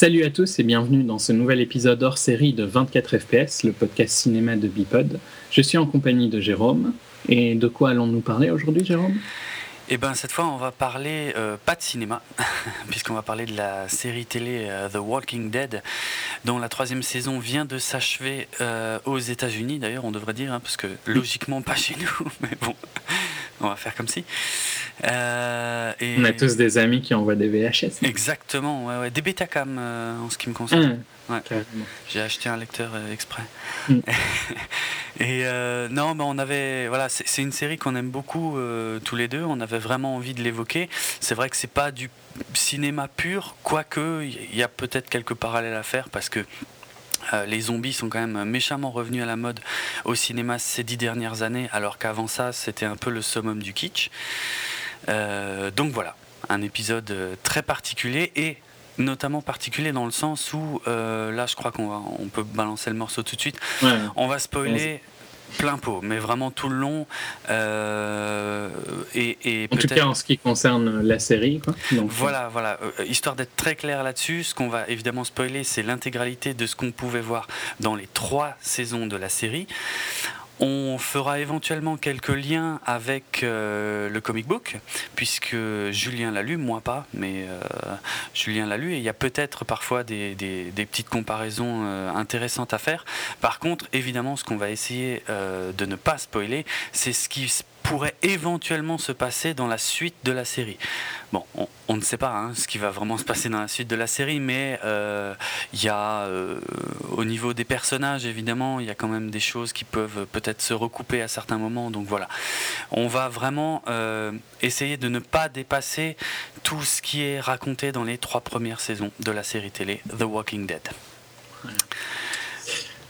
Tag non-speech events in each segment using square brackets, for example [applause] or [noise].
Salut à tous et bienvenue dans ce nouvel épisode hors série de 24 FPS, le podcast cinéma de Bipod. Je suis en compagnie de Jérôme. Et de quoi allons-nous parler aujourd'hui, Jérôme? Eh bien, cette fois, on va parler euh, pas de cinéma, [laughs] puisqu'on va parler de la série télé euh, The Walking Dead, dont la troisième saison vient de s'achever euh, aux États-Unis, d'ailleurs, on devrait dire, hein, parce que logiquement pas chez nous, [laughs] mais bon, on va faire comme si. Euh, et... On a tous des amis qui envoient des VHS. Exactement, ouais, ouais. des Betacam euh, en ce qui me concerne. Mmh, ouais. J'ai acheté un lecteur euh, exprès. Mmh. [laughs] et non, mais on avait, voilà, c'est une série qu'on aime beaucoup tous les deux. On avait vraiment envie de l'évoquer. C'est vrai que c'est pas du cinéma pur, quoique il y a peut-être quelques parallèles à faire parce que les zombies sont quand même méchamment revenus à la mode au cinéma ces dix dernières années, alors qu'avant ça, c'était un peu le summum du kitsch. Euh, donc voilà, un épisode euh, très particulier et notamment particulier dans le sens où euh, là je crois qu'on va, on peut balancer le morceau tout de suite. On va spoiler plein pot, mais vraiment tout le long. et, en tout cas en ce qui concerne la série. Donc, voilà, voilà. histoire d'être très clair là-dessus, ce qu'on va évidemment spoiler, c'est l'intégralité de ce qu'on pouvait voir dans les trois saisons de la série. On fera éventuellement quelques liens avec euh, le comic book, puisque Julien l'a lu, moi pas, mais euh, Julien l'a lu, et il y a peut-être parfois des, petites comparaisons euh, intéressantes à faire. Par contre, évidemment, ce qu'on va essayer de ne pas spoiler, c'est ce qui se pourrait éventuellement se passer dans la suite de la série. Bon, on, ne sait pas hein, ce qui va vraiment se passer dans la suite de la série, mais euh, il y a, euh, au niveau des personnages, évidemment, il y a quand même des choses qui peuvent peut-être se recouper à certains moments. Donc voilà, on va vraiment euh, essayer de ne pas dépasser tout ce qui est raconté dans les trois premières saisons de la série télé The Walking Dead.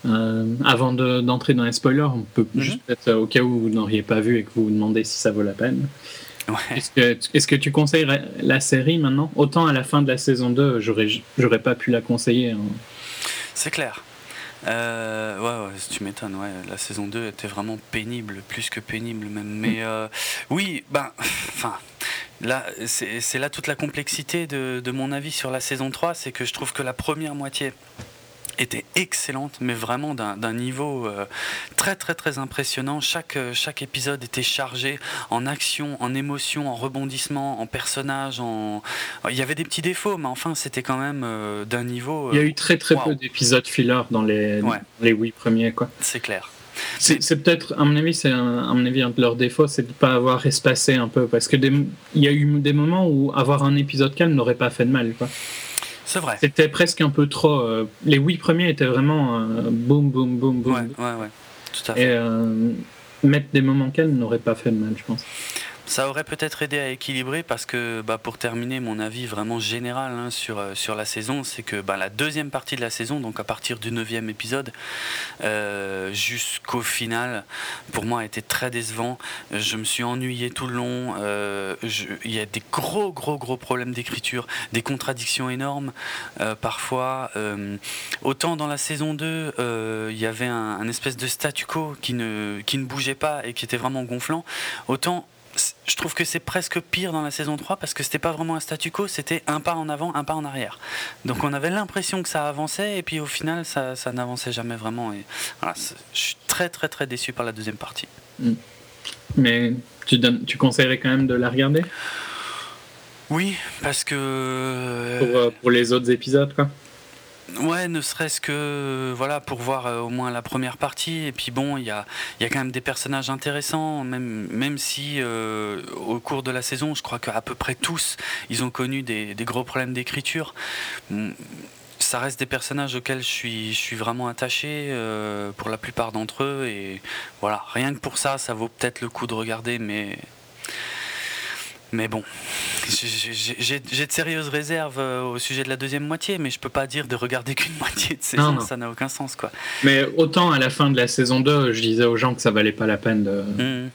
Euh, avant d'entrer dans les spoilers, on peut mhm. juste peut-être au cas où vous n'auriez pas vu et que vous vous demandez si ça vaut la peine. Est-ce que, que, tu conseilles la série maintenant? Autant à la fin de la saison 2, j'aurais pas pu la conseiller. Hein. C'est clair. Euh, ouais, ouais, tu m'étonnes. Ouais. La saison 2 était vraiment pénible, plus que pénible même. Mais euh, oui, ben, [laughs] enfin, là, c'est là toute la complexité de, de, mon avis sur la saison 3, c'est que je trouve que la première moitié était excellente, mais vraiment d'un niveau euh, très très très impressionnant. Chaque, euh, chaque épisode était chargé en action, en émotion, en rebondissement, en personnage. En... Il y avait des petits défauts, mais enfin c'était quand même euh, d'un niveau. Il y a eu très très peu d'épisodes filler dans les, les huit premiers. quoi. C'est clair. C'est peut-être, à mon avis, c'est un, à mon avis un de leurs défauts, c'est de ne pas avoir espacé un peu, parce que il y a eu des moments où avoir un épisode calme n'aurait pas fait de mal. Quoi. C'est vrai. C'était presque un peu trop. Euh, les huit premiers étaient vraiment euh, boum, boum, boum, boum. Ouais, ouais, ouais. Tout à fait. Et euh, mettre des moments calmes n'aurait pas fait de mal, je pense. Ça aurait peut-être aidé à équilibrer parce que, bah, pour terminer, mon avis vraiment général hein, sur, euh, sur la saison, c'est que bah, la deuxième partie de la saison, donc à partir du neuvième épisode euh, jusqu'au final, pour moi a été très décevant. Je me suis ennuyé tout le long. Euh, il y a des gros, gros, gros problèmes d'écriture, des contradictions énormes parfois. autant dans la saison 2, il y avait un, un, espèce de statu quo qui ne, qui ne bougeait pas et qui était vraiment gonflant, autant je trouve que c'est presque pire dans la saison 3 parce que c'était pas vraiment un statu quo, c'était un pas en avant, un pas en arrière. Donc on avait l'impression que ça avançait et puis au final ça, ça n'avançait jamais vraiment. Et voilà, je suis très très très déçu par la deuxième partie. Mm. Mais tu, donnes, tu conseillerais quand même de la regarder? Oui, parce que. Pour, euh, pour les autres épisodes quoi Ouais, ne serait-ce que voilà pour voir euh, au moins la première partie. Et puis bon, il y a, quand même des personnages intéressants, même, même si euh, au cours de la saison, je crois qu'à peu près tous, ils ont connu des, gros problèmes d'écriture. Ça reste des personnages auxquels je suis, je vraiment attaché euh, pour la plupart d'entre eux. Et voilà, rien que pour ça, ça vaut peut-être le coup de regarder, mais mais bon, j'ai de sérieuses réserves euh, au sujet de la deuxième moitié, mais je peux pas dire de regarder qu'une [laughs] moitié de saison, ça n'a aucun sens quoi. Mais autant à la fin de la saison 2, je disais aux gens que ça valait pas la peine de. Mmh.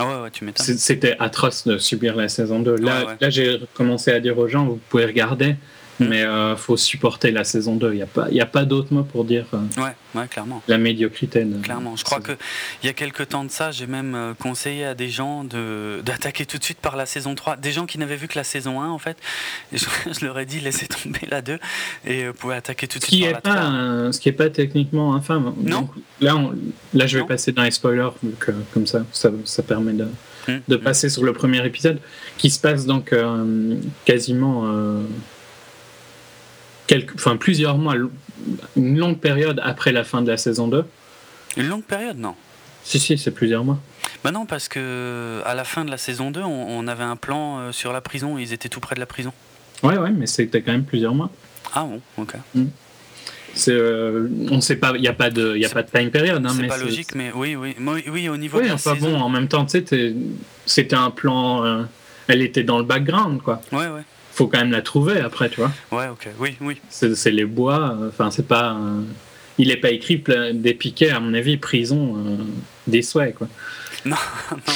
Ah ouais, ouais, tu m'étonnes. C'était atroce de subir la saison 2. Là, là j'ai commencé à dire aux gens, vous pouvez regarder, Mm. Mais il euh, faut supporter la saison 2. Il n'y a pas, y a pas d'autre mot pour dire euh, ouais, clairement. la médiocrité. Clairement. Je crois qu'il y a quelques temps de ça, j'ai même euh, conseillé à des gens d'attaquer tout de suite par la saison 3. Des gens qui n'avaient vu que la saison 1, en fait. [laughs] je, leur ai dit, laissez tomber la 2 et vous pouvez attaquer tout de suite par la 3. ce qui n'est pas techniquement infâme. Non. là, là, je vais passer dans les spoilers, comme ça, ça, ça permet de, mm. de passer sur le premier épisode, qui se passe donc quasiment enfin, plusieurs mois, une longue période après la fin de la saison 2. Une longue période, non Si, si, c'est plusieurs mois. Bah non, parce que à la fin de la saison 2, on, avait un plan euh, sur la prison, ils étaient tout près de la prison. Ouais, ouais, mais c'était quand même plusieurs mois. Ah bon, ok. C'est, euh, on sait pas, il n'y a pas de, il a pas de time period. Hein, c'est pas logique, mais oui, oui, oui, au niveau. Oui, enfin bon, en même temps, tu sais, c'était un plan, euh, elle était dans le background, quoi. Ouais, ouais faut quand même la trouver après, tu vois. Ouais, ok, oui, oui. C'est les bois, euh, enfin, c'est pas. il n'est pas écrit des piquets, à mon avis, prison, euh, des souhaits, quoi. [laughs] Non,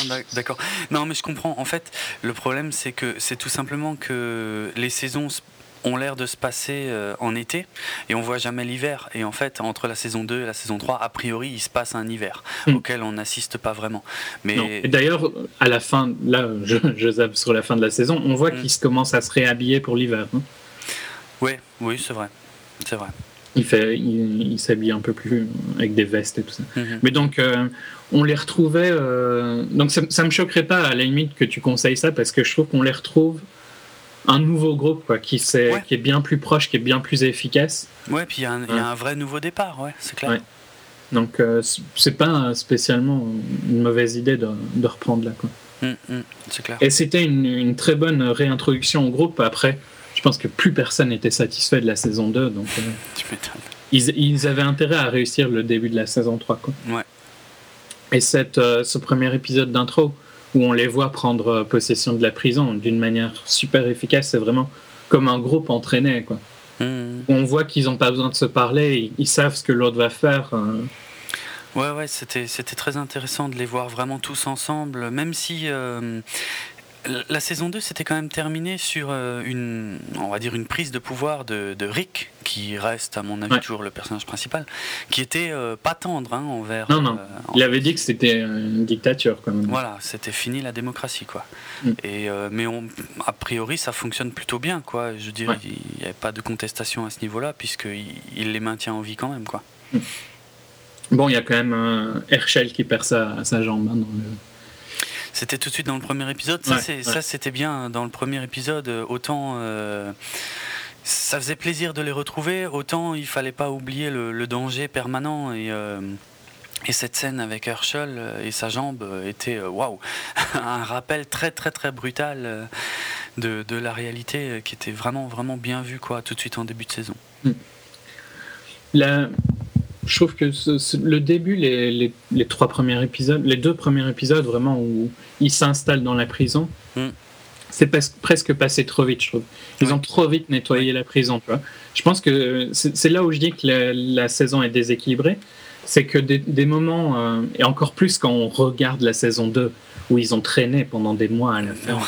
non d'accord. Non, mais je comprends. En fait, le problème, c'est que c'est tout simplement que les saisons ont l'air de se passer euh, en été et on voit jamais l'hiver. Et en fait, entre la saison 2 et la saison 3, a priori, il se passe un hiver hmm. auquel on n'assiste pas vraiment. Mais d'ailleurs, à la fin, là, [laughs] je, je zappe sur la fin de la saison, on voit hmm. qu'il commence à se réhabiller pour l'hiver. Hein. Oui, oui, c'est vrai, c'est vrai. Il fait, il, s'habille un peu plus avec des vestes et tout ça. Hmm. Mais donc, euh, on les retrouvait. Euh, donc, ça, ça me choquerait pas à la limite que tu conseilles ça parce que je trouve qu'on les retrouve un nouveau groupe quoi, qui, est, qui est bien plus proche, qui est bien plus efficace. Ouais, puis il y, a un vrai nouveau départ, ouais, c'est clair. Donc euh, c'est pas spécialement une mauvaise idée de, de reprendre là. Quoi. Hum, hum, c'est clair. Et c'était une, une, très bonne réintroduction au groupe. Après, je pense que plus personne n'était satisfait de la saison 2. Donc, euh, [laughs] tu. Ils, ils, avaient intérêt à réussir le début de la saison 3. Quoi. Ouais. Et cette, euh, ce premier épisode d'intro, où on les voit prendre euh, possession de la prison d'une manière super efficace. C'est vraiment comme un groupe entraîné. Quoi. Hmm. On voit qu'ils n'ont pas besoin de se parler, ils, savent ce que l'autre va faire. Euh. Ouais, ouais, c'était, c'était très intéressant de les voir vraiment tous ensemble, même si euh, la saison 2 s'était quand même terminée sur euh, une, on va dire une prise de pouvoir de, Rick, qui reste à mon avis toujours le personnage principal, qui était euh, pas tendre hein, envers. Non, non. Euh, il avait dit que c'était une dictature quand même. Voilà, c'était fini la démocratie quoi. Mm. Et mais on, a priori ça fonctionne plutôt bien quoi. Je dirais, il n'y avait pas de contestation à ce niveau-là puisqu'il il les maintient en vie quand même quoi. Mm. Bon, il y a quand même Herschel qui perd sa, sa jambe hein, dans le c'était tout de suite dans le premier épisode. Ça, c'était bien dans le premier épisode. Autant euh, ça faisait plaisir de les retrouver, autant il fallait pas oublier le, danger permanent et. Euh, et cette scène avec Herschel et sa jambe était waouh, [laughs] un rappel très très très brutal de, de, la réalité qui était vraiment vraiment bien vu quoi tout de suite en début de saison. La, je trouve que le début, les, les, trois premiers épisodes, les deux premiers épisodes vraiment où ils s'installent dans la prison, mm. c'est presque passé trop vite, je trouve. Ils ont trop vite nettoyé la prison, tu vois. Je pense que c'est là où je dis que la, saison est déséquilibrée, c'est que des, moments, euh, et encore plus quand on regarde la saison 2, où ils ont traîné pendant des mois à la fin.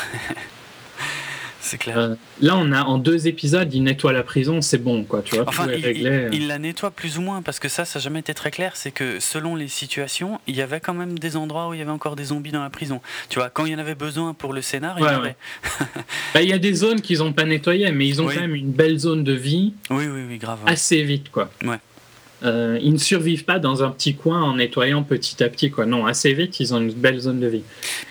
C'est clair. Euh, là, on a en deux épisodes, il nettoie la prison, c'est bon, quoi. Tu vois, enfin, il, la nettoie plus ou moins parce que ça, ça n'a jamais été très clair. C'est que selon les situations, il y avait quand même des endroits où il y avait encore des zombies dans la prison. Tu vois, quand il y en avait besoin pour le scénar, il y avait. Bah, il y a des zones qu'ils n'ont pas nettoyées, mais ils ont quand même une belle zone de vie. Oui, oui, oui, grave. Assez vite, quoi. Ouais. Euh, ils ne survivent pas dans un petit coin en nettoyant petit à petit. Quoi. Non, assez vite, ils ont une belle zone de vie.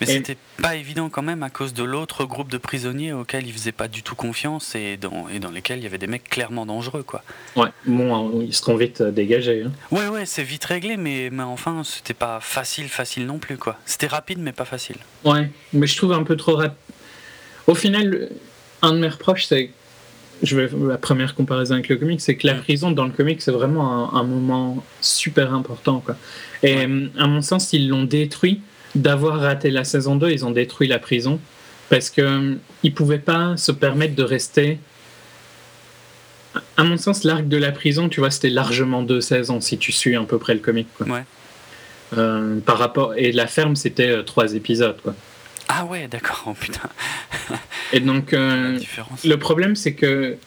Mais c'était pas évident quand même à cause de l'autre groupe de prisonniers auxquels ils faisaient pas du tout confiance et dans, et dans lesquels il y avait des mecs clairement dangereux. Quoi. Ouais, bon, ils seront vite euh, dégagés. Hein. Ouais, ouais, c'est vite réglé, mais, mais enfin, c'était pas facile, facile non plus. quoi. C'était rapide, mais pas facile. Ouais, mais je trouve un peu trop rapide. Au final, un de mes reproches, c'est je vais, la première comparaison avec le comic, c'est que la prison dans le comic, c'est vraiment un, moment super important. Quoi. Et à mon sens, ils l'ont détruit. D'avoir raté la saison 2, ils ont détruit la prison parce qu'ils ne pouvaient pas se permettre de rester. À mon sens, l'arc de la prison, tu vois, c'était largement deux saisons si tu suis à peu près le comic. Quoi. Ouais. Euh, par rapport et la ferme, c'était euh, trois épisodes. Quoi. Ah ouais, d'accord, oh, putain. Et donc, [laughs] euh, le problème, c'est que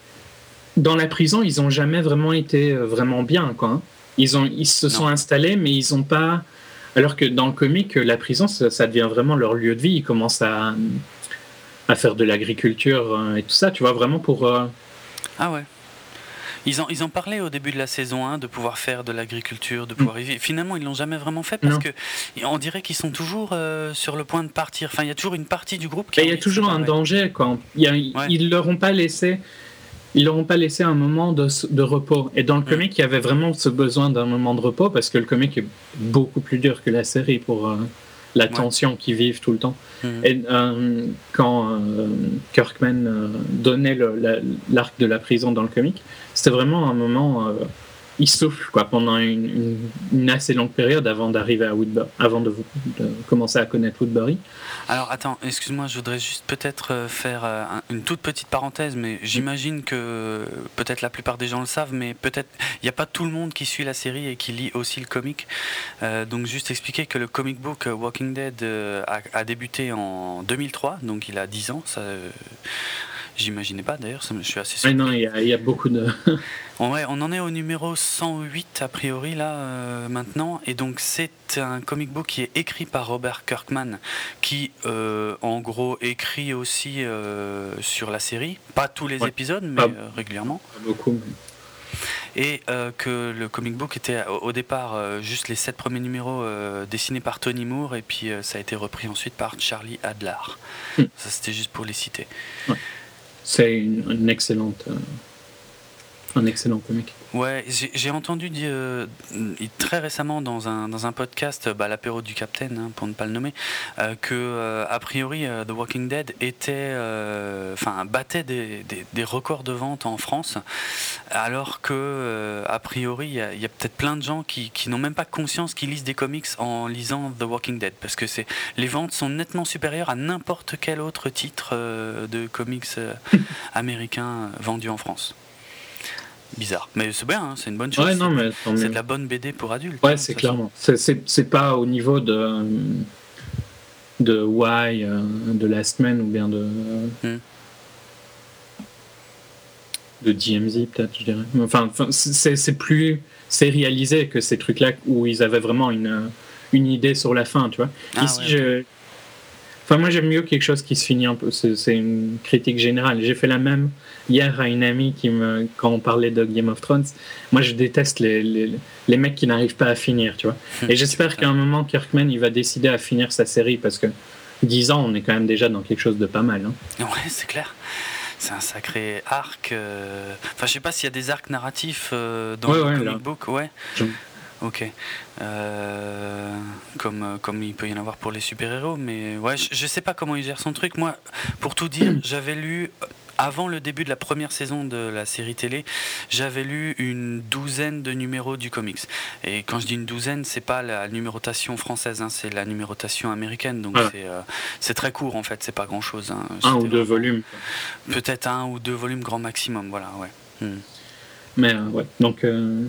dans la prison, ils ont jamais vraiment été vraiment bien, quoi. Hein. Ils, ont, ils se sont installés, mais ils n'ont pas. Alors que dans le comic, la prison, ça, devient vraiment leur lieu de vie. Ils commencent à, à faire de l'agriculture et tout ça, tu vois, vraiment pour. Ah ouais. Ils en, ils en parlaient au début de la saison 1 de pouvoir faire de l'agriculture, de pouvoir mm. vivre. Finalement, ils l'ont jamais vraiment fait parce que on dirait qu'ils sont toujours euh, sur le point de partir. Enfin, il y a toujours une partie du groupe qui. Il y a toujours un danger, quoi. Il Ils leur ont pas laissé. Ils leur ont pas laissé un moment de, de repos. Et dans le mm. comic, il y avait vraiment ce besoin d'un moment de repos parce que le comic est beaucoup plus dur que la série pour euh, la tension qu'ils vivent tout le temps. Mm. Et euh, quand Kirkman donnait l'arc de la prison dans le comic, c'était vraiment un moment. Euh, il souffle quoi, pendant une, assez longue période avant d'arriver à Woodbury, avant de, commencer à connaître Woodbury. Alors attends, excuse-moi, je voudrais juste peut-être euh, faire euh, une toute petite parenthèse, mais j'imagine que peut-être la plupart des gens le savent, mais peut-être il n'y a pas tout le monde qui suit la série et qui lit aussi le comic. donc juste expliquer que le comic book Walking Dead a, débuté en 2003, donc il a 10 ans. J'imaginais pas d'ailleurs, je suis assez sûr. non, il y, a beaucoup de. [laughs] ouais, on en est au numéro 108 a priori là euh, maintenant, et donc c'est un comic book qui est écrit par Robert Kirkman, qui euh, en gros écrit aussi euh, sur la série, pas tous les épisodes, mais régulièrement. Pas beaucoup. Et que le comic book était au départ juste les sept premiers numéros dessinés par Tony Moore, et puis ça a été repris ensuite par Charlie Adler. Hmm. Ça c'était juste pour les citer. C'est une, excellente, euh, un excellent comic. Ouais, j'ai entendu dire, euh, très récemment dans un, dans un podcast, bah, l'apéro du Capitaine, hein, pour ne pas le nommer, euh, que a priori The Walking Dead était, enfin, battait des, des, records de vente en France, alors que a priori il y a, peut-être plein de gens qui, qui n'ont même pas conscience qu'ils lisent des comics en lisant The Walking Dead, parce que c'est les ventes sont nettement supérieures à n'importe quel autre titre de comics [laughs] américain vendu en France bizarre. Mais c'est bien, hein, c'est une bonne chose. c'est de la bonne BD pour adultes. Ouais, hein, c'est clairement. C'est pas au niveau de de Why, euh, de Last Man ou bien de hmm. de DMZ peut-être, je dirais. Enfin, c'est plus sérialisé que ces trucs-là où ils avaient vraiment une une idée sur la fin, tu vois. Ah Ici, je Enfin, moi, j'aime mieux quelque chose qui se finit un peu. C'est une critique générale. J'ai fait la même hier à une amie qui me, quand on parlait de Game of Thrones. Moi, je déteste les, les, les mecs qui n'arrivent pas à finir, tu vois. [laughs] Et j'espère qu'à un moment, Kirkman, il va décider à finir sa série parce que 10 ans, on est quand même déjà dans quelque chose de pas mal. Hein. Ouais, c'est clair. C'est un sacré arc. Euh, enfin, je sais pas s'il y a des arcs narratifs euh, dans le comic book. Ouais. Ok. Euh, comme, comme il peut y en avoir pour les super-héros, mais ouais, je, je, sais pas comment il gère son truc. Moi, pour tout dire, [clears throat] j'avais lu avant le début de la première saison de la série télé, j'avais lu une douzaine de numéros du comics. Et quand je dis une douzaine, c'est pas la numérotation française, hein, c'est la numérotation américaine. Donc euh, c'est très court en fait, c'est pas grand chose. Hein. Un ou deux volumes. Peut-être un ou deux volumes grand maximum, voilà, ouais. Hmm. Mais euh, ouais, donc euh,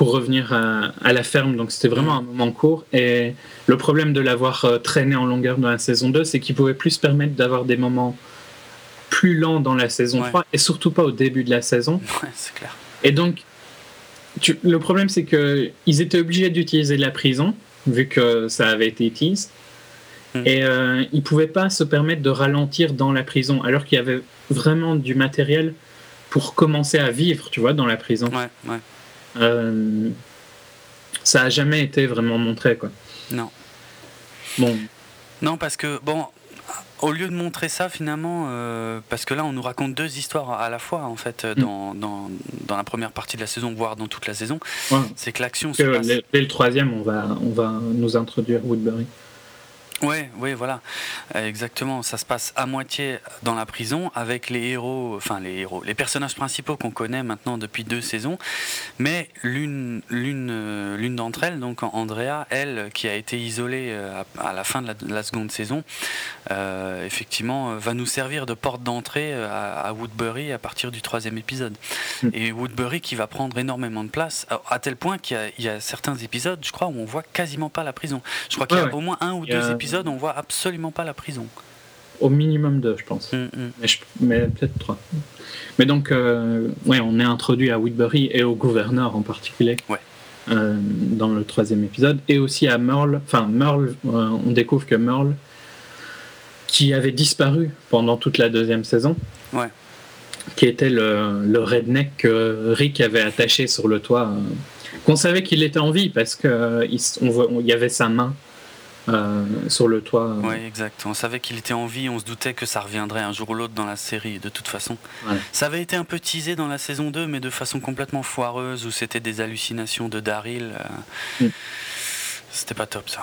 pour revenir à, la ferme, donc c'était vraiment un moment court. Et le problème de l'avoir traîné en longueur dans la saison 2, c'est qu'il pouvait plus se permettre d'avoir des moments plus lent dans la saison 3 et surtout pas au début de la saison. [laughs] Ouais, c'est clair. Et donc, tu, le problème, c'est qu'ils étaient obligés d'utiliser la prison, vu que ça avait été teased. Hmm. Et euh, ils pouvaient pas se permettre de ralentir dans la prison, alors qu'il y avait vraiment du matériel pour commencer à vivre, tu vois, dans la prison. Ouais, ouais. Euh, ça a jamais été vraiment montré, quoi. Non. Bon. Non, parce que, bon, au lieu de montrer ça finalement, euh, parce que là on nous raconte deux histoires à la fois en fait mm. dans, dans, dans, la première partie de la saison, voire dans toute la saison, c'est que l'action se passe... Dès le troisième, on va, on va nous introduire Woodbury. Oui, oui, voilà, exactement. Ça se passe à moitié dans la prison avec les héros, enfin les héros, les personnages principaux qu'on connaît maintenant depuis deux saisons. Mais l'une, l'une, euh, l'une d'entre elles, donc Andrea, elle, qui a été isolée euh, à la fin de la, seconde saison, euh, effectivement, va nous servir de porte d'entrée à, Woodbury à partir du troisième épisode. Hmm. Et Woodbury qui va prendre énormément de place, à, tel point qu'il y a, certains épisodes, je crois, où on voit quasiment pas la prison. Je crois qu'il y a au moins un ou deux épisodes on voit absolument pas la prison. au minimum deux, je pense. Mm, mm. Mais, peut-être trois. Mais donc, euh, ouais, on est introduit à Woodbury et au gouverneur en particulier. Euh, dans le troisième épisode, et aussi à Merle. Enfin, Merle, euh, on découvre que Merle, qui avait disparu pendant toute la deuxième saison, qui était le, le, redneck que Rick avait attaché sur le toit, qu'on savait qu'il était en vie parce qu'il il y avait sa main euh, sur le toit. Oui, exact. On savait qu'il était en vie, on se doutait que ça reviendrait un jour ou l'autre dans la série, de toute façon. Ça avait été un peu teasé dans la saison 2, mais de façon complètement foireuse, où c'était des hallucinations de Daryl. Euh, mm. C'était pas top, ça.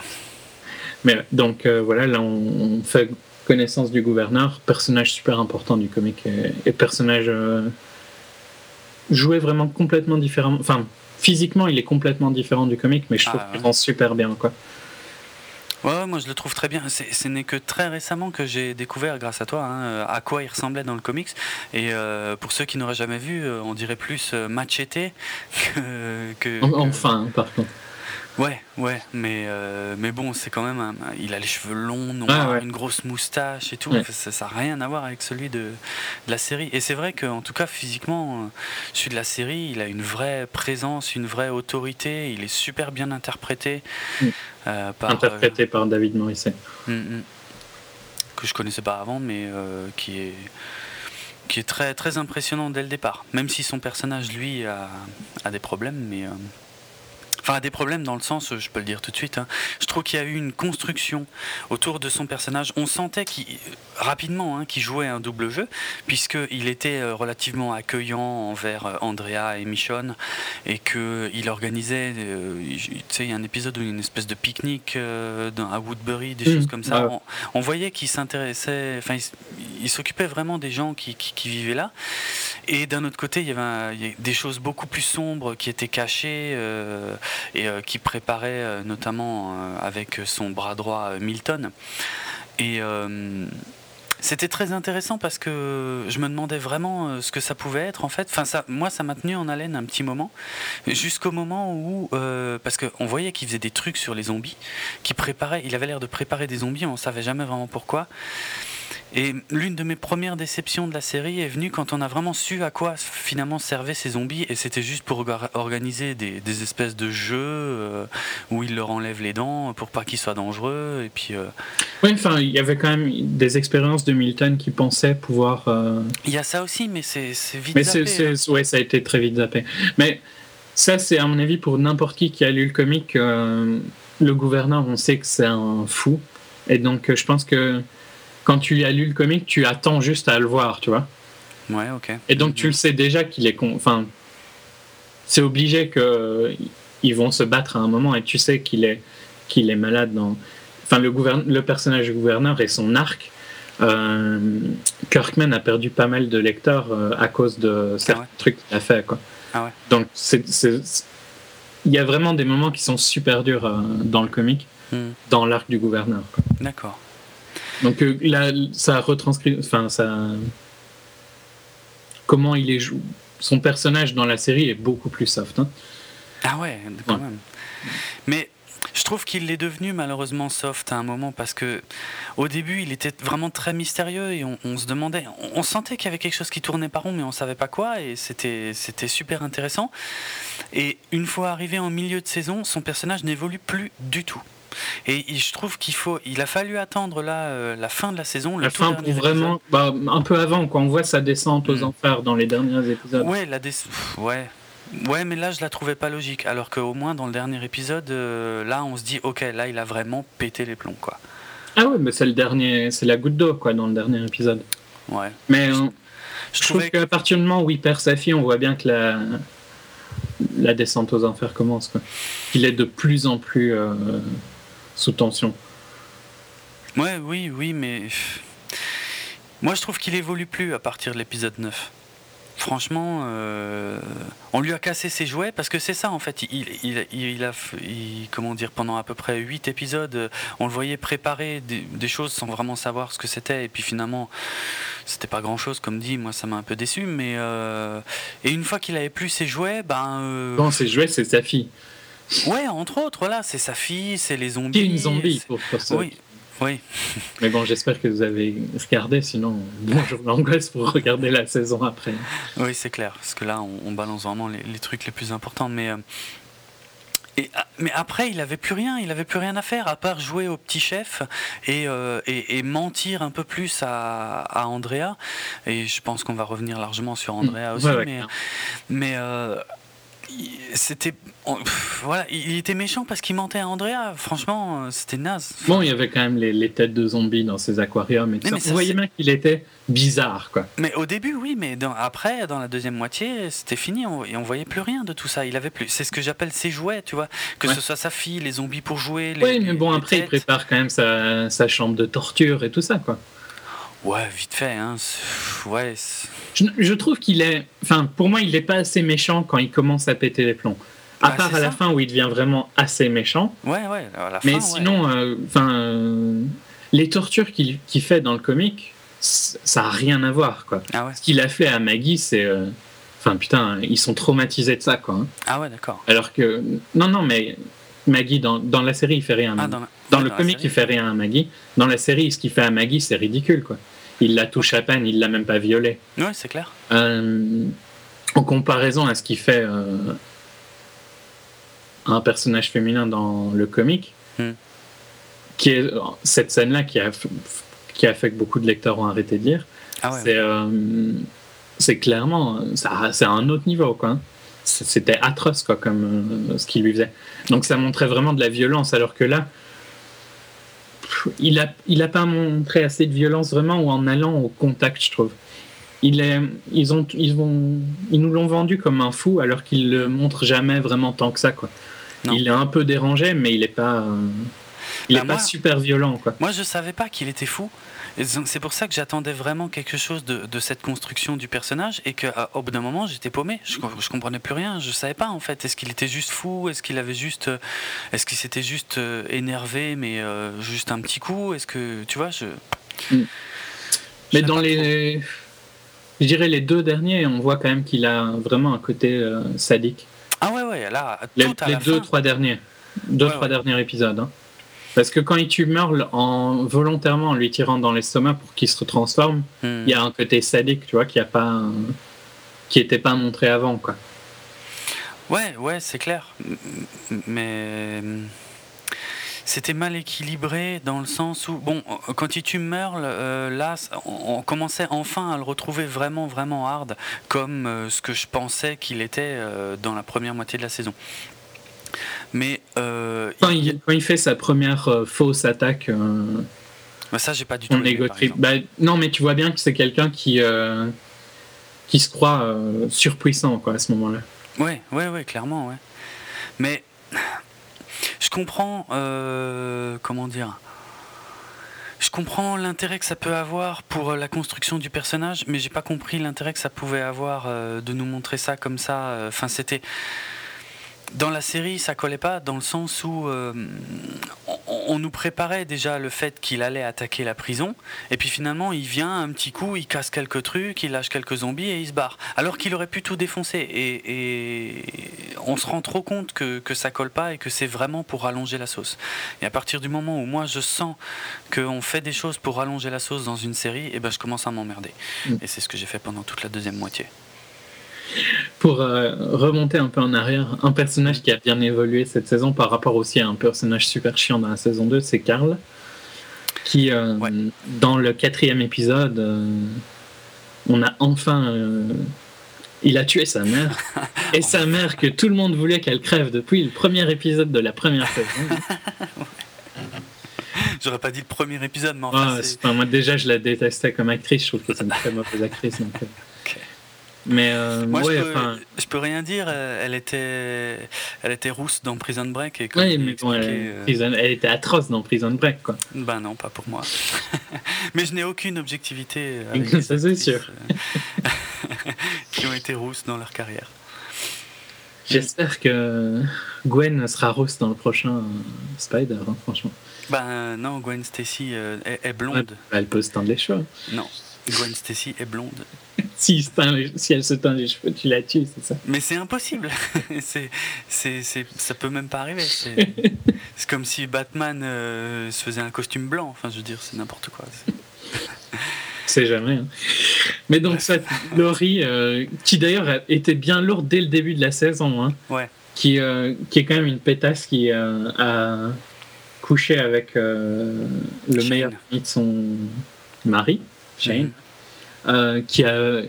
Mais donc, euh, voilà, là, on, fait connaissance du gouverneur, personnage super important du comic, et, personnage joué vraiment complètement différemment. Enfin, physiquement, il est complètement différent du comic, mais je trouve ah, qu'il rend super bien, quoi. Ouais, moi je le trouve très bien. Ce n'est que très récemment que j'ai découvert, grâce à toi, hein, à quoi il ressemblait dans le comics. Et euh, pour ceux qui n'auraient jamais vu, euh, on dirait plus euh, Machete que, que, Enfin, par contre. Ouais, ouais, mais, euh, mais bon, c'est quand même. il a les cheveux longs, noirs, une grosse moustache et tout. Ça n'a rien à voir avec celui de, la série. Et c'est vrai qu'en tout cas, physiquement, euh, celui de la série, il a une vraie présence, une vraie autorité. Il est super bien interprété. Mm. Euh, par, interprété par David Morrissey. Mm, mm. que je connaissais pas avant, mais qui est qui est très très impressionnant dès le départ. Même si son personnage, lui, a, a des problèmes, mais Enfin, des problèmes dans le sens, je peux le dire tout de suite, hein. je trouve qu'il y a eu une construction autour de son personnage. On sentait qu'il, rapidement hein, qu'il jouait un double jeu, puisqu'il était euh, relativement accueillant envers euh, Andrea et Michonne, et qu'il organisait, euh, tu sais, il y a un épisode où il y a une espèce de pique-nique à Woodbury, des mmh. choses comme ça. On, voyait qu'il s'intéressait, enfin, il, s'occupait vraiment des gens qui, vivaient là. Et d'un autre côté, il y avait des choses beaucoup plus sombres qui étaient cachées et euh, qui préparait euh, notamment euh, avec son bras droit Milton. Et c'était très intéressant parce que je me demandais vraiment ce que ça pouvait être en fait. Enfin, ça, moi, ça m'a tenu en haleine un petit moment, jusqu'au moment où, parce qu'on voyait qu'il faisait des trucs sur les zombies, qu'il préparait, il avait l'air de préparer des zombies, on savait jamais vraiment pourquoi. Et l'une de mes premières déceptions de la série est venue quand on a vraiment su à quoi finalement servaient ces zombies, et c'était juste pour organiser des, espèces de jeux euh, où ils leur enlèvent les dents pour pas qu'ils soient dangereux, et puis. Euh, oui, enfin, il y avait quand même des expériences de Milton qui pensaient pouvoir. Euh, il y a ça aussi, mais c'est vite mais zappé. Hein. ouais, ça a été très vite zappé. Mais ça, c'est à mon avis pour n'importe qui qui a lu le comic, le gouverneur, on sait que c'est un fou, et donc je pense que quand tu as lu le comic, tu attends juste à le voir, tu vois. Ouais, ok. Et donc tu le sais déjà qu'il est con. Enfin, c'est obligé que ils vont se battre à un moment et tu sais qu'il est qu'il est malade dans. Enfin, le, le personnage du gouverneur et son arc. Euh, Kirkman a perdu pas mal de lecteurs euh, à cause de ah certains trucs qu'il a fait, quoi. Ah ouais. Donc il y a vraiment des moments qui sont super durs euh, dans le comic, hmm. dans l'arc du gouverneur. D'accord. Donc euh, là, ça retranscrit, enfin ça, comment il est joué. Son personnage dans la série est beaucoup plus soft. Hein. Ah ouais, quand même. Mais je trouve qu'il est devenu malheureusement soft à un moment parce que au début il était vraiment très mystérieux et on, se demandait, on, sentait qu'il y avait quelque chose qui tournait par rond mais on savait pas quoi et c'était c'était super intéressant. Et une fois arrivé en milieu de saison, son personnage n'évolue plus du tout. Et je trouve qu'il faut, il a fallu attendre là euh, la fin de la saison. La fin pour vraiment, bah, un peu avant, quand on voit sa descente aux mm. enfers dans les derniers épisodes. Ouais, la ouais. Ouais, mais là je la trouvais pas logique. Alors qu'au moins dans le dernier épisode, euh, là on se dit, ok, là il a vraiment pété les plombs, quoi. Ah ouais, mais c'est le dernier, c'est la goutte d'eau, quoi, dans le dernier épisode. Ouais. Mais je, euh, trouve qu'à partir du moment où il perd sa fille, on voit bien que la, la descente aux enfers commence, quoi. Il est de plus en plus sous tension. Ouais, oui, oui, mais moi je trouve qu'il évolue plus à partir de l'épisode 9. Franchement, euh, on lui a cassé ses jouets parce que c'est ça en fait. Il, il, a, comment dire, pendant à peu près 8 épisodes, on le voyait préparer des, choses sans vraiment savoir ce que c'était. Et puis finalement, c'était pas grand chose, comme dit. Moi, ça m'a un peu déçu. Mais euh, et une fois qu'il avait plus ses jouets, ben. Euh, non, ses jouets, c'est sa fille. Ouais, entre autres, voilà, c'est sa fille, c'est les zombies. une zombie, Oui, Oui. [laughs] Mais bon, j'espère que vous avez regardé, sinon, bonjour l'angoisse pour regarder la saison après. Oui, c'est clair, parce que là, on, balance vraiment les, trucs les plus importants. Mais, euh, et, ah, mais après, il avait plus rien, il avait plus rien à faire, à part jouer au petit chef et, euh, et, mentir un peu plus à, à, Andrea. Et je pense qu'on va revenir largement sur Andrea aussi. mais, mais euh, c'était voilà il était méchant parce qu'il mentait à Andrea franchement euh, c'était naze bon il y avait quand même les, têtes de zombies dans ses aquariums et tout ça. vous voyez bien qu'il était bizarre quoi mais au début oui mais après dans la deuxième moitié c'était fini on, et on voyait plus rien de tout ça il avait plus c'est ce que j'appelle ses jouets tu vois que ce soit sa fille les zombies pour jouer les, oui mais bon après il prépare quand même sa, sa chambre de torture et tout ça quoi Ouais, vite fait. Hein. Ouais. Je, trouve qu'il est. Enfin, pour moi, il n'est pas assez méchant quand il commence à péter les plombs. À part à la fin où il devient vraiment assez méchant. Ouais, ouais. À la fin, Mais sinon, euh, enfin, euh, les tortures qu'il fait dans le comic, ça n'a rien à voir, quoi. Ah Ce qu'il a fait à Maggie, c'est. Euh, enfin, putain, ils sont traumatisés de ça, quoi. Hein. Ah ouais, d'accord. Alors que. Non, non, mais Maggie, dans, dans la série, il fait rien. Ah, dans, le comic, il fait rien à Maggie. Dans la série, ce qu'il fait à Maggie, c'est ridicule, quoi. Il la touche à peine, il l'a même pas violée. Ouais, c'est clair. Euh, en comparaison à ce qu'il fait euh, un personnage féminin dans le comic, hmm. qui est cette scène-là qui a, qui a fait que beaucoup de lecteurs ont arrêté de lire. Ah c'est, euh, c'est clairement, c'est à un autre niveau, quoi. C'était atroce, quoi, comme ce qu'il lui faisait. Donc ça montrait vraiment de la violence, alors que là, il n'a il a pas montré assez de violence vraiment ou en allant au contact, je trouve. Il est, ils, ont, ils, vont, ils nous l'ont vendu comme un fou alors qu'il le montre jamais vraiment tant que ça. Quoi. Il est un peu dérangé, mais il n'est pas, il bah, pas super violent. Quoi. Moi, je savais pas qu'il était fou. C'est pour ça que j'attendais vraiment quelque chose de, cette construction du personnage et qu'au bout d'un moment j'étais paumé. Je, je comprenais plus rien. Je savais pas en fait. Est-ce qu'il était juste fou? Est-ce qu'il avait juste, euh, est-ce qu'il s'était juste euh, énervé mais euh, juste un petit coup? Est-ce que tu vois je. Mm. Mais dans les, je dirais les deux derniers, on voit quand même qu'il a vraiment un côté sadique. Ah ouais ouais là. les, deux trois derniers, deux trois derniers épisodes. Hein. Parce que quand il tue Merle en volontairement en lui tirant dans l'estomac pour qu'il se retransforme, hmm. il y a un côté sadique, tu vois, qui a pas, qui était pas montré avant, quoi. Ouais, ouais, c'est clair. Mais c'était mal équilibré dans le sens où, bon, quand il tue Merle, euh, là, on, commençait enfin à le retrouver vraiment, vraiment hard, comme euh, ce que je pensais qu'il était euh, dans la première moitié de la saison. Mais euh, quand, il, fait sa première euh, fausse attaque, euh, bah, ça j'ai pas du tout. bah, non, mais tu vois bien que c'est quelqu'un qui qui se croit surpuissant quoi à ce moment-là. Ouais, ouais, ouais, clairement, ouais. Mais je comprends, comment dire? Je comprends l'intérêt que ça peut avoir pour la construction du personnage, mais j'ai pas compris l'intérêt que ça pouvait avoir de nous montrer ça comme ça. Enfin, c'était dans la série, ça collait pas dans le sens où euh, on, nous préparait déjà le fait qu'il allait attaquer la prison, et puis finalement il vient un petit coup, il casse quelques trucs, il lâche quelques zombies et il se barre. Alors qu'il aurait pu tout défoncer. Et, on se rend trop compte que, que ça colle pas et que c'est vraiment pour rallonger la sauce. Et à partir du moment où moi je sens qu'on fait des choses pour rallonger la sauce dans une série, et eh ben je commence à m'emmerder. Mm. Et c'est ce que j'ai fait pendant toute la deuxième moitié. Pour euh, remonter un peu en arrière, un personnage qui a bien évolué cette saison par rapport aussi à un personnage super chiant dans la saison 2, c'est Karl, qui, euh, dans le quatrième épisode, euh, on a enfin... il a tué sa mère, [laughs] et sa mère que tout le monde voulait qu'elle crève depuis le premier épisode de la première saison. [laughs] J'aurais pas dit le premier épisode, mais enfin, ah, moi déjà je la détestais comme actrice, je trouve que c'est une très mauvaise actrice. Donc, mais euh, Moi, je, peux, je, peux, rien dire. Euh, elle était, elle était rousse dans Prison Break. Et mais euh, elle, était atroce dans Prison Break, quoi. Ben non, pas pour moi. [laughs] mais je n'ai aucune objectivité. [laughs] Ça, c'est sûr. [laughs] qui ont été rousses dans leur carrière. J'espère que Gwen sera rousse dans le prochain Spider, hein, franchement. Ben non, Gwen Stacy est, blonde. elle peut se tendre les cheveux. Non, Gwen Stacy est blonde. [laughs] si, si, elle se teint les cheveux, tu la tues, c'est ça Mais c'est impossible. [laughs] c'est, c'est, ça peut même pas arriver. [laughs] C'est comme si Batman euh, se faisait un costume blanc. Enfin, je veux dire, c'est n'importe quoi. C'est jamais. Hein. Mais donc, ça, Laurie, euh, qui d'ailleurs était bien lourde dès le début de la saison, hein, ouais. qui, euh, qui est quand même une pétasse qui a couché avec le meilleur ami de son mari, Shane, mhm. qui a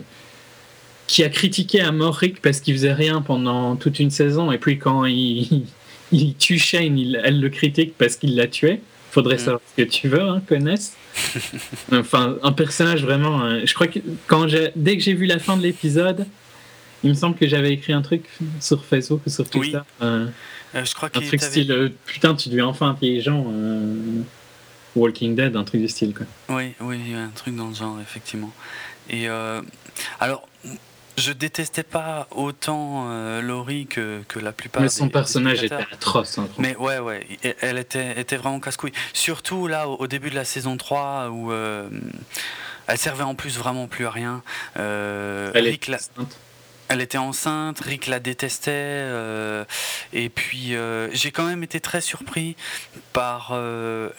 qui a critiqué à mort Rick parce qu'il faisait rien pendant toute une saison et puis quand il, [laughs] il tue Shane, elle le critique parce qu'il l'a tué. Faudrait mm. savoir ce que tu veux, hein, connaisse. [laughs] enfin, un personnage vraiment. Hein. je crois que quand dès que j'ai vu la fin de l'épisode, il me semble que j'avais écrit un truc sur Facebook ou sur Twitter. Euh, je crois un truc style euh, putain, tu deviens enfin intelligent. Euh, Walking Dead, un truc du style quoi. Oui, oui, un truc dans le genre effectivement. Et alors, je détestais pas autant euh, Laurie que, que, la plupart. Mais son personnage était atroce. Hein, mais ouais, ouais, elle était, était vraiment casse-couille. Surtout là, au, début de la saison 3, où euh, elle servait en plus vraiment plus à rien. Euh, elle, Rick elle était enceinte, Rick la détestait, et puis j'ai quand même été très surpris par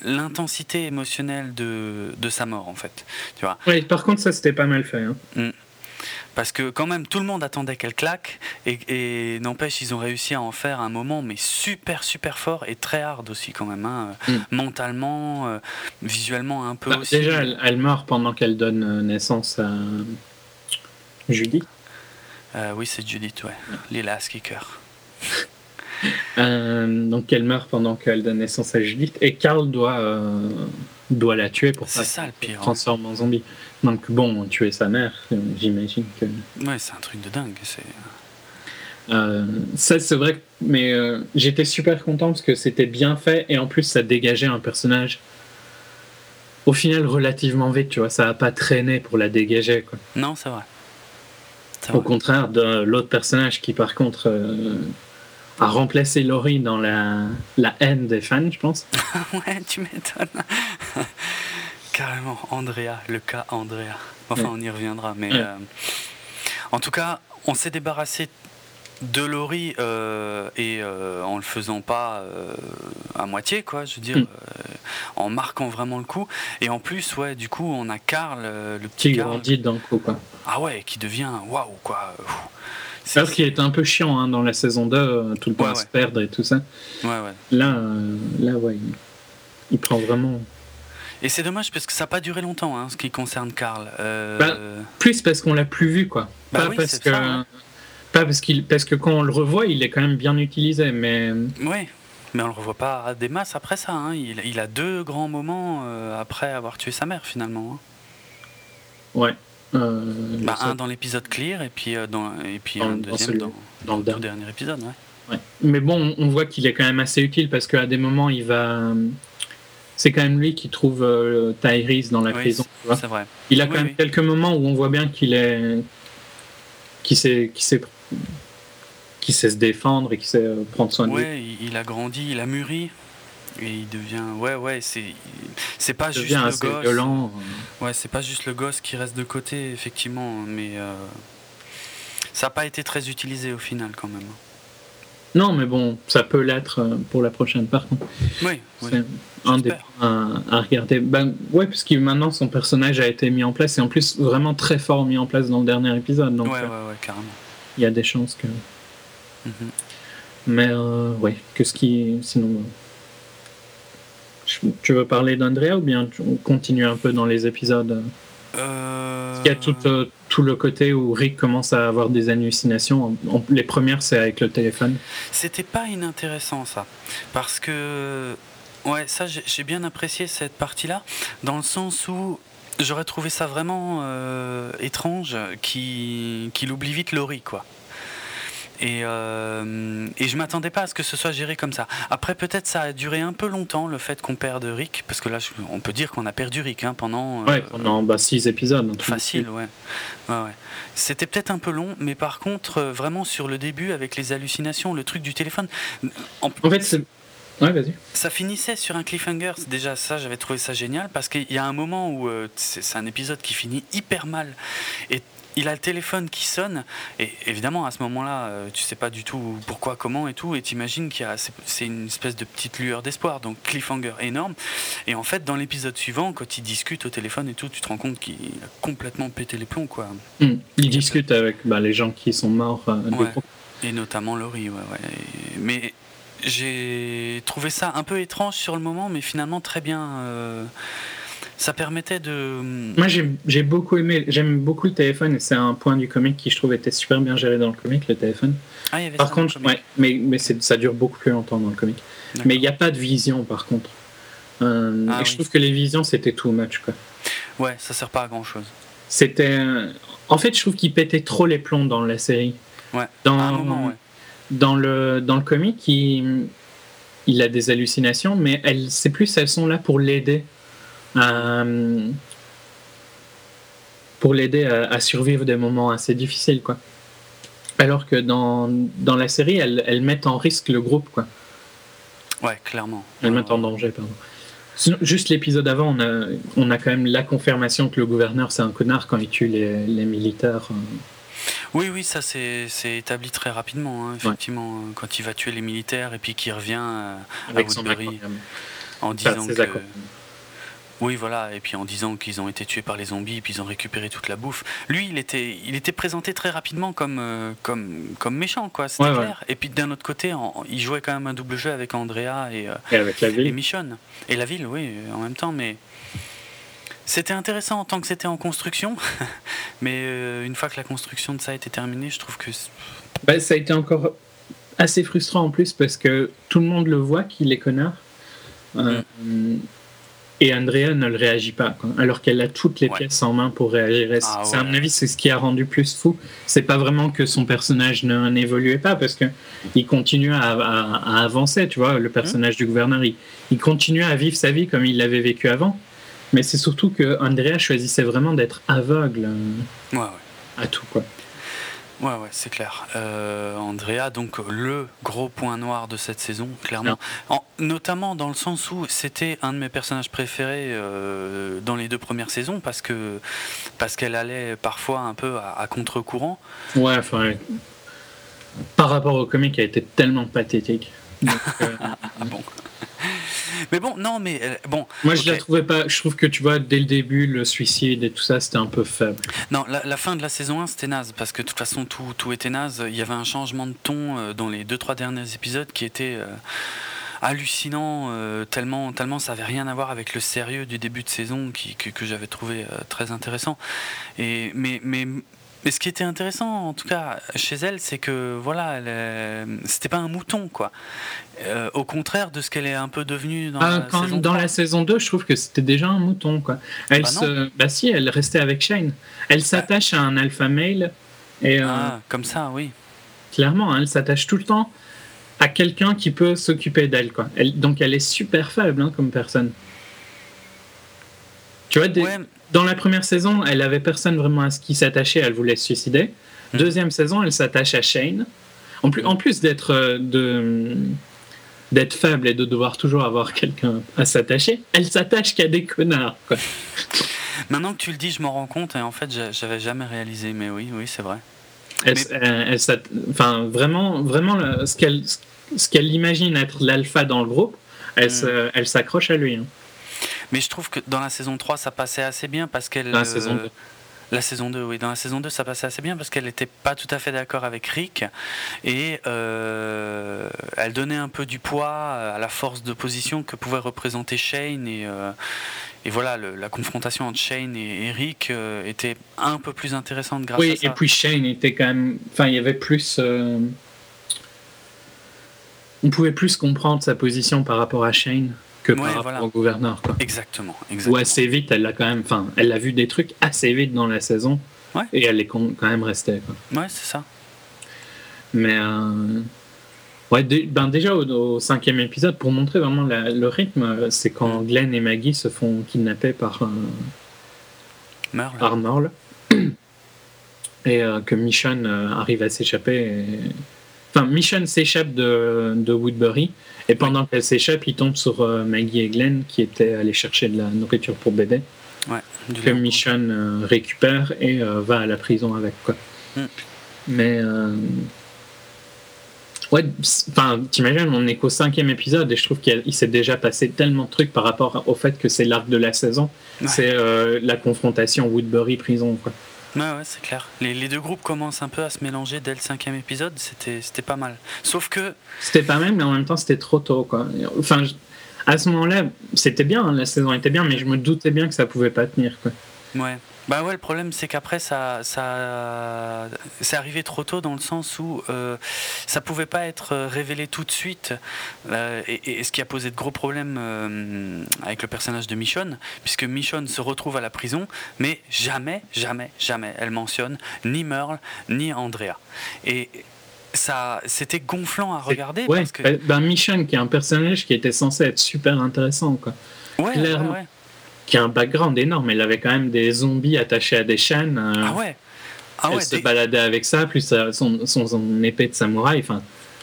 l'intensité émotionnelle de, de, sa mort en fait. Tu vois. Oui, par contre ça c'était pas mal fait. Hein. Mm. Parce que quand même, tout le monde attendait qu'elle claque. Et, n'empêche, ils ont réussi à en faire un moment, mais super, super fort et très hard aussi quand même. Hein. Mm. Mentalement, euh, visuellement un peu bah, aussi. Déjà, elle, meurt pendant qu'elle donne euh, naissance à Judith. Euh, oui, c'est Judith, ouais. Lila Skicker. [laughs] donc elle meurt pendant qu'elle donne naissance à Judith. Et Carl doit, doit la tuer pour ça, ça le pire, transforme en zombie. Donc bon, tuer sa mère, j'imagine que. Ouais, c'est un truc de dingue. C'est. Euh, ça, c'est vrai, mais euh, j'étais super content parce que c'était bien fait et en plus ça dégageait un personnage au final relativement vite, tu vois, ça a pas traîné pour la dégager. Quoi. Non, c'est vrai. Au contraire de l'autre personnage qui, par contre, euh, a remplacé Laurie dans la, la haine des fans, je pense. [laughs] ouais, tu m'étonnes. [laughs] Carrément, Andrea, le cas Andrea. Enfin, on y reviendra. Mais euh, en tout cas, on s'est débarrassé de Laurie euh, et euh, en le faisant pas à moitié, quoi. Je veux dire, mm. en marquant vraiment le coup. Et en plus, ouais, du coup, on a Karl, le petit. Qui grandit dans le coup, quoi. Ah ouais, qui devient waouh, quoi. C'est ce qui était un peu chiant hein, dans la saison 2, tout le temps à se perdre et tout ça. Ouais, ouais. Là, là ouais, il prend vraiment. Et c'est dommage parce que ça n'a pas duré longtemps, hein, ce qui concerne Karl. Euh, bah, plus parce qu'on l'a plus vu, quoi. Bah pas parce que. Pas parce, qu'il, parce que quand on le revoit, il est quand même bien utilisé, mais... Oui, mais on le revoit pas des masses après ça. Hein. Il, il, a deux grands moments euh, après avoir tué sa mère, finalement. Hein. Ouais. Euh, bah, un dans l'épisode Clear, et puis, dans, et puis un deuxième dans, dans, le dernier épisode, ouais. ouais. Mais bon, on voit qu'il est quand même assez utile, parce qu'à des moments, il va c'est quand même lui qui trouve euh, Tyrese dans la prison. Vrai. Il a quand même quelques moments où on voit bien qu'il est, qui sait, qui sait, se défendre et qui sait euh, prendre soin de lui. Ouais, il a grandi, il a mûri. Et il devient, ouais, ouais, c'est, c'est pas juste le gosse. Violent. Ouais, c'est pas juste le gosse qui reste de côté, effectivement, mais euh, ça n'a pas été très utilisé au final, quand même. Non, mais bon, ça peut l'être euh, pour la prochaine part. Oui, c'est un des points à, regarder. Ben, ouais, puisque maintenant son personnage a été mis en place et en plus vraiment très fort mis en place dans le dernier épisode. Donc, ouais, euh, ouais, ouais, carrément. Il y a des chances que. Mhm. Mais euh, ouais, qu'est-ce qui. Sinon. Tu veux parler d'Andrea ou bien on continue un peu dans les épisodes? Euh... Il y a tout, euh, tout, le côté où Rick commence à avoir des hallucinations. les premières, c'est avec le téléphone. C'était pas inintéressant ça. Parce que, ouais, ça, j'ai bien apprécié cette partie-là, dans le sens où j'aurais trouvé ça vraiment euh, étrange qu'il oublie vite Laurie, quoi. Et, euh, et je m'attendais pas à ce que ce soit géré comme ça. Après, peut-être ça a duré un peu longtemps le fait qu'on perde Rick, parce que là, on peut dire qu'on a perdu Rick hein, pendant. Euh, ouais, pendant bah, six épisodes. Facile, ouais. ouais, ouais. C'était peut-être un peu long, mais par contre, euh, vraiment sur le début, avec les hallucinations, le truc du téléphone. En, en fait, c'est. Ouais, vas-y. Ça finissait sur un cliffhanger. Déjà, ça, j'avais trouvé ça génial parce qu'il y a un moment où euh, c'est un épisode qui finit hyper mal. Et il a le téléphone qui sonne, et évidemment, à ce moment-là, euh, tu sais pas du tout pourquoi, comment et tout, et t'imagines qu'il y a, c'est une espèce de petite lueur d'espoir, donc cliffhanger énorme. Et en fait, dans l'épisode suivant, quand il discute au téléphone et tout, tu te rends compte qu'il a complètement pété les plombs, quoi. Hmm. Il discute avec bah, les gens qui sont morts. Euh, et notamment Laurie, ouais, ouais. Mais j'ai trouvé ça un peu étrange sur le moment, mais finalement très bien. Euh, ça permettait de. Moi, j'ai beaucoup aimé, j'aime beaucoup le téléphone et c'est un point du comic qui, je trouve, était super bien géré dans le comic, le téléphone. Ah, il y avait par contre, ouais, mais, mais ça dure beaucoup plus longtemps dans le comic. Mais il n'y a pas de vision, par contre. Euh, ah et je trouve que les visions, c'était too much, quoi. Ouais, ça sert pas à grand chose. C'était. En fait, je trouve qu'il pétait trop les plombs dans la série. Ouais. Dans, un moment, ouais dans le, dans le comic, il, il a des hallucinations, mais elles, c'est plus, elles sont là pour l'aider à, pour l'aider à, survivre des moments assez difficiles, quoi. Alors que dans, dans la série, elles, elles mettent en risque le groupe, quoi. Ouais, clairement. Elles mettent en danger, pardon. Juste l'épisode avant, on a, on a quand même la confirmation que le gouverneur c'est un connard quand il tue les, les militaires. Euh, oui, oui, ça c'est établi très rapidement, hein, effectivement, euh, quand il va tuer les militaires et puis qu'il revient euh, à Woodbury en disant que... Oui, voilà, et puis en disant qu'ils ont été tués par les zombies, et puis ils ont récupéré toute la bouffe. Lui, il était, il était présenté très rapidement comme, euh, comme, comme méchant, quoi, c'était clair. Et puis d'un autre côté, il jouait quand même un double jeu avec Andrea et, et avec la ville. et Michonne. Et la ville, oui, en même temps, mais c'était intéressant en tant que c'était en construction, [laughs] mais euh, une fois que la construction de ça a été terminée, je trouve que. Bah, ça a été encore assez frustrant en plus parce que tout le monde le voit qu'il est connard. Euh, mm. Et Andrea ne le réagit pas, alors qu'elle a toutes les pièces en main pour réagir. Ah à mon avis, c'est ce qui a rendu plus fou. C'est pas vraiment que son personnage n'évoluait pas, parce que il continue à, avancer, tu vois. Le personnage du gouverneur, il, il continue à vivre sa vie comme il l'avait vécu avant. Mais c'est surtout que Andrea choisissait vraiment d'être aveugle euh, à tout. Quoi. Ouais, ouais, c'est clair. Euh, Andrea, donc le gros point noir de cette saison, clairement. notamment dans le sens où c'était un de mes personnages préférés euh, dans les deux premières saisons parce que parce qu'elle allait parfois un peu à, contre-courant. Ouais, enfin, par rapport au comic, elle était tellement pathétique. Ah bon. Mais bon, non, mais euh, bon. Moi, je la trouvais pas. Je trouve que tu vois, dès le début, le suicide et tout ça, c'était un peu faible. Non, la, fin de la saison 1, c'était naze, parce que de toute façon, tout, tout était naze. Il y avait un changement de ton euh, dans les deux, trois derniers épisodes qui était. Euh, hallucinant tellement tellement ça avait rien à voir avec le sérieux du début de saison qui, que, que j'avais trouvé très intéressant et mais mais mais ce qui était intéressant, en tout cas, chez elle, c'est que voilà, c'était pas un mouton, quoi. Euh, au contraire de ce qu'elle est un peu devenue dans, ah, la, saison dans la saison 2, je trouve que c'était déjà un mouton, quoi. Elle bah, se... bah si, elle restait avec Shane. Elle s'attache à un alpha male. Et, euh, ah, comme ça, oui. Clairement, hein, elle s'attache tout le temps à quelqu'un qui peut s'occuper d'elle, quoi. Elle... donc elle est super faible hein, comme personne. Tu vois, des dans la première saison, elle avait personne vraiment à ce qui s'attachait, elle voulait se suicider. Hmm. Deuxième saison, elle s'attache à Shane. En plus, en plus d'être euh, de d'être faible et de devoir toujours avoir quelqu'un à s'attacher, elle s'attache qu'à des connards. [laughs] Maintenant que tu le dis, je m'en rends compte et en fait, j'avais jamais réalisé, mais oui, oui, c'est vrai. Elle, enfin, vraiment, vraiment, ce qu'elle ce qu'elle imagine être l'alpha dans le groupe, elle hmm. s'accroche à lui. Hein. Mais je trouve que dans la saison 3, ça passait assez bien parce qu'elle. La saison 2. Euh, la saison 2, oui. Dans la saison 2, ça passait assez bien parce qu'elle n'était pas tout à fait d'accord avec Rick et euh, elle donnait un peu du poids à la force de position que pouvait représenter Shane et, euh, et voilà, la confrontation entre Shane et, Rick était un peu plus intéressante grâce à ça. Oui, et puis Shane était quand même. Enfin, il y avait plus. On pouvait plus comprendre sa position par rapport à Shane que par rapport au gouverneur. Quoi. Exactement, exactement. Ou assez vite, elle l'a quand même, enfin, elle a vu des trucs assez vite dans la saison. Et elle est quand même restée. Quoi. Ouais, c'est ça. Mais euh, ouais, ben déjà au, cinquième épisode, pour montrer vraiment le rythme, c'est quand mm. Glenn et Maggie se font kidnapper par, euh, Merle. par Merle. [coughs] Et euh, que Michonne arrive à s'échapper. Enfin, Michonne s'échappe de, de Woodbury et pendant qu'elle s'échappe, il tombe sur euh, Maggie et Glenn qui étaient allés chercher de la nourriture pour bébé. que Michonne récupère et va à la prison avec. Quoi. Mm. Mais Ouais, enfin, t'imagines, on est qu'au cinquième épisode et je trouve qu'il s'est déjà passé tellement de trucs par rapport au fait que c'est l'arc de la saison. C'est euh, la confrontation Woodbury-prison, quoi. Ouais, ouais, c'est clair. Les, les, deux groupes commencent un peu à se mélanger dès le cinquième épisode, c'était pas mal. Sauf que. C'était pas mal, mais en même temps, c'était trop tôt, quoi. Enfin, à ce moment-là, c'était bien, hein, la saison était bien, mais je me doutais bien que ça pouvait pas tenir, quoi. Ouais. Bah ouais, le problème c'est qu'après ça, ça c'est arrivé trop tôt dans le sens où euh, ça pouvait pas être révélé tout de suite euh, et, ce qui a posé de gros problèmes euh, avec le personnage de Michonne puisque Michonne se retrouve à la prison mais jamais, jamais, jamais elle mentionne ni Merle ni Andrea et ça c'était gonflant à regarder parce que ben, Michonne qui est un personnage qui était censé être super intéressant quoi. Ouais, Clairement. ouais qui a un background énorme. Elle avait quand même des zombies attachés à des chaînes. Euh, ah ouais. Ah elle se baladait avec ça, plus son, son, épée de samouraï. Enfin,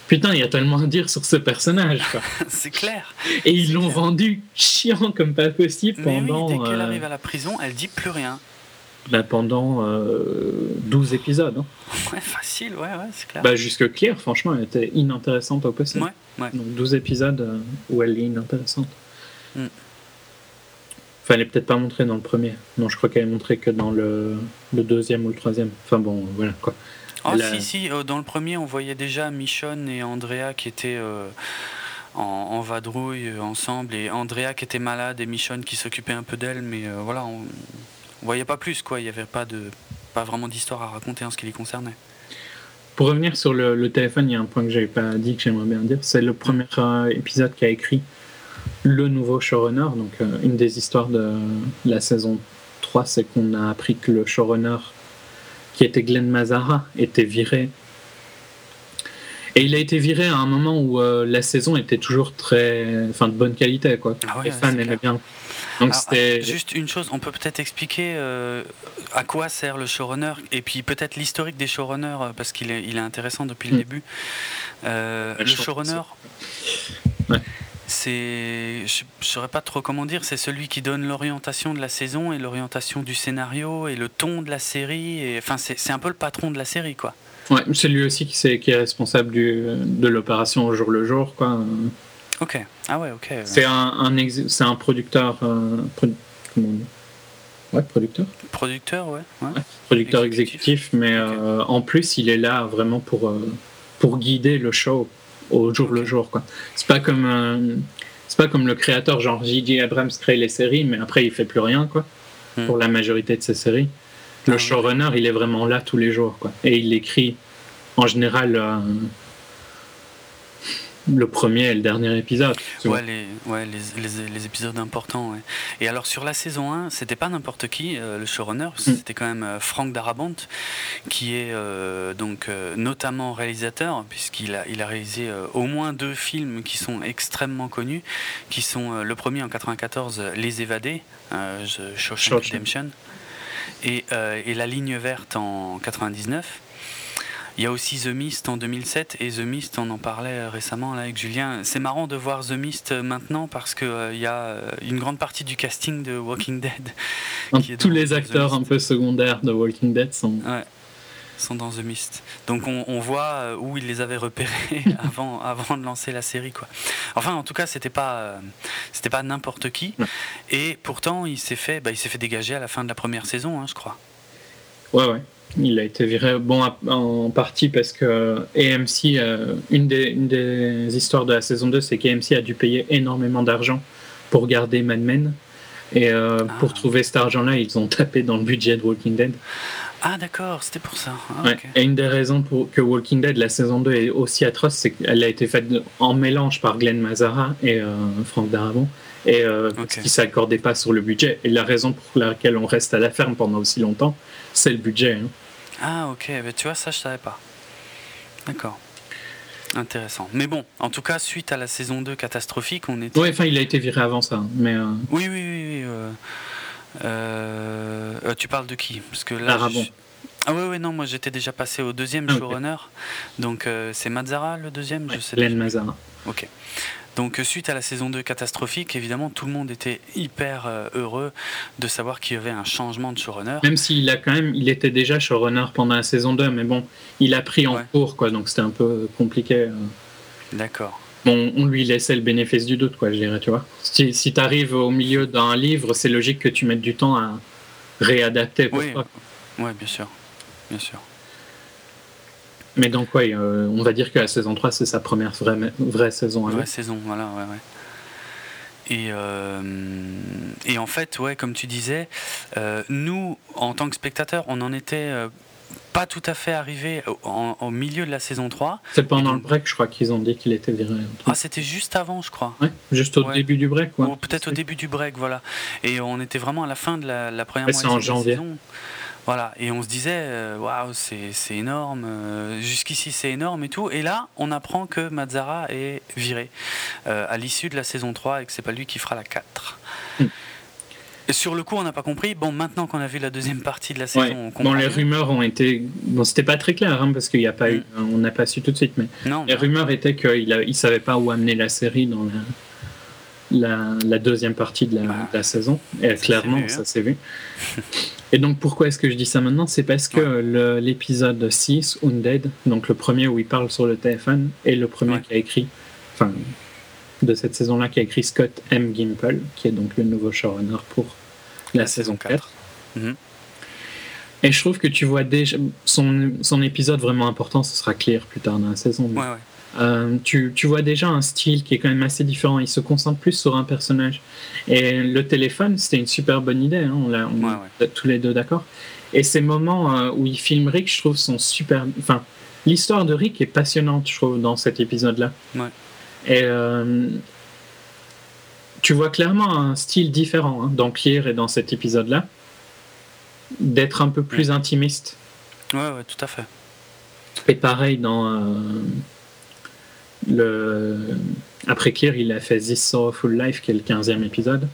putain, il y a tellement à dire sur ce personnage. [laughs] c'est clair. Et ils l'ont rendu chiant comme pas possible pendant. dès qu'elle euh, arrive à la prison, elle dit plus rien. Bah pendant 12 euh, épisodes. Hein. [laughs] Ouais, facile, ouais, ouais, c'est clair. Bah, jusque Claire, franchement, elle était inintéressante au possible. Ouais, ouais. Donc 12 épisodes où elle est inintéressante. Mm. Enfin, elle n'est peut-être pas montrée dans le premier. Non, je crois qu'elle est montrée que dans le, le, deuxième ou le troisième. Enfin bon, voilà quoi. Ah si, si, euh, dans le premier, on voyait déjà Michonne et Andrea qui étaient euh, en, vadrouille euh, ensemble, et Andrea qui était malade et Michonne qui s'occupait un peu d'elle, mais voilà, on, on, voyait pas plus quoi. Il n'y avait pas, de, pas vraiment d'histoire à raconter en ce qui les concernait. Pour revenir sur le, le téléphone, il y a un point que j'avais pas dit que j'aimerais bien dire. C'est le premier épisode qui a écrit le nouveau showrunner. Donc, euh, une des histoires de la saison 3, c'est qu'on a appris que le showrunner, qui était Glenn Mazara, était viré. Et il a été viré à un moment où euh, la saison était toujours très, enfin, de bonne qualité, quoi. Ah Les fans aimaient bien. Donc c'était juste une chose, on peut peut-être expliquer euh, à quoi sert le showrunner et puis peut-être l'historique des showrunners parce qu'il est, il est intéressant depuis le hmm. début. le showrunner, ouais c'est, je ne saurais pas trop comment dire, c'est celui qui donne l'orientation de la saison et l'orientation du scénario et le ton de la série. Et, enfin, c'est un peu le patron de la série, quoi. Ouais, c'est lui aussi qui, est, qui est responsable du, de l'opération au jour le jour, quoi. Ok. Ah ouais, ok. C'est un, un c'est un producteur. Euh, ouais, producteur? Producteur, ouais. producteur exécutif, mais euh, en plus, il est là vraiment pour, euh, pour guider le show au jour le jour. quoi. C'est pas comme c'est pas comme le créateur genre J.J. Abrams crée les séries, mais après il fait plus rien quoi. Hmm. Pour la majorité de ses séries, le ah, showrunner il est vraiment là tous les jours quoi. Et il écrit en général. Euh, le premier et le dernier épisode. Ouais, les, ouais les, les, épisodes importants. Ouais. Et alors sur la saison 1, c'était pas n'importe qui, euh, le showrunner, mm. c'était quand même euh, Frank Darabont, qui est euh, donc notamment réalisateur, puisqu'il a, il a réalisé au moins deux films qui sont extrêmement connus, qui sont le premier en 94, Les Évadés, Shawshank Redemption, et, et La Ligne Verte en 99. Il y a aussi The Mist en 2007 et The Mist, on en parlait euh, récemment là, avec Julien. C'est marrant de voir The Mist euh, maintenant parce qu'il euh, y a une grande partie du casting de Walking Dead. [laughs] tous les acteurs un peu secondaires de Walking Dead sont. sont dans The Mist. Donc on, voit où il les avait repérés [laughs] avant, avant de lancer la série. Quoi. Enfin, en tout cas, c'était pas, c'était pas n'importe qui. Et pourtant, il s'est fait, bah, il s'est fait dégager à la fin de la première saison, hein, je crois. Ouais, ouais. Il a été viré, bon, en partie parce que AMC, euh, une, des, une, des, histoires de la saison 2, c'est qu'AMC a dû payer énormément d'argent pour garder Mad Men. Et euh, ah. pour trouver cet argent-là, ils ont tapé dans le budget de Walking Dead. Ah d'accord, c'était pour ça. Ah, Et une des raisons pour que Walking Dead, la saison 2, est aussi atroce, c'est qu'elle a été faite en mélange par Glenn Mazara et euh, Frank Darabont, et euh, qui ne s'accordait pas sur le budget. Et la raison pour laquelle on reste à la ferme pendant aussi longtemps, c'est le budget. Hein. Ah ok, mais tu vois, ça je savais pas. D'accord. Intéressant. Mais bon, en tout cas, suite à la saison 2 catastrophique, on était... Oui, enfin, il a été viré avant ça. Mais euh, Oui, oui, oui. oui euh, euh, tu parles de qui? Parce que là, Ah ouais, ouais, non, moi j'étais déjà passé au deuxième ah, showrunner. Donc c'est Mazzara le deuxième? Je sais Len Mazzara. Ok. Donc suite à la saison 2 catastrophique, évidemment, tout le monde était hyper heureux de savoir qu'il y avait un changement de showrunner. Même s'il a quand même, il était déjà showrunner pendant la saison 2, mais bon, il a pris en cours, quoi, donc c'était un peu compliqué. D'accord on lui laissait le bénéfice du doute, quoi, je dirais, tu vois. Si, si tu arrives au milieu d'un livre, c'est logique que tu mettes du temps à réadapter. oui. bien sûr. Bien sûr. Mais donc, euh, on va dire que la saison 3, c'est sa première vraie, vraie saison. Vraie saison, voilà, ouais, ouais. Et, euh, et, en fait, ouais, comme tu disais, euh, nous, en tant que spectateurs, on en était pas tout à fait arrivé au, milieu de la saison 3. C'est pendant le break, je crois qu'ils ont dit qu'il était viré. Ah, c'était juste avant, je crois. Ouais, juste au début du break. Ouais. Peut-être au début du break, voilà. Et on était vraiment à la fin de la, première moitié en janvier. la saison. Voilà, et on se disait, euh, waouh, c'est énorme, euh, jusqu'ici c'est énorme et tout. Et là, on apprend que Mazzara est viré euh, à l'issue de la saison 3 et que c'est pas lui qui fera la 4 sur le coup, on n'a pas compris. Bon, maintenant qu'on a vu la deuxième partie de la saison, on comprend. Bon, les rumeurs ont été. Bon, c'était pas très clair, hein, parce qu'il n'y a pas eu. Mm. On n'a pas su tout de suite, mais. Non, les rumeurs étaient qu'il ne savait pas où amener la série dans la, la, deuxième partie de la, bah, saison. Et clairement, ça s'est vu. Hein. [laughs] Et donc, pourquoi est-ce que je dis ça maintenant? C'est parce que l'épisode 6, Undead, donc le premier où il parle sur le téléphone, est le premier qui a écrit. Enfin, de cette saison-là qui a écrit Scott M. Gimple, qui est donc le nouveau showrunner pour la, saison 4. Mhm. Et je trouve que tu vois déjà son, son, épisode vraiment important, ce sera clair plus tard dans la saison. Euh, tu, tu, vois déjà un style qui est quand même assez différent. Il se concentre plus sur un personnage. Et le téléphone, c'était une super bonne idée. Hein. On l'a tous les deux d'accord. Et ces moments euh, où il filme Rick, je trouve, sont super. Enfin, l'histoire de Rick est passionnante, je trouve, dans cet épisode-là. Et euh, tu vois clairement un style différent hein, dans Clear et dans cet épisode-là, d'être un peu plus intimiste. Ouais, ouais, tout à fait. Et pareil dans le. Après Clear, il a fait This Full Life, qui est le 15e épisode,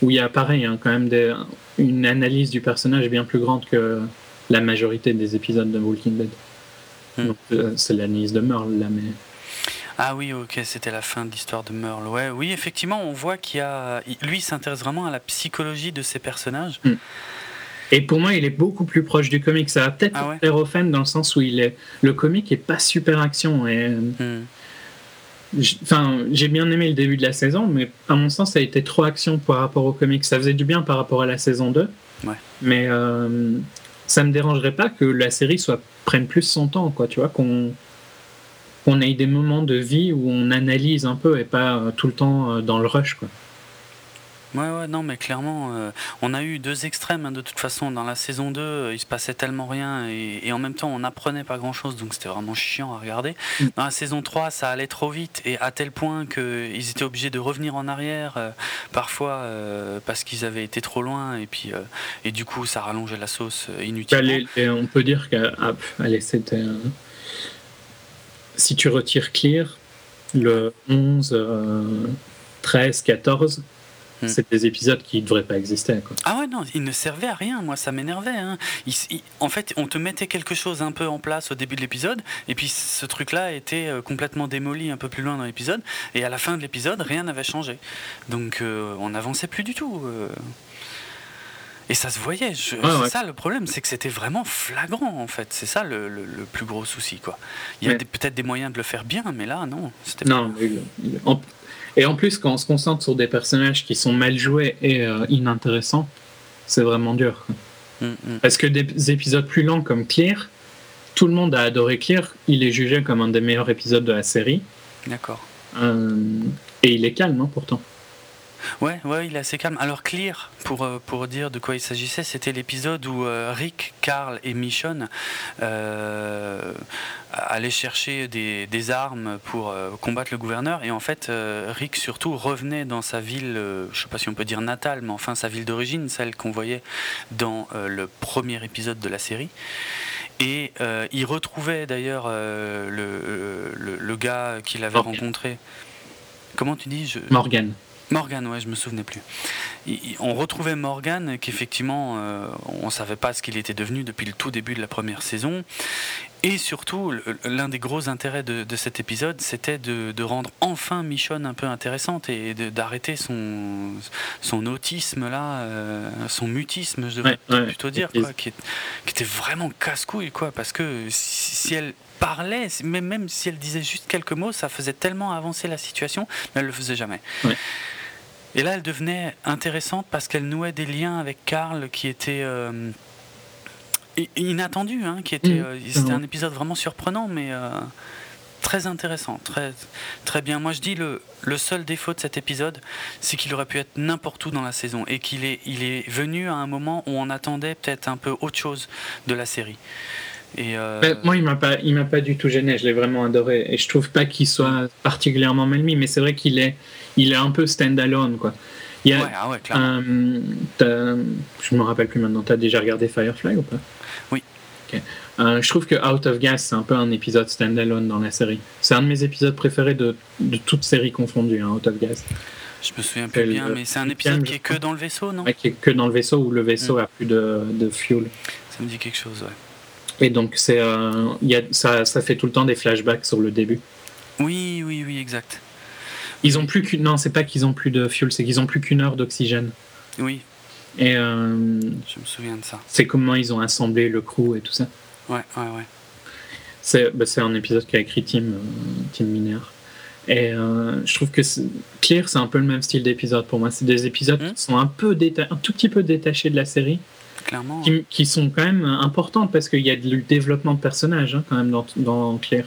où il y a pareil, hein, quand même des... une analyse du personnage bien plus grande que la majorité des épisodes de Walking Dead. Hmm. Euh, c'est l'analyse de Merle là, mais. Ah oui, ok, c'était la fin de l'histoire de Merle. Ouais, oui, effectivement, on voit qu'il a. Lui, s'intéresse vraiment à la psychologie de ses personnages. Hmm. Et pour moi, il est beaucoup plus proche du comic. Ça va peut-être ah aux fans dans le sens où il est. Le comic est pas super action. Et... Hmm. Enfin, j'ai bien aimé le début de la saison, mais à mon sens, ça a été trop action par rapport au comic. Ça faisait du bien par rapport à la saison 2. Ouais. Mais euh, ça me dérangerait pas que la série soit prenne plus son temps, quoi. Tu vois, qu'on qu'on ait des moments de vie où on analyse un peu et pas euh, tout le temps euh, dans le rush. Quoi. Ouais, ouais, non, mais clairement, euh, on a eu deux extrêmes hein, de toute façon. Dans la saison 2, il se passait tellement rien et, en même temps, on apprenait pas grand chose, donc c'était vraiment chiant à regarder. Mm. Dans la saison 3, ça allait trop vite et à tel point qu'ils étaient obligés de revenir en arrière, parfois parce qu'ils avaient été trop loin et puis et du coup, ça rallongeait la sauce inutilement. et on peut dire que ah, c'était si tu retires Clear, le 11, 13, 14, c'est des épisodes qui ne devraient pas exister. Ah ouais, non, ils ne servaient à rien, moi ça m'énervait. Hein. en fait, on te mettait quelque chose un peu en place au début de l'épisode, et puis ce truc-là était euh, complètement démoli un peu plus loin dans l'épisode, et à la fin de l'épisode, rien n'avait changé. Donc euh, on n'avançait plus du tout. Euh. Et ça se voyait. c'est ça le problème, c'est que c'était vraiment flagrant en fait. C'est ça le, plus gros souci quoi. Il y a peut-être des moyens de le faire bien, mais là non. Non. Et en plus, quand on se concentre sur des personnages qui sont mal joués et euh, inintéressants, c'est vraiment dur. Mm, mm. Parce que des épisodes plus longs comme Clear, tout le monde a adoré Clear. Il est jugé comme un des meilleurs épisodes de la série. D'accord. Euh, et il est calme, hein, pourtant. Ouais, ouais, il est assez calme. Alors Clear, pour, euh, pour dire de quoi il s'agissait, c'était l'épisode où euh, Rick, Carl et Michonne euh, allaient chercher des, des armes pour combattre le gouverneur. Et en fait, Rick surtout revenait dans sa ville, je sais pas si on peut dire natale, mais enfin sa ville d'origine, celle qu'on voyait dans le premier épisode de la série. Et il retrouvait d'ailleurs le, le, le, gars qu'il avait rencontré. Comment tu dis? Je... Morgan. Morgan, ouais, je me souvenais plus. on retrouvait Morgan, qu'effectivement, euh, on savait pas ce qu'il était devenu depuis le tout début de la première saison. Et surtout, l'un des gros intérêts de, cet épisode, c'était de, rendre enfin Michonne un peu intéressante et d'arrêter son, son autisme là, euh, son mutisme, je devrais plutôt dire, quoi, qui, était vraiment casse-couille, quoi, parce que si elle parlait, même, même si elle disait juste quelques mots, ça faisait tellement avancer la situation, mais elle le faisait jamais. Et là, elle devenait intéressante parce qu'elle nouait des liens avec Karl qui étaient euh, inattendus. Hein, qui était, mm. euh, c'était un épisode vraiment surprenant, mais euh, très intéressant, très, très bien. Moi, je dis le, le seul défaut de cet épisode, c'est qu'il aurait pu être n'importe où dans la saison et qu'il est, il est venu à un moment où on attendait peut-être un peu autre chose de la série. Et ben, moi, il m'a pas, il m'a pas du tout gêné. Je l'ai vraiment adoré et je trouve pas qu'il soit particulièrement mal mis, mais c'est vrai qu'il est, il est un peu stand-alone, quoi. Il y a, ah ouais, euh, je me rappelle plus maintenant. T'as déjà regardé Firefly ou pas? Oui. Euh, je trouve que Out of Gas, c'est un peu un épisode stand-alone dans la série. C'est un de mes épisodes préférés de, de toutes séries confondues, hein, Out of Gas. Je me souviens plus bien, mais c'est un épisode qui est que dans le vaisseau, non? Qui est que dans le vaisseau où le vaisseau mm. a plus de, de, fuel. Ça me dit quelque chose, ouais. Et donc, c'est, euh, ça, ça fait tout le temps des flashbacks sur le début. Oui, oui, oui, exact. Ils ont plus qu'une. Non, c'est pas qu'ils ont plus de fuel, c'est qu'ils ont plus qu'une heure d'oxygène. Oui. Et. Euh, je me souviens de ça. C'est comment ils ont assemblé le crew et tout ça. Ouais, ouais, ouais. C'est bah, un épisode qu'a écrit Tim, euh, Tim Miner. Et euh, je trouve que Clear, c'est un peu le même style d'épisode pour moi. C'est des épisodes hmm. qui sont un, peu un tout petit peu détachés de la série. Clairement. Qui, sont quand même importants parce qu'il y a du développement de personnages hein, quand même dans, dans Clear.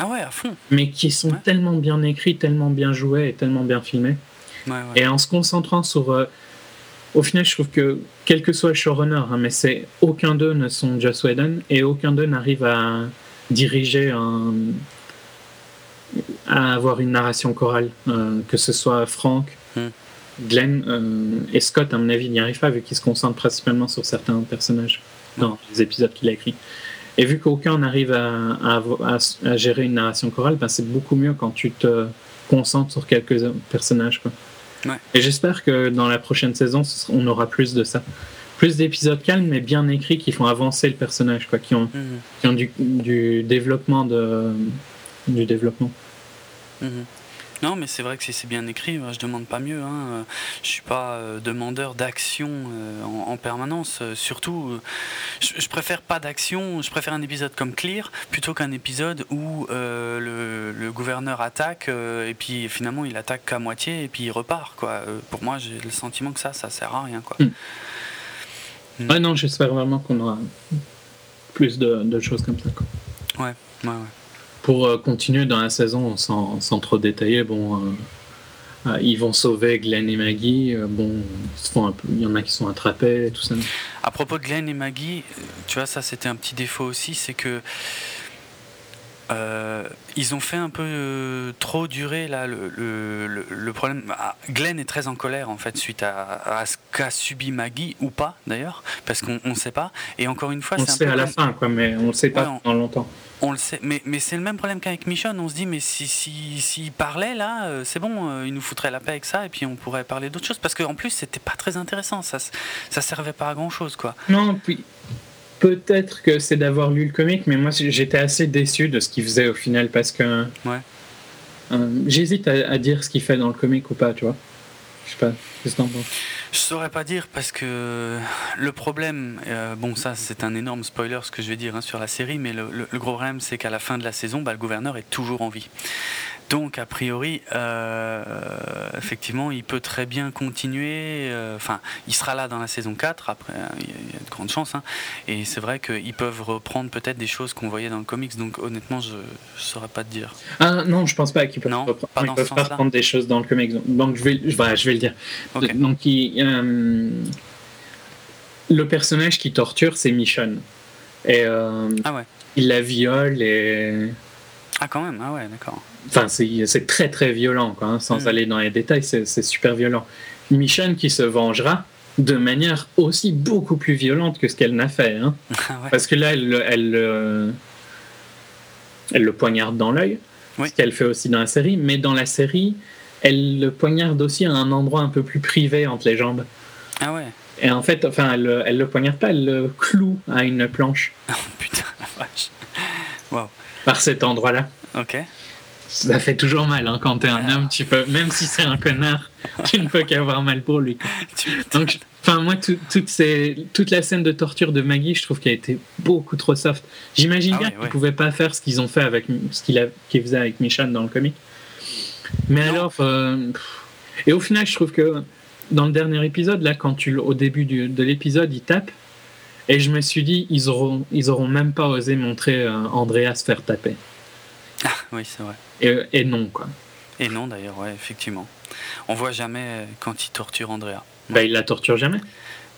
Ah ouais, à fond. Mais qui sont tellement bien écrits, tellement bien joués et tellement bien filmés. et en se concentrant sur. Euh, au final, je trouve que, quel que soit le showrunner, hein, mais c'est aucun d'eux ne sont Joss Whedon et aucun d'eux n'arrive à diriger un, à avoir une narration chorale, euh, que ce soit Frank, hmm. Glenn euh, et Scott, à mon avis, n'y arrivent pas vu qu'ils se concentrent principalement sur certains personnages dans les épisodes qu'il a écrits. Et vu qu'aucun n'arrive à, à, gérer une narration chorale, ben c'est beaucoup mieux quand tu te concentres sur quelques personnages. Quoi. Et j'espère que dans la prochaine saison, on aura plus de ça. Plus d'épisodes calmes, mais bien écrits, qui font avancer le personnage, quoi, qui ont, qui ont du, du, développement. De, du développement. Mhm. Non, mais c'est vrai que si c'est bien écrit, je demande pas mieux. Hein. Je suis pas euh, demandeur d'action euh, en, permanence. Surtout, je, préfère pas d'action. Je préfère un épisode comme Clear plutôt qu'un épisode où euh, le, gouverneur attaque et puis finalement il attaque qu'à moitié et puis il repart. Quoi. pour moi, j'ai le sentiment que ça, ça sert à rien. Quoi. Hmm. Hmm. non, j'espère vraiment qu'on aura plus de, choses comme ça. Quoi. Ouais, ouais, ouais pour euh, continuer dans la saison sans, trop détailler, bon, euh, euh, ils vont sauver Glenn et Maggie. bon, il y en a qui sont attrapés, tout ça. À propos de Glenn et Maggie, tu vois, ça c'était un petit défaut aussi, c'est que ils ont fait un peu trop durer là le, le, le, problème. Ah, Glenn est très en colère en fait suite à, à ce qu'a subi Maggie ou pas d'ailleurs, parce qu'on ne sait pas. Et encore une fois, on sait à la fin quoi, mais on ne sait pas dans longtemps. On le sait, mais, mais c'est le même problème qu'avec Michonne. On se dit, mais s'il si, si, parlait là, euh, c'est bon, euh, il nous foutrait la paix avec ça, et puis on pourrait parler d'autres choses. Parce qu'en plus, c'était pas très intéressant. Ça, ça servait pas à grand chose, quoi. Non, puis peut-être que c'est d'avoir lu le comic, mais moi j'étais assez déçu de ce qu'il faisait au final parce que. Ouais. Euh, j'hésite à, à, dire ce qu'il fait dans le comic ou pas, tu vois. Je sais pas, qu'est-ce que je saurais pas dire parce que le problème, euh, bon ça c'est un énorme spoiler ce que je vais dire hein, sur la série, mais le, gros problème c'est qu'à la fin de la saison, bah, le gouverneur est toujours en vie. Donc, a priori, euh, effectivement, il peut très bien continuer. Euh, enfin, il sera là dans la saison 4, après, il y a de grandes chances. Hein. et c'est vrai qu'ils peuvent reprendre peut-être des choses qu'on voyait dans le comics. Donc, honnêtement, je ne saurais pas te dire. Ah non, je pense pas qu'ils peuvent, reprendre, peuvent pas reprendre des choses dans le comics. Donc, je vais, je, je vais le dire. Donc, euh, le personnage qui torture, c'est Michonne. Et ah ouais. il la viole et. Ah, quand même, ah ouais, d'accord. Enfin, c'est très très violent, quoi, hein, sans mm. aller dans les détails, c'est super violent. Michonne qui se vengera de manière aussi beaucoup plus violente que ce qu'elle n'a fait. Hein. [laughs] Ah Parce que là, elle, elle, euh, elle, le poignarde dans l'œil, ce qu'elle fait aussi dans la série, mais dans la série, elle le poignarde aussi à un endroit un peu plus privé entre les jambes. Ah ouais. Et en fait, enfin, elle, elle le poignarde pas, elle le cloue à une planche. Oh [laughs] putain, la vache. Wow. Par cet endroit-là. Ok. Ça fait toujours mal hein, quand t'es un Ah. homme, tu peux, même si c'est un connard, [laughs] tu ne peux qu'avoir mal pour lui. [laughs] Donc, enfin, moi, tout- toute, ces, toute la scène de torture de Maggie, je trouve qu'elle a été beaucoup trop soft. J'imagine Ah bien ouais, qu'ils ouais. pouvaient pas faire ce qu'ils ont fait avec ce qu'ils faisaient avec Michan dans le comic. Mais Non. alors, euh, et au final, je trouve que dans le dernier épisode, là, quand tu, au début du- de l'épisode, il tape. Et je me suis dit, ils auront, ils auront même pas osé montrer euh, Andrea se faire taper. Ah, oui, c'est vrai. Et, et non, quoi. Et non, d'ailleurs, ouais, effectivement. On voit jamais euh, quand il torture Andrea. Bah, il la torture jamais.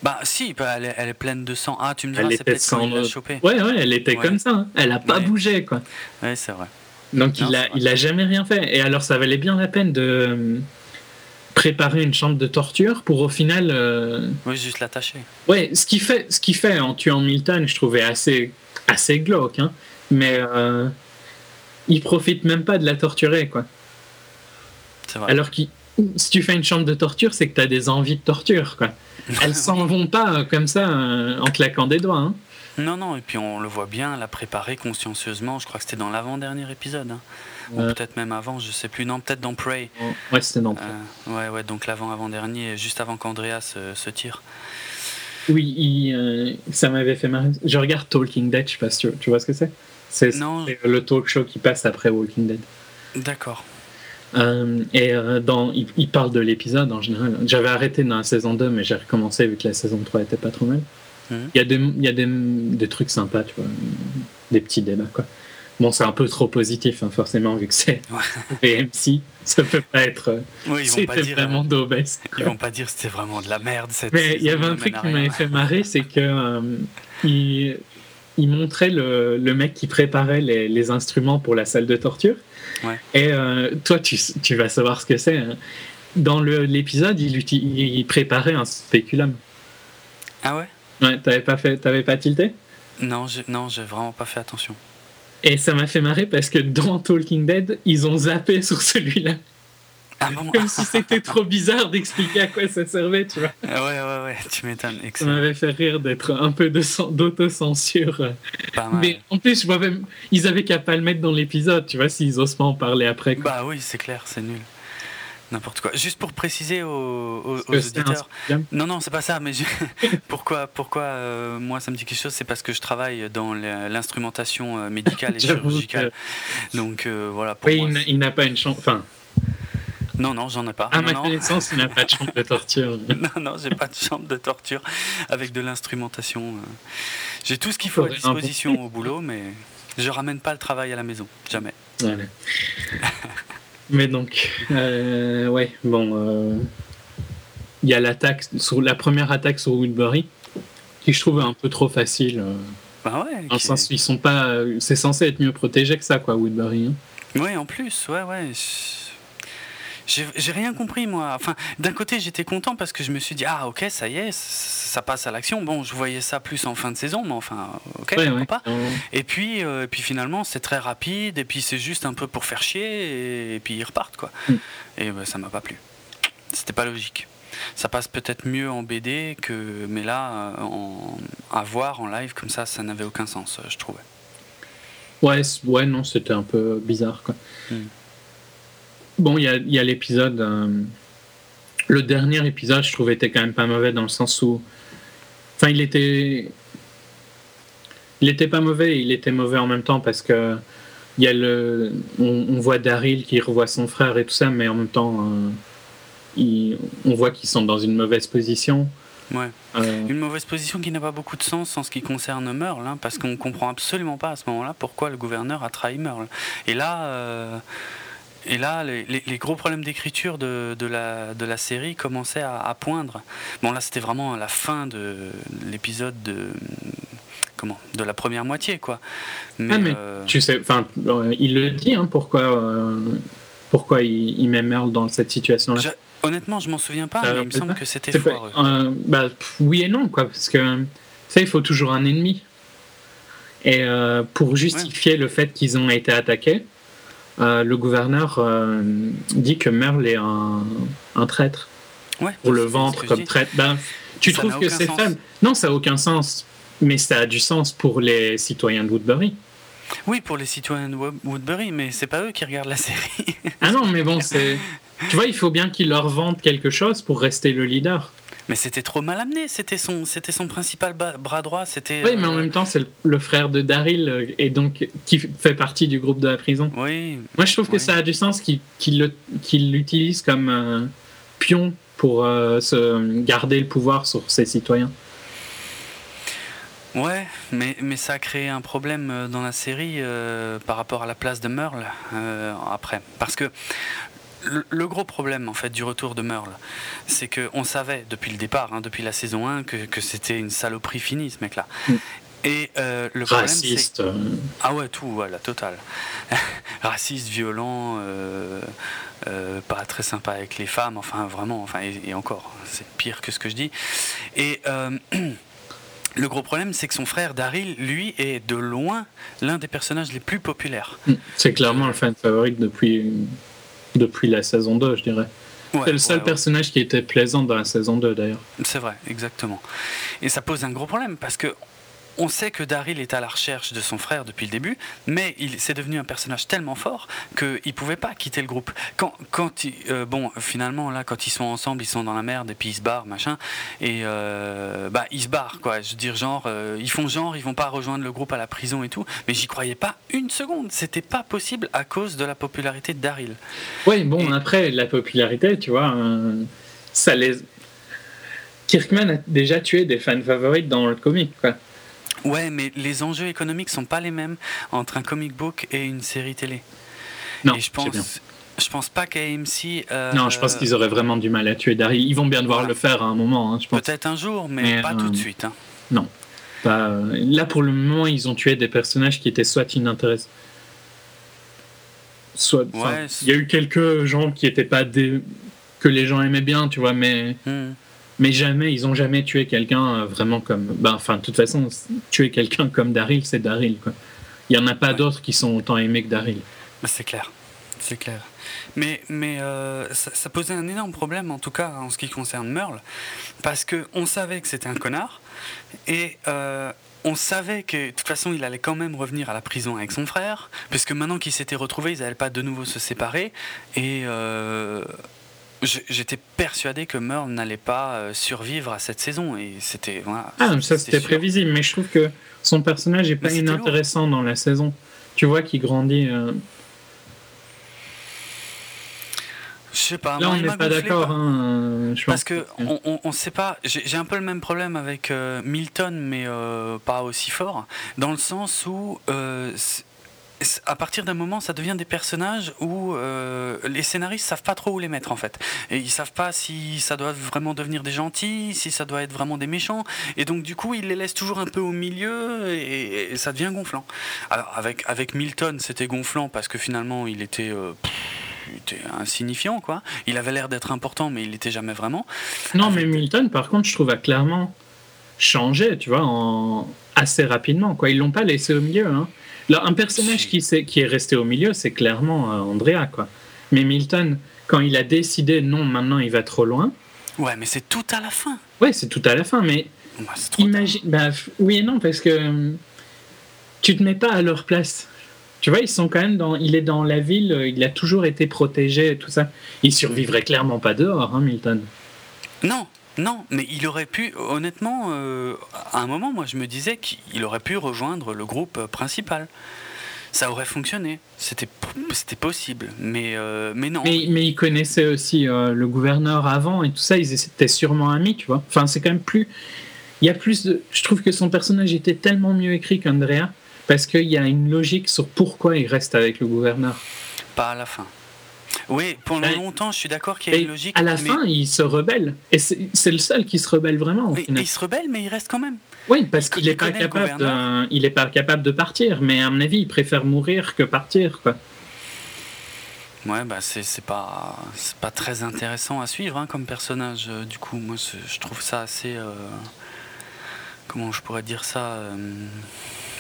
Bah, si, bah, elle, est, elle est pleine de sang. Ah, tu me diras, Elle c'est était peut-être quand il l'a sans- chopé. Ouais, ouais, elle était Ouais. comme ça. hein. Elle a pas Ouais. bougé, quoi. Ouais, c'est vrai. Donc Non, il, a, il a jamais rien fait. Et alors ça valait bien la peine de euh, préparer une chambre de torture pour au final. euh, Oui, juste l'attacher. Ouais, ce qu'il fait, ce fait en tuant Milton, je trouvais assez, assez glauque. Hein. Mais euh, il profite même pas de la torturer, quoi. Vrai. Alors que si tu fais une chambre de torture, c'est que tu as des envies de torture, quoi. [laughs] Elles s'en vont pas euh, comme ça euh, en claquant des doigts. Hein. Non, non, et puis on le voit bien, la préparer consciencieusement. Je crois que c'était dans l'avant-dernier épisode. hein. Ou peut-être même avant, je sais plus. Non, peut-être dans Prey. ouais, c'était dans. Euh, ouais, ouais, donc l'avant-avant-dernier, juste avant qu'Andrea se, se tire. Oui, il, euh, ça m'avait fait marrer. Je regarde Talking Dead, je sais pas si tu, tu vois ce que c'est. C'est le talk show qui passe après Walking Dead. D'accord. Euh, et euh, dans, il, il parle de l'épisode en général. J'avais arrêté dans la saison 2, mais j'ai recommencé vu que la saison 3 était pas trop mal. Mhm. Il y a, des, il y a des, des trucs sympas, tu vois, des petits débats, quoi. Bon, c'est un peu trop positif, hein, forcément, vu que c'est Ouais. [laughs] VMC. Ça peut pas être. euh, Oui, ils vont pas dire. vraiment d'obèse. Ils vont pas dire c'était vraiment de la merde cette Mais il y avait un truc qui m'avait fait marrer, c'est que euh, il, il montrait le, le mec qui préparait les, les instruments pour la salle de torture. Ouais. Et euh, toi, tu, tu vas savoir ce que c'est. hein. Dans l'épisode, il, il préparait un spéculum. Ah ouais? Ouais, t'avais pas fait, pas tilté? Non, j'ai non, j'ai vraiment pas fait attention. Et ça m'a fait marrer parce que dans Talking Dead, ils ont zappé sur celui-là. Ah bon Comme si c'était trop bizarre d'expliquer à quoi ça servait, tu vois. Ah Ouais, ouais, ouais, tu m'étonnes. Ça m'avait fait rire d'être un peu d'autocensure. [laughs] Mais en plus, je vois même, ils avaient qu'à pas le mettre dans l'épisode, tu vois, s'ils osent pas en parler après. quoi. Bah oui, c'est clair, c'est nul. N'importe quoi. Juste pour préciser aux, auditeurs. Non, non, c'est pas ça, mais je- [laughs] pourquoi, pourquoi euh, moi ça me dit quelque chose C'est parce que je travaille dans l'instrumentation euh, médicale et [laughs] chirurgicale. Donc euh, voilà, pour Oui, moi. il, n'a- pas une chambre. Enfin, Non, non, j'en ai pas. à non, ma non. connaissance, il n'a pas de chambre de torture. [laughs] Non, non, j'ai pas de chambre de torture avec de l'instrumentation. euh. J'ai tout ce qu'il faut à disposition au boulot, mais je ramène pas le travail à la maison, jamais. Voilà. Mais donc, euh, ouais, bon. euh, Il y a l'attaque, sur la première attaque sur Woodbury, qui je trouve un peu trop facile. euh, Bah ouais. Dans le sens ils sont pas. C'est censé être mieux protégé que ça, quoi, Woodbury. hein. Ouais, en plus, ouais, ouais. J'ai rien compris, moi. Enfin, d'un côté, j'étais content parce que je me suis dit, ah, ok, ça y est, ça passe à l'action. Bon, je voyais ça plus en fin de saison, mais enfin, ok, ouais. pas. Et puis, euh, et puis finalement, c'est très rapide, et puis c'est juste un peu pour faire chier, et, et puis ils repartent, quoi. Mm. Et ben, ça m'a pas plu. C'était pas logique. Ça passe peut-être mieux en BD que, mais là, euh, en, à voir en live comme ça, ça n'avait aucun sens, euh, je trouvais. Ouais, ouais, non, c'était un peu bizarre, quoi. Hmm. Bon, il y a, l'épisode. euh, le dernier épisode, je trouvais, était quand même pas mauvais dans le sens où. Enfin, il était. Il était pas mauvais, il était mauvais en même temps parce que. Il y a le, on, on voit Daryl qui revoit son frère et tout ça, mais en même temps, euh, il- on voit qu'ils sont dans une mauvaise position. Ouais. Euh, Une mauvaise position qui n'a pas beaucoup de sens en ce qui concerne Merle, hein, parce qu'on comprend absolument pas à ce moment-là pourquoi le gouverneur a trahi Merle. Et là, euh, et là les, les- les gros problèmes d'écriture de, de la, de la série commençaient à, à poindre. Bon, là, c'était vraiment la fin de l'épisode de. Comment De la première moitié, quoi. Mais, Ah, mais euh, Tu sais, enfin, euh, il le dit, hein, pourquoi, euh, pourquoi il, il met Merle dans cette situation-là? je- honnêtement, je m'en souviens pas, mais il me semble pas que c'était foireux. bah, oui et non, quoi, parce que ça, il faut toujours un ennemi. Et pour justifier le fait qu'ils ont été attaqués, le gouverneur dit que Merle est un, un traître. Ouais, pour le ventre comme traître. Ben, tu trouves que c'est faible? Non, ça n'a aucun sens. Mais ça a du sens pour les citoyens de Woodbury. Oui, pour les citoyens de Woodbury, mais c'est pas eux qui regardent la série. ah non, mais bon, c'est. [laughs] Tu vois, il faut bien qu'ils leur vendent quelque chose pour rester le leader. Mais c'était trop mal amené, c'était son, c'était son principal bras droit. C'était, oui, mais en euh, même temps, c'est le, frère de Daryl euh, et donc qui fait partie du groupe de la prison. Oui. Moi, je trouve que ça a du sens qu'il, l'utilise comme un pion pour euh, se garder le pouvoir sur ses citoyens. Ouais, mais, mais ça a créé un problème euh, dans la série euh, par rapport à la place de Merle après. Parce que le, gros problème en fait du retour de Merle, c'est qu'on savait depuis le départ, hein, depuis la saison 1, que, que c'était une saloperie finie ce mec-là. Mm. Et le Raciste. problème, Ah ouais, tout, ouais, la totale. [laughs] Raciste, violent, euh, pas très sympa avec les femmes, enfin vraiment, enfin et, encore, c'est pire que ce que je dis. Et euh, [clears throat] le gros problème, c'est que son frère Daryl, lui, est de loin l'un des personnages les plus populaires. Mm. C'est clairement le fan favorite depuis, depuis la saison 2, je dirais. c'est le seul personnage qui était plaisant dans la saison 2 d'ailleurs. C'est vrai, exactement. Et ça pose un gros problème parce que on sait que Daryl est à la recherche de son frère depuis le début, mais il s'est devenu un personnage tellement fort qu'il ne pouvait pas quitter le groupe. Quand, quand euh, bon, finalement, là, quand ils sont ensemble, ils sont dans la merde et puis ils se barrent, machin, et euh, bah, ils se barrent, quoi. Je veux dire, genre, euh, ils font genre, ils vont pas rejoindre le groupe à la prison et tout, mais j'y croyais pas une seconde. C'était pas possible à cause de la popularité de Daryl. Oui, bon, après, la popularité, tu vois, ça les. Kirkman a déjà tué des fans favorites dans le comic, quoi. Ouais, mais les enjeux économiques sont pas les mêmes entre un comic book et une série télé. Non, je pense, je pense pas qu'AMC. Euh, non, je pense qu'ils auraient vraiment du mal à tuer Daryl. Ils vont bien devoir le faire à un moment. Hein, Peut-être un jour, mais, pas tout de euh, suite. Hein. Non. Pas, euh, là, pour le moment, ils ont tué des personnages qui étaient soit inintéressants. Soit. Il y a eu quelques gens qui étaient pas des que les gens aimaient bien, tu vois, mais. Hmm. Mais jamais, ils ont jamais tué quelqu'un euh, vraiment comme. Ben, enfin, de toute façon, tuer quelqu'un comme Daryl, c'est Daryl. Quoi. Il n'y en a pas d'autres qui sont autant aimés que Daryl. Ben, c'est clair. C'est clair. Mais, mais euh, ça, posait un énorme problème, en tout cas en ce qui concerne Merle, parce qu'on savait que c'était un connard, et euh, on savait que de toute façon il allait quand même revenir à la prison avec son frère, puisque maintenant qu'ils s'étaient retrouvés, ils n'allaient pas de nouveau se séparer, et J'étais persuadé que Merle n'allait pas euh, survivre à cette saison et c'était voilà, ah ça c'était prévisible mais je trouve que son personnage est pas inintéressant dans la saison. Tu vois qu'il grandit euh... je sais pas là on n'est pas d'accord hein, parce que on, on, sait pas j'ai un peu le même problème avec euh, Milton mais euh, pas aussi fort dans le sens où à partir d'un moment, ça devient des personnages où euh, les scénaristes savent pas trop où les mettre en fait. Et ils savent pas si ça doit vraiment devenir des gentils, si ça doit être vraiment des méchants. Et donc du coup, ils les laissent toujours un peu au milieu et, ça devient gonflant. Alors avec, avec Milton, c'était gonflant parce que finalement, il était... Euh, était insignifiant quoi. Il avait l'air d'être important mais il n'était jamais vraiment. Non mais Milton par contre je trouve a clairement changé tu vois en... assez rapidement quoi. Ils l'ont pas laissé au milieu hein un personnage qui, est, qui est resté au milieu, c'est clairement euh, Andrea, quoi. Mais Milton, quand il a décidé non, maintenant il va trop loin. Ouais, mais c'est tout à la fin. Ouais, c'est tout à la fin, mais imagine. Bah, oui et non, parce que euh, tu te mets pas à leur place. Tu vois, ils sont quand même dans. Il est dans la ville, euh, il a toujours été protégé, tout ça. Il survivrait clairement pas dehors, hein, Milton. Non, non, mais il aurait pu, honnêtement, euh, à un moment, moi je me disais qu'il aurait pu rejoindre le groupe euh, principal. Ça aurait fonctionné, c'était possible, mais, euh, mais non. Mais, mais il connaissait aussi le gouverneur avant et tout ça, ils étaient sûrement amis, tu vois. Enfin, c'est quand même plus. Il y a plus de. Je trouve que son personnage était tellement mieux écrit qu'Andrea, parce qu'il y a une logique sur pourquoi il reste avec le gouverneur. Pas à la fin. Oui, pendant longtemps, je suis d'accord qu'il y a une logique. À la fin, il se rebelle. Et c'est le seul qui se rebelle vraiment. il se rebelle, mais il reste quand même. Oui, parce qu'il n'est pas, capable de, il est pas capable de partir. Mais à mon avis, il préfère mourir que partir. Quoi. Ouais, bah c'est pas, pas très intéressant à suivre hein, comme personnage. Euh, du coup, moi, je trouve ça assez. Euh, comment je pourrais dire ça euh,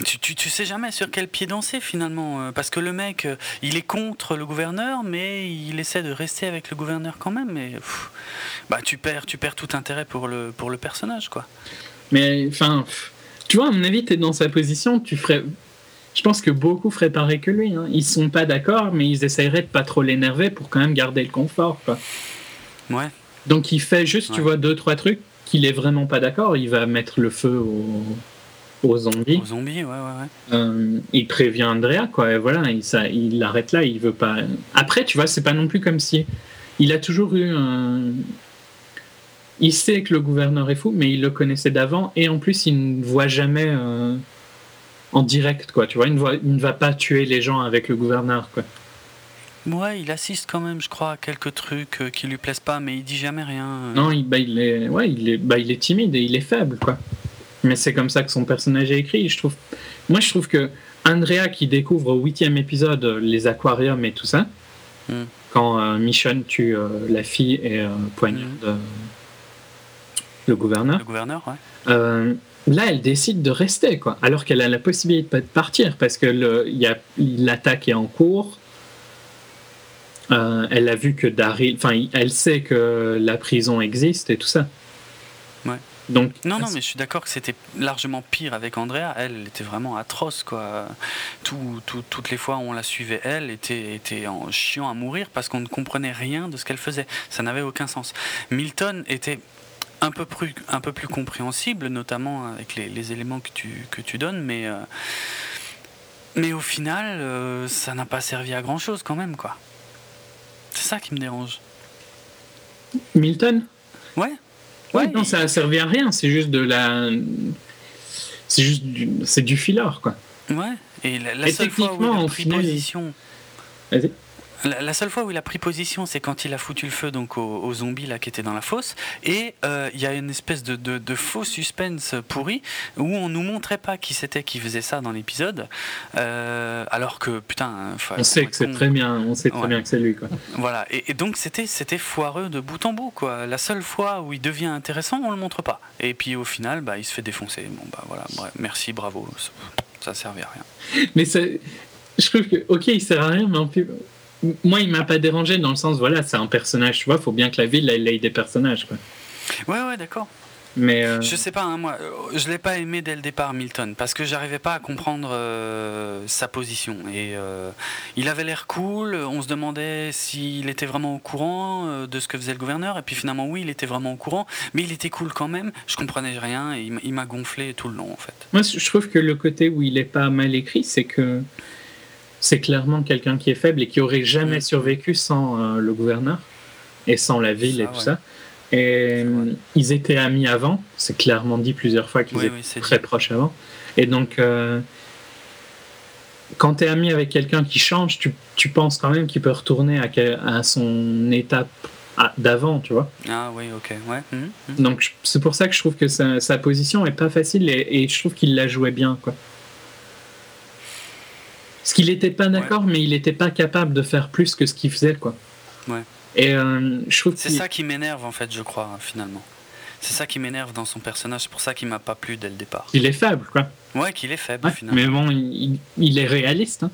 tu, tu, tu, sais jamais sur quel pied danser finalement, euh, parce que le mec, euh, il est contre le gouverneur, mais il essaie de rester avec le gouverneur quand même. Mais bah tu perds, tu perds tout intérêt pour le pour le personnage, quoi. Mais enfin, tu vois, à mon avis, t'es dans sa position, tu ferais. Je pense que beaucoup feraient pareil que lui. Hein. Ils sont pas d'accord, mais ils essaieraient de pas trop l'énerver pour quand même garder le confort, quoi. Ouais. Donc il fait juste, tu vois, deux trois trucs qu'il est vraiment pas d'accord. Il va mettre le feu au aux zombies. Aux zombies, ouais, ouais, ouais. Euh, il prévient Andrea, quoi. Et voilà, il, ça, il l'arrête là. Il veut pas. Après, tu vois, c'est pas non plus comme si il a toujours eu un. Il sait que le gouverneur est fou, mais il le connaissait d'avant. Et en plus, il ne voit jamais euh, en direct, quoi. Tu vois, il ne, voit... il ne va pas tuer les gens avec le gouverneur, quoi. Ouais, il assiste quand même, je crois, à quelques trucs euh, qui lui plaisent pas, mais il dit jamais rien. Non, il, bah, il est, ouais, il est, bah, il est timide et il est faible, quoi. Mais c'est comme ça que son personnage est écrit. Je trouve... Moi, je trouve que Andrea qui découvre au huitième épisode les aquariums et tout ça, mm. quand euh, Michonne tue euh, la fille et euh, poignarde mm. le gouverneur. Le gouverneur, ouais. Euh, là, elle décide de rester, quoi. Alors qu'elle a la possibilité de partir parce que l'attaque est en cours. elle a vu que Daryl, enfin, elle sait que la prison existe et tout ça. Ouais non, non, mais je suis d'accord que c'était largement pire avec Andrea. Elle, était vraiment atroce, quoi. Tout, toutes les fois où on la suivait, elle était, était en chiant à mourir parce qu'on ne comprenait rien de ce qu'elle faisait. Ça n'avait aucun sens. Milton était un peu plus, un peu plus compréhensible, notamment avec les, éléments que tu, que tu donnes, mais, euh, mais au final, euh, ça n'a pas servi à grand chose quand même, quoi. C'est ça qui me dérange. Milton? Ouais. Ouais, non, ça a servi à rien. C'est juste de la. C'est juste du... c'est du quoi. Ouais. Et la, la seule fois où il a pris position. Vas-y. La, seule fois où il a pris position, c'est quand il a foutu le feu donc aux, zombies là qui étaient dans la fosse. Et euh, il y a une espèce de, de, faux suspense pourri où on nous montrait pas qui c'était qui faisait ça dans l'épisode, euh, alors que putain. On sait que c'est très bien, on sait très bien que c'est lui quoi. Voilà. Et, donc c'était c'était foireux de bout en bout quoi. La seule fois où il devient intéressant, on le montre pas. Et puis au final, bah il se fait défoncer. Bon bah voilà, merci, bravo. Ça servait à rien. Mais je trouve que ok, il sert à rien, mais en plus moi, il m'a pas dérangé dans le sens, voilà, c'est un personnage, tu vois, faut bien que la ville elle ait des personnages, quoi. Ouais, ouais, d'accord. Mais euh... je sais pas, hein, moi, euh, je l'ai pas aimé dès le départ, Milton, parce que j'arrivais pas à comprendre euh, sa position. Et euh, il avait l'air cool. On se demandait s'il était vraiment au courant de ce que faisait le gouverneur. Et puis finalement, oui, il était vraiment au courant, mais il était cool quand même. Je comprenais rien et il m'a gonflé tout le long, en fait. Moi, je trouve que le côté où il est pas mal écrit, c'est que c'est clairement quelqu'un qui est faible et qui aurait jamais mm. survécu sans euh, le gouverneur et sans la ville et tout ça. Et ils étaient amis avant, c'est clairement dit plusieurs fois qu'ils étaient très proches avant. Et donc, euh, quand tu es ami avec quelqu'un qui change, tu, tu penses quand même qu'il peut retourner à, à son étape d'avant, tu vois. Ah oui, ok, ouais. Mm, mm. Donc, c'est pour ça que je trouve que sa, sa position est pas facile et, et je trouve qu'il la jouait bien, quoi. Parce qu'il n'était pas d'accord, mais il n'était pas capable de faire plus que ce qu'il faisait, quoi. Ouais. Et euh, je trouve C'est ça qui m'énerve, en fait, je crois, finalement. C'est ça qui m'énerve dans son personnage, c'est pour ça qu'il m'a pas plu dès le départ. Il est faible, quoi. Ouais, qu'il est faible, finalement. Mais bon, il, est réaliste. Hein.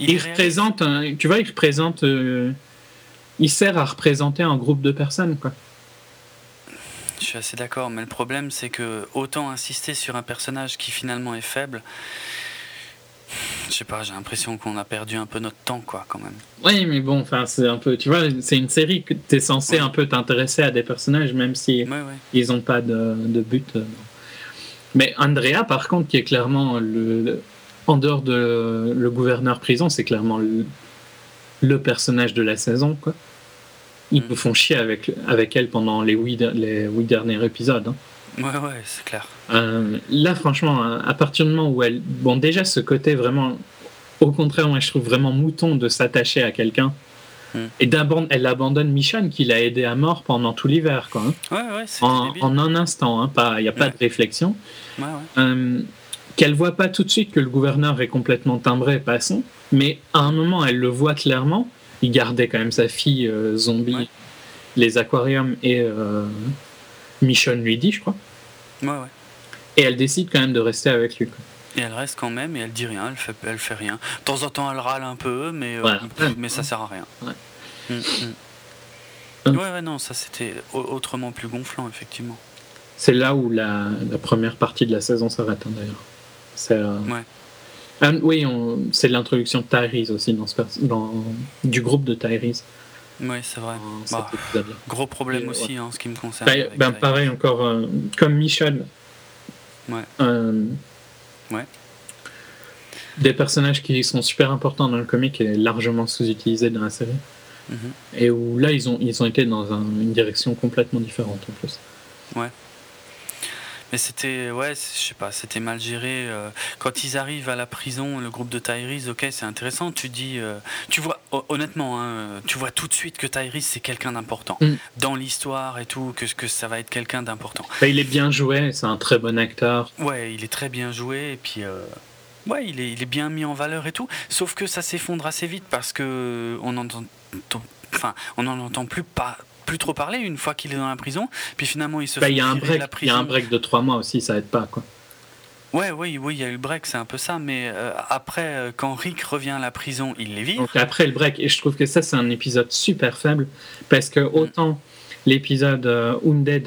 Il, représente, tu vois, il représente. Euh, il sert à représenter un groupe de personnes, quoi. Je suis assez d'accord, mais le problème, c'est que autant insister sur un personnage qui finalement est faible, je sais pas, j'ai l'impression qu'on a perdu un peu notre temps, quoi, quand même. Oui, mais bon, enfin, c'est un peu, tu vois, c'est une série que tu es censé un peu t'intéresser à des personnages, même si ils ont pas de, de, but. Euh. Mais Andrea, par contre, qui est clairement le, en dehors de le gouverneur prison, c'est clairement le, personnage de la saison, quoi. Ils mm. me font chier avec, avec elle pendant les huit, les huit derniers épisodes. Hein. Ouais, ouais, c'est clair. Euh, là, franchement, à partir du moment où elle. Bon, déjà, ce côté vraiment. Au contraire, moi, je trouve vraiment mouton de s'attacher à quelqu'un. Hmm. Et d'abord, elle abandonne Michonne, qui l'a aidé à mort pendant tout l'hiver, quoi. Hein. Ouais, ouais, en, en, un instant, hein, il n'y a pas de réflexion. Ouais, ouais. Euh, qu'elle voit pas tout de suite que le gouverneur est complètement timbré, passons. Mais à un moment, elle le voit clairement. Il gardait quand même sa fille euh, zombie, les aquariums et Michonne lui dit, je crois. Ouais, ouais. Et elle décide quand même de rester avec lui. Et elle reste quand même et elle dit rien, elle fait, elle fait rien. De temps en temps, elle râle un peu, mais, mais ça sert à rien. Ouais. Mm, mm. ouais, ouais, non, ça c'était autrement plus gonflant, effectivement. C'est là où la, la, première partie de la saison s'arrête, hein, d'ailleurs. C'est. Ouais. Ah, oui, c'est l'introduction de Tyrese aussi dans, ce dans du groupe de Tyrese. Oui, c'est vrai. Bah, gros problème aussi en ce qui me concerne. Ben, ben pareil, encore euh, comme Michel. Ouais. Euh, ouais. Des personnages qui sont super importants dans le comic et largement sous-utilisés dans la série. Mhm. Et où là, ils ont, ils ont été dans une direction complètement différente en plus. Ouais. Mais c'était, ouais, je sais pas, c'était mal géré. Euh, quand ils arrivent à la prison, le groupe de Tyrese, ok, c'est intéressant. Tu dis, euh, tu vois, honnêtement, hein, tu vois tout de suite que Tyrese c'est quelqu'un d'important mm. dans l'histoire et tout, que, que ça va être quelqu'un d'important. Bah, il est bien joué, c'est un très bon acteur. Ouais, il est très bien joué et puis. Euh, ouais, il est, il est bien mis en valeur et tout. Sauf que ça s'effondre assez vite parce que on entend, enfin, on entend plus pas plus trop parler une fois qu'il est dans la prison. Puis finalement, il se bah, fait. Il y a un break. Il y a un break de trois mois aussi, ça aide pas quoi. Ouais, oui, oui, il y a eu le break, c'est un peu ça. Mais euh, après, euh, quand Rick revient à la prison, il les vit. Donc après le break, et je trouve que ça, c'est un épisode super faible parce que mm. autant l'épisode euh, Wounded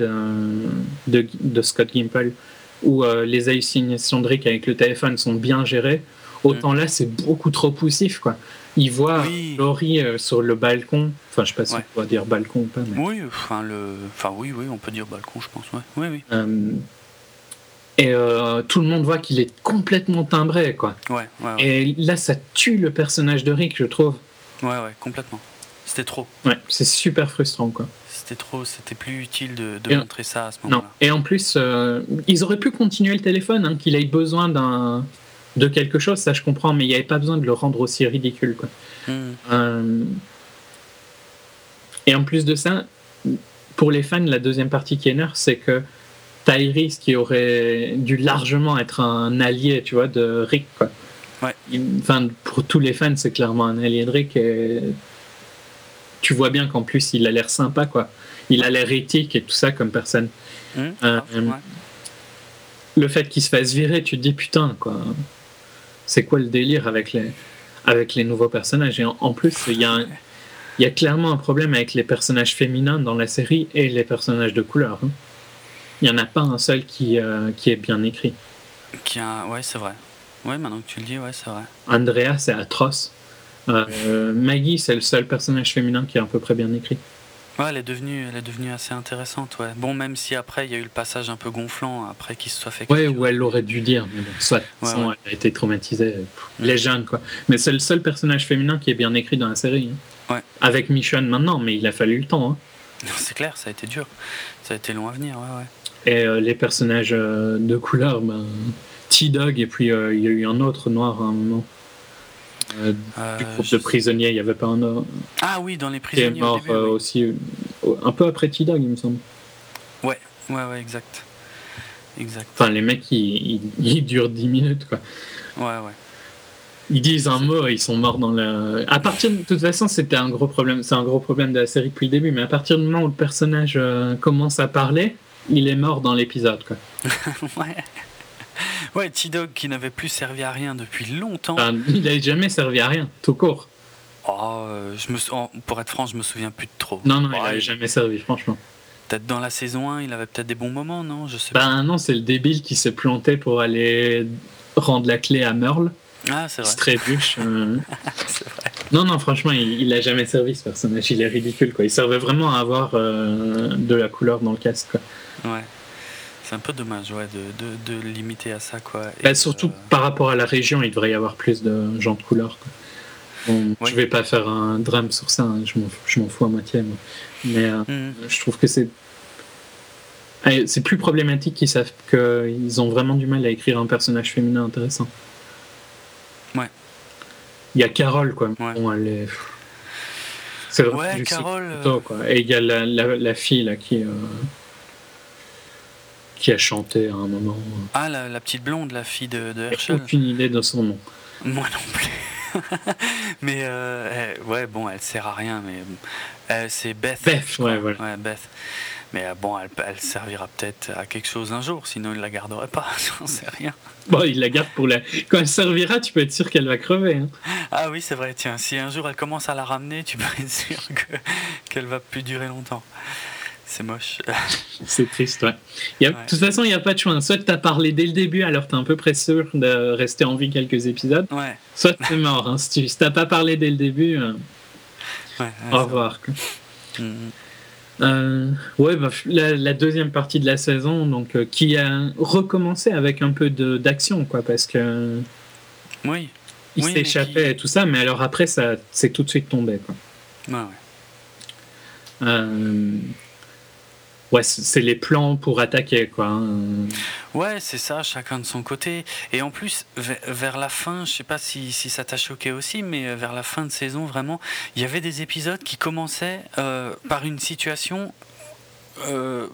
de, de, Scott Gimple où les hallucinations de Rick avec le téléphone sont bien gérées, autant mm. là, c'est beaucoup trop poussif, quoi. Il voit Laurie euh, sur le balcon. Enfin, je sais pas si on peut dire balcon ou pas. Oui, enfin, le... enfin, oui, oui, on peut dire balcon, je pense. Oui, oui. Euh, et euh, tout le monde voit qu'il est complètement timbré, quoi. Ouais, Et là, ça tue le personnage de Rick, je trouve. Ouais, ouais, complètement. C'était trop. Ouais, c'est super frustrant, quoi. C'était trop, c'était plus utile de, de montrer ça à ce moment-là. Et en plus, ils auraient pu continuer le téléphone, hein, qu'il ait besoin d'un de quelque chose, ça je comprends, mais il n'y avait pas besoin de le rendre aussi ridicule. Quoi. Hmm. Euh, et en plus de ça, pour les fans, la deuxième partie qui énerve, c'est que Tyrese, qui aurait dû largement être un allié, tu vois, de Rick, quoi. Ouais. Enfin, pour tous les fans, c'est clairement un allié de Rick. Et tu vois bien qu'en plus, il a l'air sympa, quoi. Il a l'air éthique et tout ça comme personne. Hmm. Euh, le fait qu'il se fasse virer, tu te dis putain, quoi c'est quoi le délire avec les, avec les nouveaux personnages? Et en, plus, il y, a il y a clairement un problème avec les personnages féminins dans la série et les personnages de couleur. Hein. Il n'y en a pas un seul qui, euh, qui est bien écrit. Qui a... Ouais, c'est vrai. Ouais, maintenant que tu le dis, ouais, c'est vrai. Andrea, c'est atroce. Euh, Maggie, c'est le seul personnage féminin qui est à peu près bien écrit. Ouais, elle est devenue, elle est devenue assez intéressante, ouais. Bon, même si après il y a eu le passage un peu gonflant après qu'il se soit fait. Ouais, ou elle l'aurait dû dire, mais bon, soit. elle a été traumatisée. Mm. Les jeunes, quoi. Mais c'est le seul personnage féminin qui est bien écrit dans la série. Hein. Ouais. Avec Michonne maintenant, mais il a fallu le temps. Hein. C'est clair, ça a été dur. Ça a été long à venir, ouais, ouais. Et euh, les personnages euh, de couleur, ben, T-Dog, et puis euh, il y a eu un autre noir à un moment. Euh, euh, du groupe de prisonniers, il n'y avait pas un. Ah oui, dans les prisonniers. Qui est mort euh, aussi un peu après T-Dog, il me semble. Ouais, ouais, ouais, exact. Exact. Enfin, les mecs, ils, ils, [laughs] durent 10 minutes, quoi. Ouais, ouais. Ils disent un mot et ils sont morts dans la. À partir de, toute façon, c'était un gros problème. C'est un gros problème de la série depuis le début, mais à partir du moment où le personnage commence à parler, il est mort dans l'épisode, quoi. [laughs] ouais. Ouais, T-Dog qui n'avait plus servi à rien depuis longtemps. il n'avait jamais servi à rien, tout court. Oh, je me, pour être franc, je me souviens plus de trop. Non, non, il n'avait jamais servi, franchement. Peut-être dans la saison 1, il avait peut-être des bons moments, non? Je sais ben non, c'est le débile qui s'est planté pour aller rendre la clé à Merle. Ah, c'est vrai. Trébuche. Euh... [laughs] vrai. Non, non, franchement, il n'a jamais servi ce personnage. Il est ridicule, quoi. Il servait vraiment à avoir euh, de la couleur dans le casque, quoi. Ouais. C'est un peu dommage ouais, de, de, limiter à ça. Quoi. Bah, surtout euh, par rapport à la région, il devrait y avoir plus de gens de couleur. Quoi. Je vais pas faire un drame sur ça, hein, je m'en fous à moitié. Mais euh, mhm. je trouve que c'est. C'est plus problématique qu'ils savent qu'ils ont vraiment du mal à écrire un personnage féminin intéressant. Ouais. Il y a Carole, quoi. Bon, elle est. C'est ouais, Carole. Euh, quoi. Et il y a la, la, fille là qui qui a chanté à un moment. Ah, la, petite blonde, la fille de, de Herschel. Aucune idée de son nom. Moi non plus. [laughs] mais euh, ouais, bon, elle sert à rien, mais euh, c'est Beth. Beth, ouais, voilà. Ouais, Beth. Mais euh, bon, elle, elle servira peut-être à quelque chose un jour, sinon il la garderait pas, [laughs] j'en sais rien. Bon, il la garde pour la. Quand elle servira, tu peux être sûr qu'elle va crever. Hein. Ah oui, c'est vrai, tiens, si un jour elle commence à la ramener, tu peux être sûr que, qu'elle va plus durer longtemps. C'est moche. [laughs] c'est triste, ouais. De toute façon, il n'y a pas de choix. Soit tu as parlé dès le début, alors tu es un peu près sûr de rester en vie quelques épisodes. Ouais. Soit tu es mort. Hein. Si tu n'as pas parlé dès le début, euh, au revoir. Mm-hmm. Euh, ouais, bah, la, deuxième partie de la saison, donc euh, qui a recommencé avec un peu d'action, quoi, parce que. Oui. Il s'échappait et tout ça, mais alors après, ça c'est tout de suite tombé, quoi. ouais. Euh, ouais, c'est les plans pour attaquer, quoi. Hein. Ouais, c'est ça, chacun de son côté. Et en plus, vers la fin, je sais pas si, si ça t'a choqué aussi, mais euh, vers la fin de saison, vraiment, il y avait des épisodes qui commençaient euh, par une situation euh,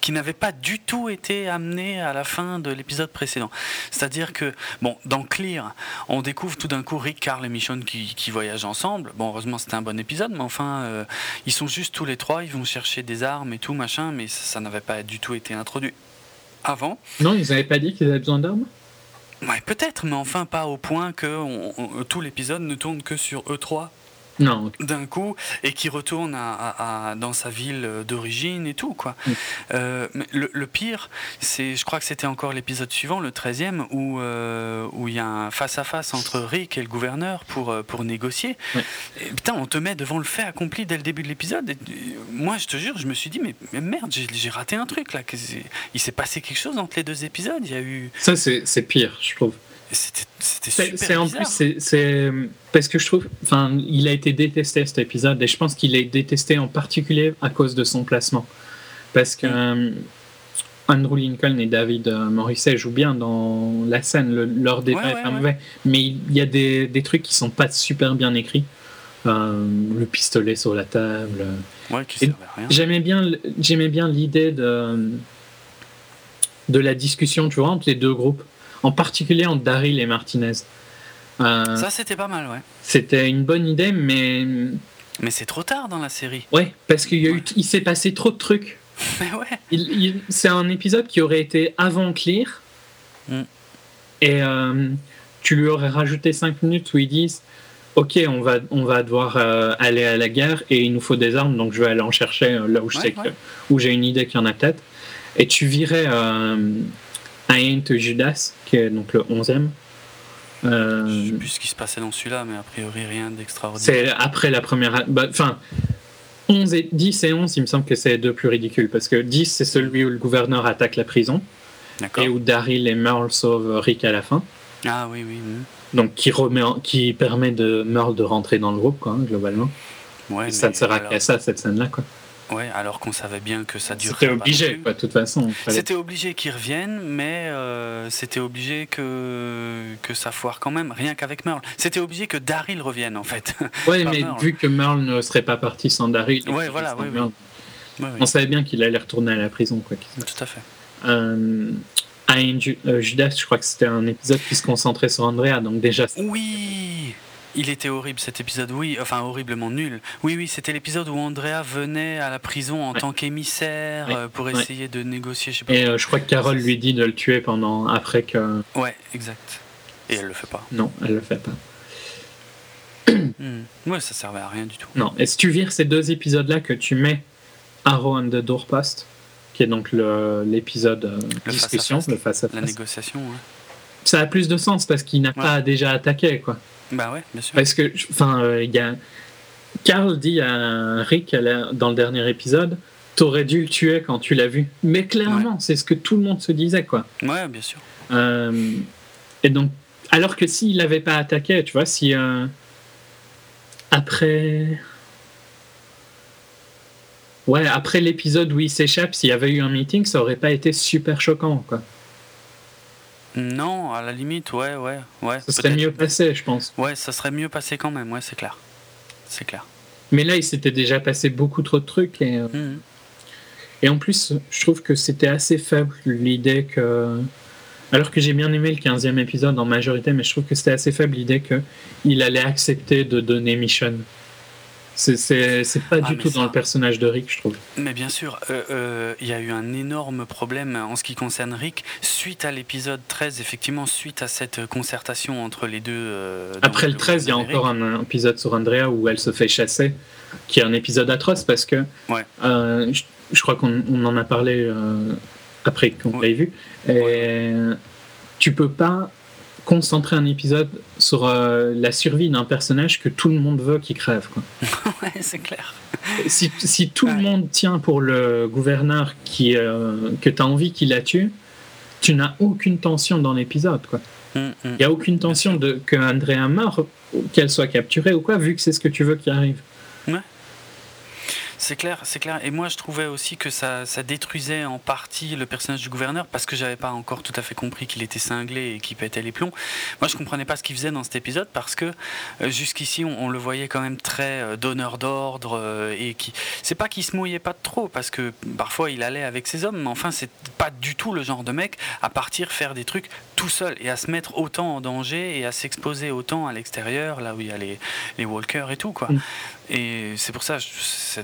qui n'avait pas du tout été amené à la fin de l'épisode précédent. C'est-à-dire que, bon, dans Clear, on découvre tout d'un coup Rick, Carl et Michonne qui, qui voyagent ensemble. Bon, heureusement, c'était un bon épisode, mais enfin, euh, ils sont juste tous les trois, ils vont chercher des armes et tout, machin, mais ça, n'avait pas du tout été introduit avant. Non, ils n'avaient pas dit qu'ils avaient besoin d'armes? Ouais, peut-être, mais enfin pas au point que tout l'épisode ne tourne que sur eux trois non. D'un coup, et qui retourne à, dans sa ville d'origine et tout, quoi. Mm. Euh, mais le, pire, c'est, je crois que c'était encore l'épisode suivant, le 13e, où euh, où il y a un face-à-face entre Rick et le gouverneur pour, euh, pour négocier. Et, putain, on te met devant le fait accompli dès le début de l'épisode. moi, je te jure, je me suis dit, mais, merde, j'ai, raté un truc, là. Il s'est passé quelque chose entre les deux épisodes. Il y a eu... Ça, c'est pire, je trouve. C'était super C'est en plus, c'est parce que je trouve, enfin, il a été détesté cet épisode et je pense qu'il est détesté en particulier à cause de son placement, parce que mm. euh, Andrew Lincoln et David euh, Morrissey jouent bien dans la scène, le, leur débat est mauvais, mais il y a des, des, trucs qui sont pas super bien écrits. Euh, le pistolet sur la table. J'aimais bien, j'aimais bien l'idée de de la discussion, tu vois, entre les deux groupes en particulier entre Daryl et Martinez. Euh, ça, c'était pas mal, ouais. C'était une bonne idée, mais. Mais c'est trop tard dans la série. Ouais, parce qu'il y a eu, il s'est passé trop de trucs. [laughs] Mais ouais. c'est un épisode qui aurait été avant Clear. Mm. Et euh, tu lui aurais rajouté 5 minutes où ils disent Ok, on va, on va devoir euh, aller à la guerre et il nous faut des armes, donc je vais aller en chercher là où je sais que, où j'ai une idée qu'il y en a peut-être. Et tu virais Ain't Judas, qui est donc le 11e. Euh, je sais plus ce qui se passait dans celui-là, mais a priori rien d'extraordinaire. C'est après la première. Bah, enfin, 11 et 10 et 11, il me semble que c'est les deux plus ridicules parce que 10 c'est celui où le gouverneur attaque la prison et où Daryl et Merle sauvent Rick à la fin. Ah oui, oui. Donc qui, remet qui permet de Merle de rentrer dans le groupe, quoi, globalement. Ouais, ça ne sera qu'à ça, cette scène-là. quoi. Ouais, alors qu'on savait bien que ça durerait. C'était obligé, quoi, de toute façon. C'était obligé qu'ils reviennent, mais euh, c'était obligé que, que ça foire quand même, rien qu'avec Merle. C'était obligé que Daryl revienne, en fait. [laughs] Ouais, mais vu que Merle ne serait pas parti sans Daryl. Ouais, voilà, oui, On savait bien qu'il allait retourner à la prison, quoi. Tout à fait. Euh, euh, Judas, je crois que c'était un épisode qui se concentrait sur Andrea, donc déjà. Oui! Il était horrible cet épisode, oui, enfin horriblement nul. Oui, oui, c'était l'épisode où Andrea venait à la prison en tant qu'émissaire euh, pour essayer de négocier. Je sais pas Et euh, je crois que Carole lui dit de le tuer pendant après que. Ouais, exact. Et elle le fait pas. Non, elle le fait pas. Hmm. Ouais, ça servait à rien du tout. Non. Et si tu vires ces deux épisodes-là que tu mets Arrow and the Doorpost, qui est donc l'épisode euh, discussion, le face à face. La négociation, ouais. Ça a plus de sens parce qu'il n'a pas déjà attaqué, quoi. Bah ouais, bien sûr. Parce que, enfin, euh, il y a. Carl dit à Rick dans le dernier épisode T'aurais dû le tuer quand tu l'as vu. Mais clairement, c'est ce que tout le monde se disait, quoi. Ouais, bien sûr. Euh, et donc, alors que s'il n'avait pas attaqué, tu vois, si. Euh, après. Ouais, après l'épisode où il s'échappe, s'il y avait eu un meeting, ça aurait pas été super choquant, quoi. Non, à la limite, ouais, ouais, ouais. Ça serait mieux passé, je pense. Ouais, ça serait mieux passé quand même, ouais, c'est clair. C'est clair. Mais là, il s'était déjà passé beaucoup trop de trucs et. Euh, mhm. Et en plus, je trouve que c'était assez faible l'idée que. Alors que j'ai bien aimé le 15e épisode en majorité, mais je trouve que c'était assez faible l'idée qu'il allait accepter de donner Mission. C'est pas du ah, tout dans le personnage de Rick, je trouve. Mais bien sûr, il euh, euh, y a eu un énorme problème en ce qui concerne Rick suite à l'épisode 13, effectivement, suite à cette concertation entre les deux. Euh, Après le 13, il y a encore un, épisode sur Andrea où elle se fait chasser, qui est un épisode atroce parce que ouais. je, crois qu'on en a parlé après qu'on l'ait vu. Et tu peux pas concentrer un épisode sur euh, la survie d'un personnage que tout le monde veut qu'il crève. Quoi. [laughs] ouais, c'est clair. Si, si tout le monde tient pour le gouverneur qui, euh, que tu as envie qu'il la tue, tu n'as aucune tension dans l'épisode. quoi. Mm, mm. Il n'y a aucune tension de que Andrea meure, qu'elle soit capturée ou quoi, vu que c'est ce que tu veux qui arrive. C'est clair, c'est clair. Et moi, je trouvais aussi que ça, détruisait en partie le personnage du gouverneur parce que j'avais pas encore tout à fait compris qu'il était cinglé et qu'il pétait les plombs. Moi, je comprenais pas ce qu'il faisait dans cet épisode parce que euh, jusqu'ici, on, le voyait quand même très euh, donneur d'ordre euh, et qui. C'est pas qu'il se mouillait pas trop parce que parfois il allait avec ses hommes, mais enfin, c'est pas du tout le genre de mec à partir faire des trucs tout seul et à se mettre autant en danger et à s'exposer autant à l'extérieur, là où il y a les, les walkers et tout, quoi. Mm. Et c'est pour ça.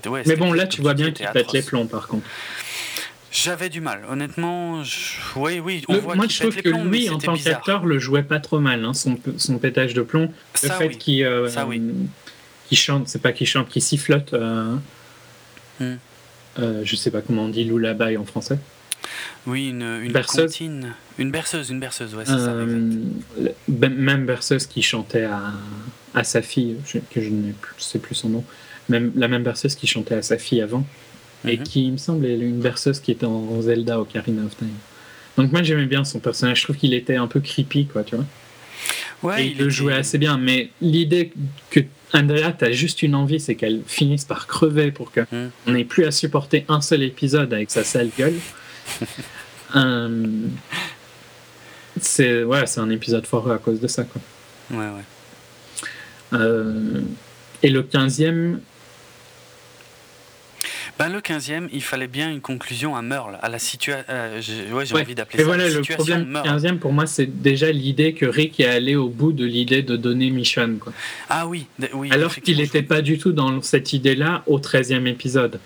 Ouais, Mais bon, là, tu vois bien qu'il pète les plombs, par contre. J'avais du mal, honnêtement. Oui, oui, on voit Moi, je trouve que lui, en tant qu'acteur, le jouait pas trop mal, hein, son, son, pétage de plomb. le fait qu'il euh, chante, c'est pas qu'il chante, qu'il sifflote. Euh, hmm. euh, je sais pas comment on dit lullaby en français. Oui, une, une berceuse. Une berceuse, une berceuse, ouais, c'est ça. Ben, même berceuse qui chantait à, à sa fille, que je ne sais plus son nom, même, la même berceuse qui chantait à sa fille avant, et mhm. qui, il me semble, est une berceuse qui était en Zelda Ocarina of Time. Donc moi j'aimais bien son personnage, je trouve qu'il était un peu creepy, quoi, tu vois. Ouais, et il, le jouait assez bien, mais l'idée que Andrea, t'as juste une envie, c'est qu'elle finisse par crever pour qu'on mhm. n'ait plus à supporter un seul épisode avec sa sale gueule. [laughs] Euh, c'est ouais, c'est un épisode fort à cause de ça, quoi. Ouais, ouais. Euh, et le 15e, ben, le 15e, il fallait bien une conclusion à Merle, à la situation. Euh, ouais, j'ai envie d'appeler ça. voilà, le problème 15e, pour moi, c'est déjà l'idée que Rick est allé au bout de l'idée de donner Michonne. Quoi. Ah oui, oui. Alors qu'il n'était pas du tout dans cette idée-là au 13e épisode.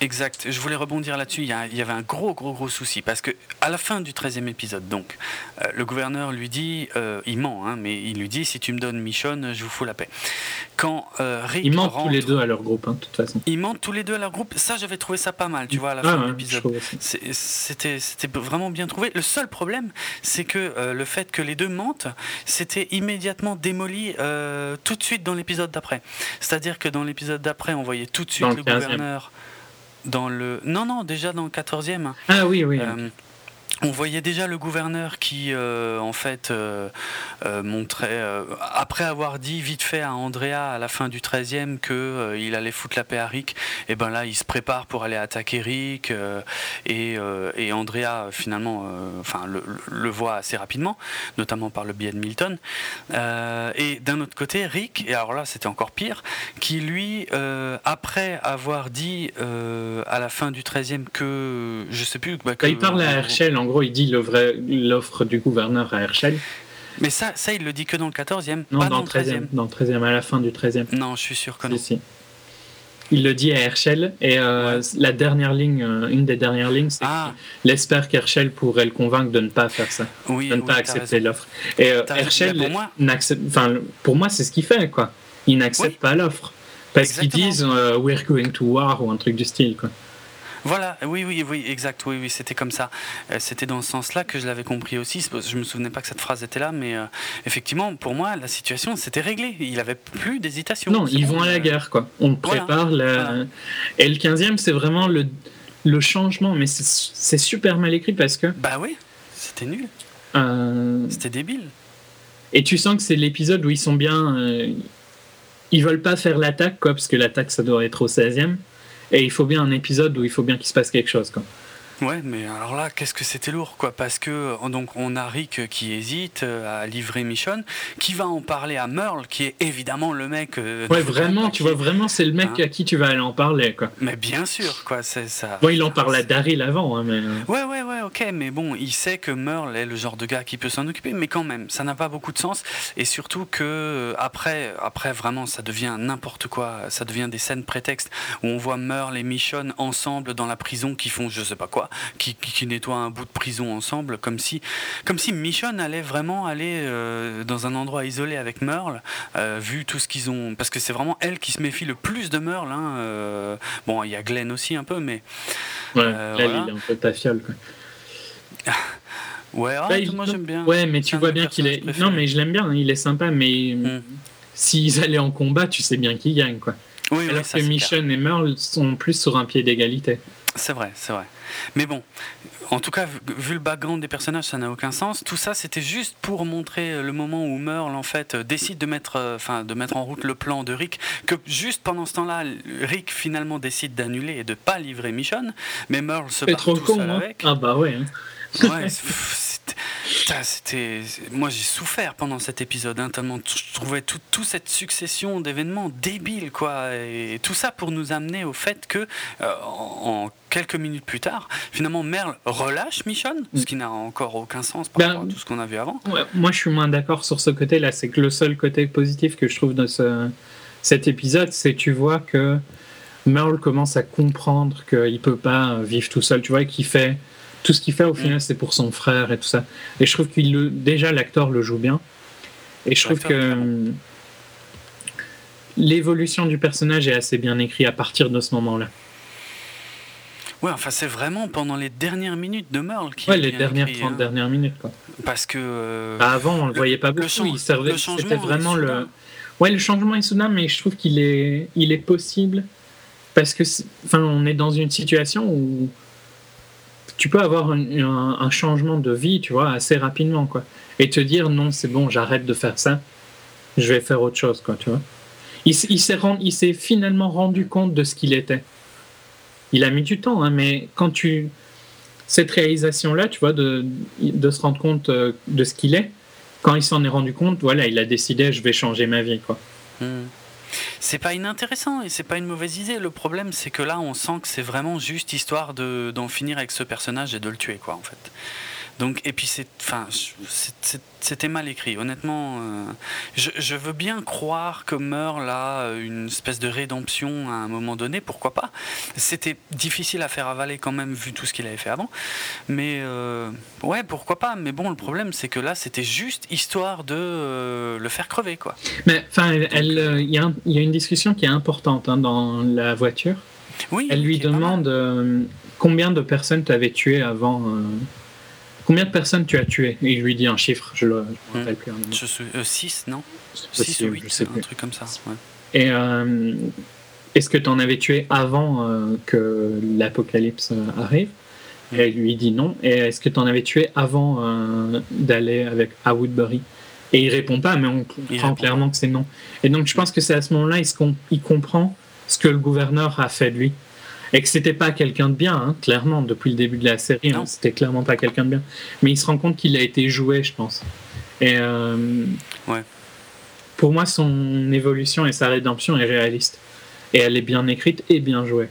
Exact. Je voulais rebondir là-dessus. Il, y avait un gros, gros, gros souci parce que à la fin du 13e épisode, donc, euh, le gouverneur lui dit, euh, il ment, hein, mais il lui dit si tu me donnes Michonne, je vous fous la paix. Quand euh, Rick ils mentent tous les deux à leur groupe, hein, de toute façon. Ils mentent tous les deux à leur groupe. Ça, j'avais trouvé ça pas mal, tu vois, à la ah fin de l'épisode. C'était, c'était vraiment bien trouvé. Le seul problème, c'est que le fait que les deux mentent, c'était immédiatement démoli tout de suite dans l'épisode d'après. C'est-à-dire que dans l'épisode d'après, on voyait tout de suite le gouverneur dans le. Non, non, déjà dans le 14e. Ah oui, oui. Euh, on voyait déjà le gouverneur qui, euh, en fait, euh, euh, montrait, après avoir dit vite fait à Andrea à la fin du 13e qu'il allait foutre la paix à Rick, et ben là, il se prépare pour aller attaquer Rick, et, et, Andrea, finalement, enfin, le, voit assez rapidement, notamment par le biais de Milton. et d'un autre côté, Rick, et alors là, c'était encore pire, qui lui, après avoir dit à la fin du 13e que, je sais plus... Bah, il parle à Herschel, en gros, il dit l'offre du gouverneur à Herschel. Mais ça, ça, il le dit que dans le 14e, non, pas dans, le 13e. Dans le 13e, à la fin du 13e. Non, je suis sûr que non. Il le dit à Herschel, et euh, la dernière ligne, euh, une des dernières lignes, c'est ah. qu'il espère qu'Herschel pourrait le convaincre de ne pas faire ça, de ne pas accepter l'offre. Et euh, Herschel, pour moi, pour moi, c'est ce qu'il fait, quoi. Il n'accepte pas l'offre. Parce qu'ils disent We're going to war ou un truc du style, quoi. Voilà, oui, oui, oui, exact, oui, oui, c'était comme ça. Euh, c'était dans ce sens-là que je l'avais compris aussi. Je me souvenais pas que cette phrase était là, mais euh, effectivement, pour moi, la situation s'était réglée. Il avait plus d'hésitation. Non, ils vont à la euh, guerre, quoi. On prépare la. Et le 15e, c'est vraiment le, le changement, mais c'est super mal écrit parce que. Bah oui, c'était nul. C'était débile. Et tu sens que c'est l'épisode où ils sont bien. Ils veulent pas faire l'attaque, quoi, parce que l'attaque, ça doit être au 16e. Et il faut bien un épisode où il faut bien qu'il se passe quelque chose. Quoi. Ouais, mais alors là, qu'est-ce que c'était lourd, quoi Parce que euh, donc on a Rick qui hésite euh, à livrer Michonne, qui va en parler à Merle, qui est évidemment le mec. Euh, ouais, vraiment, tu vois, vraiment, c'est le mec hein à qui tu vas aller en parler, quoi. Mais bien sûr, quoi, c'est ça. Bon, il en parle à Daryl avant, hein, mais. Ouais, ouais, ouais, ok, mais bon, il sait que Merle est le genre de gars qui peut s'en occuper, mais quand même, ça n'a pas beaucoup de sens, et surtout que après, après vraiment, ça devient n'importe quoi, ça devient des scènes prétextes où on voit Merle et Michonne ensemble dans la prison qui font je sais pas quoi qui, qui, nettoient un bout de prison ensemble, comme si, comme si Michonne allait vraiment aller euh, dans un endroit isolé avec Merle, euh, vu tout ce qu'ils ont. Parce que c'est vraiment elle qui se méfie le plus de Merle. Hein, euh. bon, il y a Glenn aussi un peu, mais. Ouais, là, il est un peu ta fiole, quoi. [laughs] Ouais, ah, moi j'aime bien. Ouais, mais tu vois bien qu'il est. Non, mais je l'aime bien, hein, il est sympa, mais hmm. s'ils allaient en combat, tu sais bien qui gagne, quoi. Oui, Alors que Michonne et Merle sont plus sur un pied d'égalité. C'est vrai, c'est vrai. Mais bon, en tout cas, vu le background des personnages, ça n'a aucun sens. Tout ça, c'était juste pour montrer euh, le moment où Merle, en fait, euh, décide de mettre, euh, enfin, de mettre en route le plan de Rick. Que juste pendant ce temps-là, Rick finalement décide d'annuler et de pas livrer Michonne. Mais Merle se bat tout seul hein. avec. Ah bah ouais. Hein. Ouais, [laughs] c'était, moi j'ai souffert pendant cet épisode, hein, tellement je trouvais toute cette succession d'événements débiles, quoi, et tout ça pour nous amener au fait que euh, en, quelques minutes plus tard, finalement Merle relâche Michonne, ce qui n'a encore aucun sens par ben, rapport à tout ce qu'on a vu avant. moi je suis moins d'accord sur ce côté-là, c'est que le seul côté positif que je trouve de ce, cet épisode, c'est tu vois que Merle commence à comprendre qu'il peut pas vivre tout seul, tu vois, qu'il fait tout ce qu'il fait au final, mm. c'est pour son frère et tout ça. Et je trouve qu'il le, déjà l'acteur le joue bien. Et je trouve que l'évolution du personnage est assez bien écrite à partir de ce moment-là. Ouais, enfin c'est vraiment pendant les dernières minutes de Merle qui. Ouais, les dernières 30 hein. dernières minutes quoi. Parce que. Euh, bah, avant, on le, voyait pas beaucoup. Le il servait. C'était vraiment le. Ouais, le changement est soudain, mais je trouve qu'il est, il est possible parce que, enfin, on est dans une situation où tu peux avoir un, changement de vie, tu vois, assez rapidement, quoi. Et te dire, non, c'est bon, j'arrête de faire ça, je vais faire autre chose, quoi, tu vois. Il, s'est finalement rendu compte de ce qu'il était. Il a mis du temps, hein, mais quand tu... Cette réalisation-là, tu vois, de, de se rendre compte euh, de ce qu'il est, quand il s'en est rendu compte, voilà, il a décidé, je vais changer ma vie, quoi. Hmm. C'est pas inintéressant et c'est pas une mauvaise idée. Le problème, c'est que là, on sent que c'est vraiment juste histoire d'en finir avec ce personnage et de le tuer, quoi, en fait. Donc, et puis c'est, enfin, c'était mal écrit. Honnêtement, euh, je, veux bien croire que meurt là une espèce de rédemption à un moment donné. Pourquoi pas C'était difficile à faire avaler quand même vu tout ce qu'il avait fait avant. Mais euh, ouais, pourquoi pas Mais bon, le problème c'est que là, c'était juste histoire de euh, le faire crever, quoi. Mais enfin, il y, a une discussion qui est importante hein, dans la voiture. Oui. Elle lui demande combien de personnes tu avais tué avant Combien de personnes tu as tué Et il lui dit un chiffre, je ne me rappelle plus. 6, euh, non? 6 ou 8, un truc comme ça. Et euh, est-ce que tu en avais tué avant euh, que l'apocalypse arrive? Et il lui dit non. Et est-ce que tu en avais tué avant d'aller avec à Woodbury? Et il répond pas, mais on comprend clairement que c'est non. Et donc je pense que c'est à ce moment-là il comprend ce que le gouverneur a fait de lui et que c'était pas quelqu'un de bien, hein, clairement, depuis le début de la série, hein, c'était clairement pas quelqu'un de bien. Mais il se rend compte qu'il a été joué, je pense. Et euh, ouais. pour moi, son évolution et sa rédemption est réaliste. Et elle est bien écrite et bien jouée.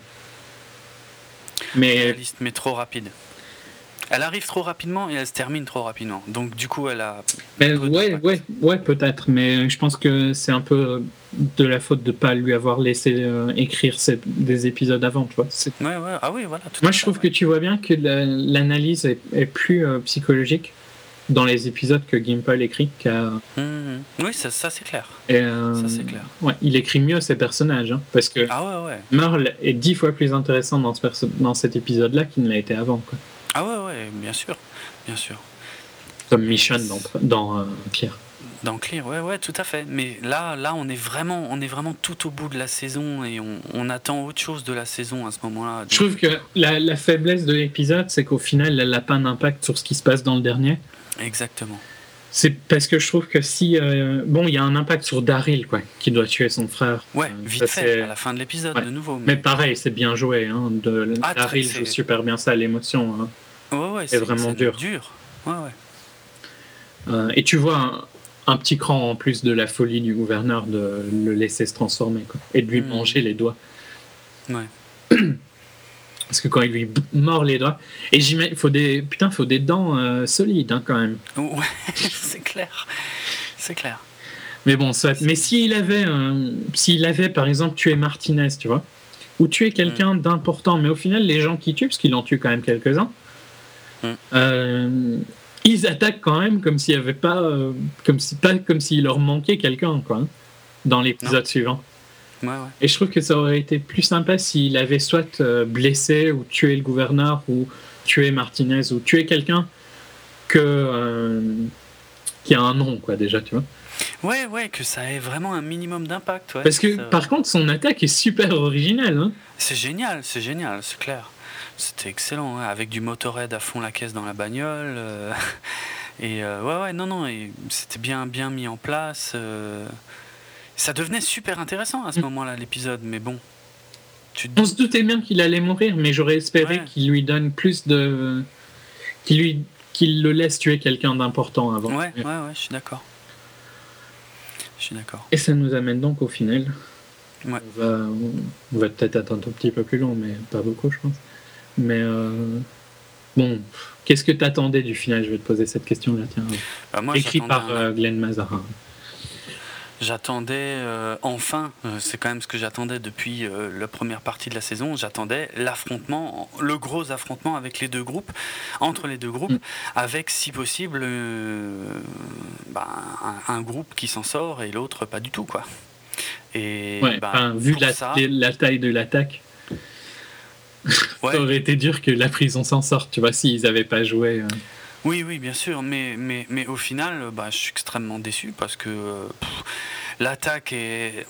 Mais... Réaliste, mais trop rapide. Elle arrive trop rapidement et elle se termine trop rapidement. Donc du coup, elle a. Mais ouais, ouais, ouais, peut-être. Mais je pense que c'est un peu de la faute de pas lui avoir laissé euh, écrire des épisodes avant, tu vois. Ouais, ouais. Ah oui, voilà. Moi, je trouve que tu vois bien que l'analyse est, plus euh, psychologique dans les épisodes que Gimple écrit qu'à. Mmh. Oui, ça, ça c'est clair. Euh, ça c'est clair. Ouais, il écrit mieux ses personnages, hein, parce que ah ouais, ouais. Merle est dix fois plus intéressant dans, ce dans cet épisode-là qu'il ne l'a été avant, quoi. Ah ouais, ouais, bien sûr, bien sûr. Comme Michonne dans, dans euh, Claire. Dans Clear, ouais, ouais, tout à fait. Mais là, là, on est vraiment, on est vraiment tout au bout de la saison et on, attend autre chose de la saison à ce moment-là. Je trouve que la, faiblesse de l'épisode, c'est qu'au final, elle n'a pas d'impact sur ce qui se passe dans le dernier. Exactement. C'est parce que je trouve que si. Euh, bon, il y a un impact sur Daryl, quoi, qui doit tuer son frère. Ouais, euh, vite fait, à la fin de l'épisode, de nouveau. Mais, pareil, c'est bien joué. Hein, de... Ah, Daryl joue super bien ça, l'émotion. Hein. Ouais, vraiment dur. dur. Ouais, ouais. Euh, et tu vois un, petit cran en plus de la folie du gouverneur de le laisser se transformer, quoi, et de lui manger les doigts. Ouais. [clears throat] Parce que quand il lui mord les doigts. Et il faut des. Putain, faut des dents euh, solides hein, quand même. Ouais, [laughs] c'est clair. C'est clair. Mais bon, soit. Mais s'il avait, s'il avait, par exemple, tué Martinez, tu vois, ou tué quelqu'un mm. d'important, mais au final, les gens qui tuent, parce qu'il en tue quand même quelques-uns, euh, ils attaquent quand même comme s'il y avait pas. Euh, comme si, pas comme s'il leur manquait quelqu'un, quoi, hein, dans l'épisode suivant. Et je trouve que ça aurait été plus sympa s'il avait soit euh, blessé ou tué le gouverneur ou tué Martinez ou tué quelqu'un que qui a un nom quoi déjà tu vois. Ouais ouais que ça ait vraiment un minimum d'impact. Parce que par contre son attaque est super originale. Hein. C'est génial c'est génial c'est clair. C'était excellent avec du motorhead à fond la caisse dans la bagnole. Euh, [laughs] et ouais ouais non non c'était bien bien mis en place. Ça devenait super intéressant à ce mm. moment-là, l'épisode, mais bon. Tu... On se doutait bien qu'il allait mourir, mais j'aurais espéré qu'il lui donne plus de. qu'il lui qu'il le laisse tuer quelqu'un d'important avant. Ouais, ouais, ouais, je suis d'accord. Je suis d'accord. Et ça nous amène donc au final. Ouais. On va, on va peut-être attendre un petit peu plus long, mais pas beaucoup, je pense. Mais euh, bon, qu'est-ce que tu attendais du final? Je vais te poser cette question-là, tiens. Bah, Écrit par euh, Glenn Mazarin. J'attendais euh, enfin, euh, c'est quand même ce que j'attendais depuis euh, la première partie de la saison, j'attendais l'affrontement, le gros affrontement avec les deux groupes, entre les deux groupes, mm. avec si possible bah, un, groupe qui s'en sort et l'autre pas du tout. quoi. Et bah, vu la, la, taille de l'attaque, ça aurait été dur que la prison s'en sorte, tu vois, s'ils n'avaient pas joué. Oui, oui, bien sûr, mais, mais, mais au final, bah, je suis extrêmement déçu parce que l'attaque est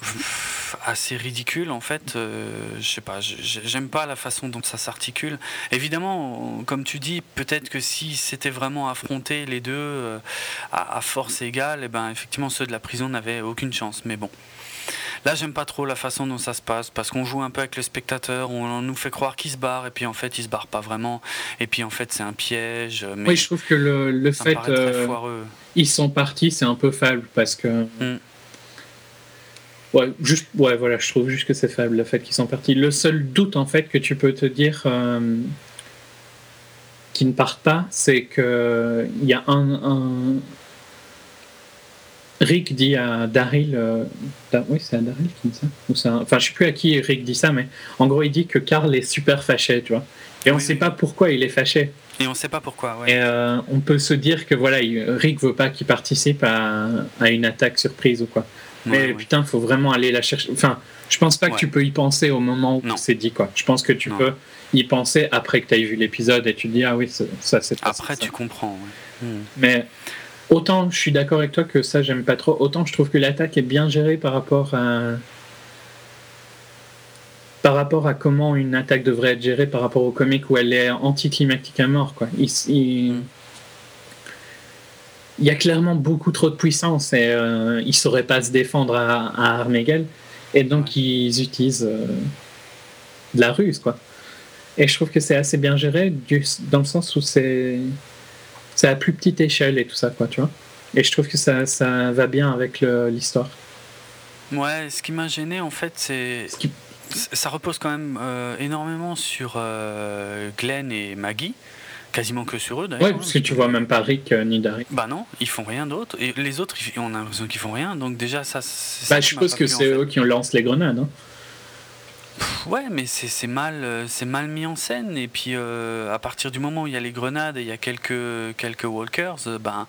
assez ridicule en fait. Euh, je sais pas, j'aime pas la façon dont ça s'articule. Évidemment, comme tu dis, peut-être que si c'était vraiment affronté les deux euh, à, force égale, et eh ben effectivement ceux de la prison n'avaient aucune chance. Mais bon. Là, j'aime pas trop la façon dont ça se passe parce qu'on joue un peu avec le spectateur, on nous fait croire qu'il se barre et puis en fait il se barre pas vraiment et puis en fait c'est un piège. oui, je trouve que le, le fait euh, ils sont partis, c'est un peu faible parce que. Hmm. Ouais, juste, ouais, voilà, je trouve juste que c'est faible le fait qu'ils sont partis. Le seul doute en fait que tu peux te dire euh, qu'ils ne partent pas, c'est que il y a un, Rick dit à Daryl, euh, oui c'est à Daryl qui dit ça, enfin je sais plus à qui Rick dit ça, mais en gros il dit que Carl est super fâché, tu vois, et on ne sait pas pourquoi il est fâché. Et on ne sait pas pourquoi. Ouais. Et euh, on peut se dire que voilà, Rick veut pas qu'il participe à, à, une attaque surprise ou quoi. Mais putain, il faut vraiment aller la chercher. Enfin, je pense pas que tu peux y penser au moment où c'est dit, quoi. Je pense que tu peux y penser après que tu aies vu l'épisode et tu te dis, ah oui, ça, c'est Après, tu comprends. Hmm. Mais autant je suis d'accord avec toi que ça, j'aime pas trop, autant je trouve que l'attaque est bien gérée par rapport à. Par rapport à comment une attaque devrait être gérée par rapport au comic où elle est anticlimactique à mort, quoi. il, il y a clairement beaucoup trop de puissance et euh, ils ne sauraient pas se défendre à, à armes égales. Et donc, ils utilisent euh, de la ruse, quoi. Et je trouve que c'est assez bien géré dans le sens où c'est à plus petite échelle et tout ça, quoi, tu vois. Et je trouve que ça, ça va bien avec l'histoire. Ouais, ce qui m'a gêné, en fait, c'est. Ça repose quand même euh, énormément sur Glenn et Maggie quasiment que sur eux d'ailleurs. Ouais, parce que tu vois même pas Rick euh, ni Daryl. Bah non, ils font rien d'autre. Et les autres, on a l'impression qu'ils font rien. Donc déjà, ça. Bah, je suppose que c'est eux qui lancent les grenades. Hein. Ouais, mais c'est mal, euh, c'est mal mis en scène. Et puis, euh, à partir du moment où il y a les grenades et il y a quelques, quelques walkers, euh, ben,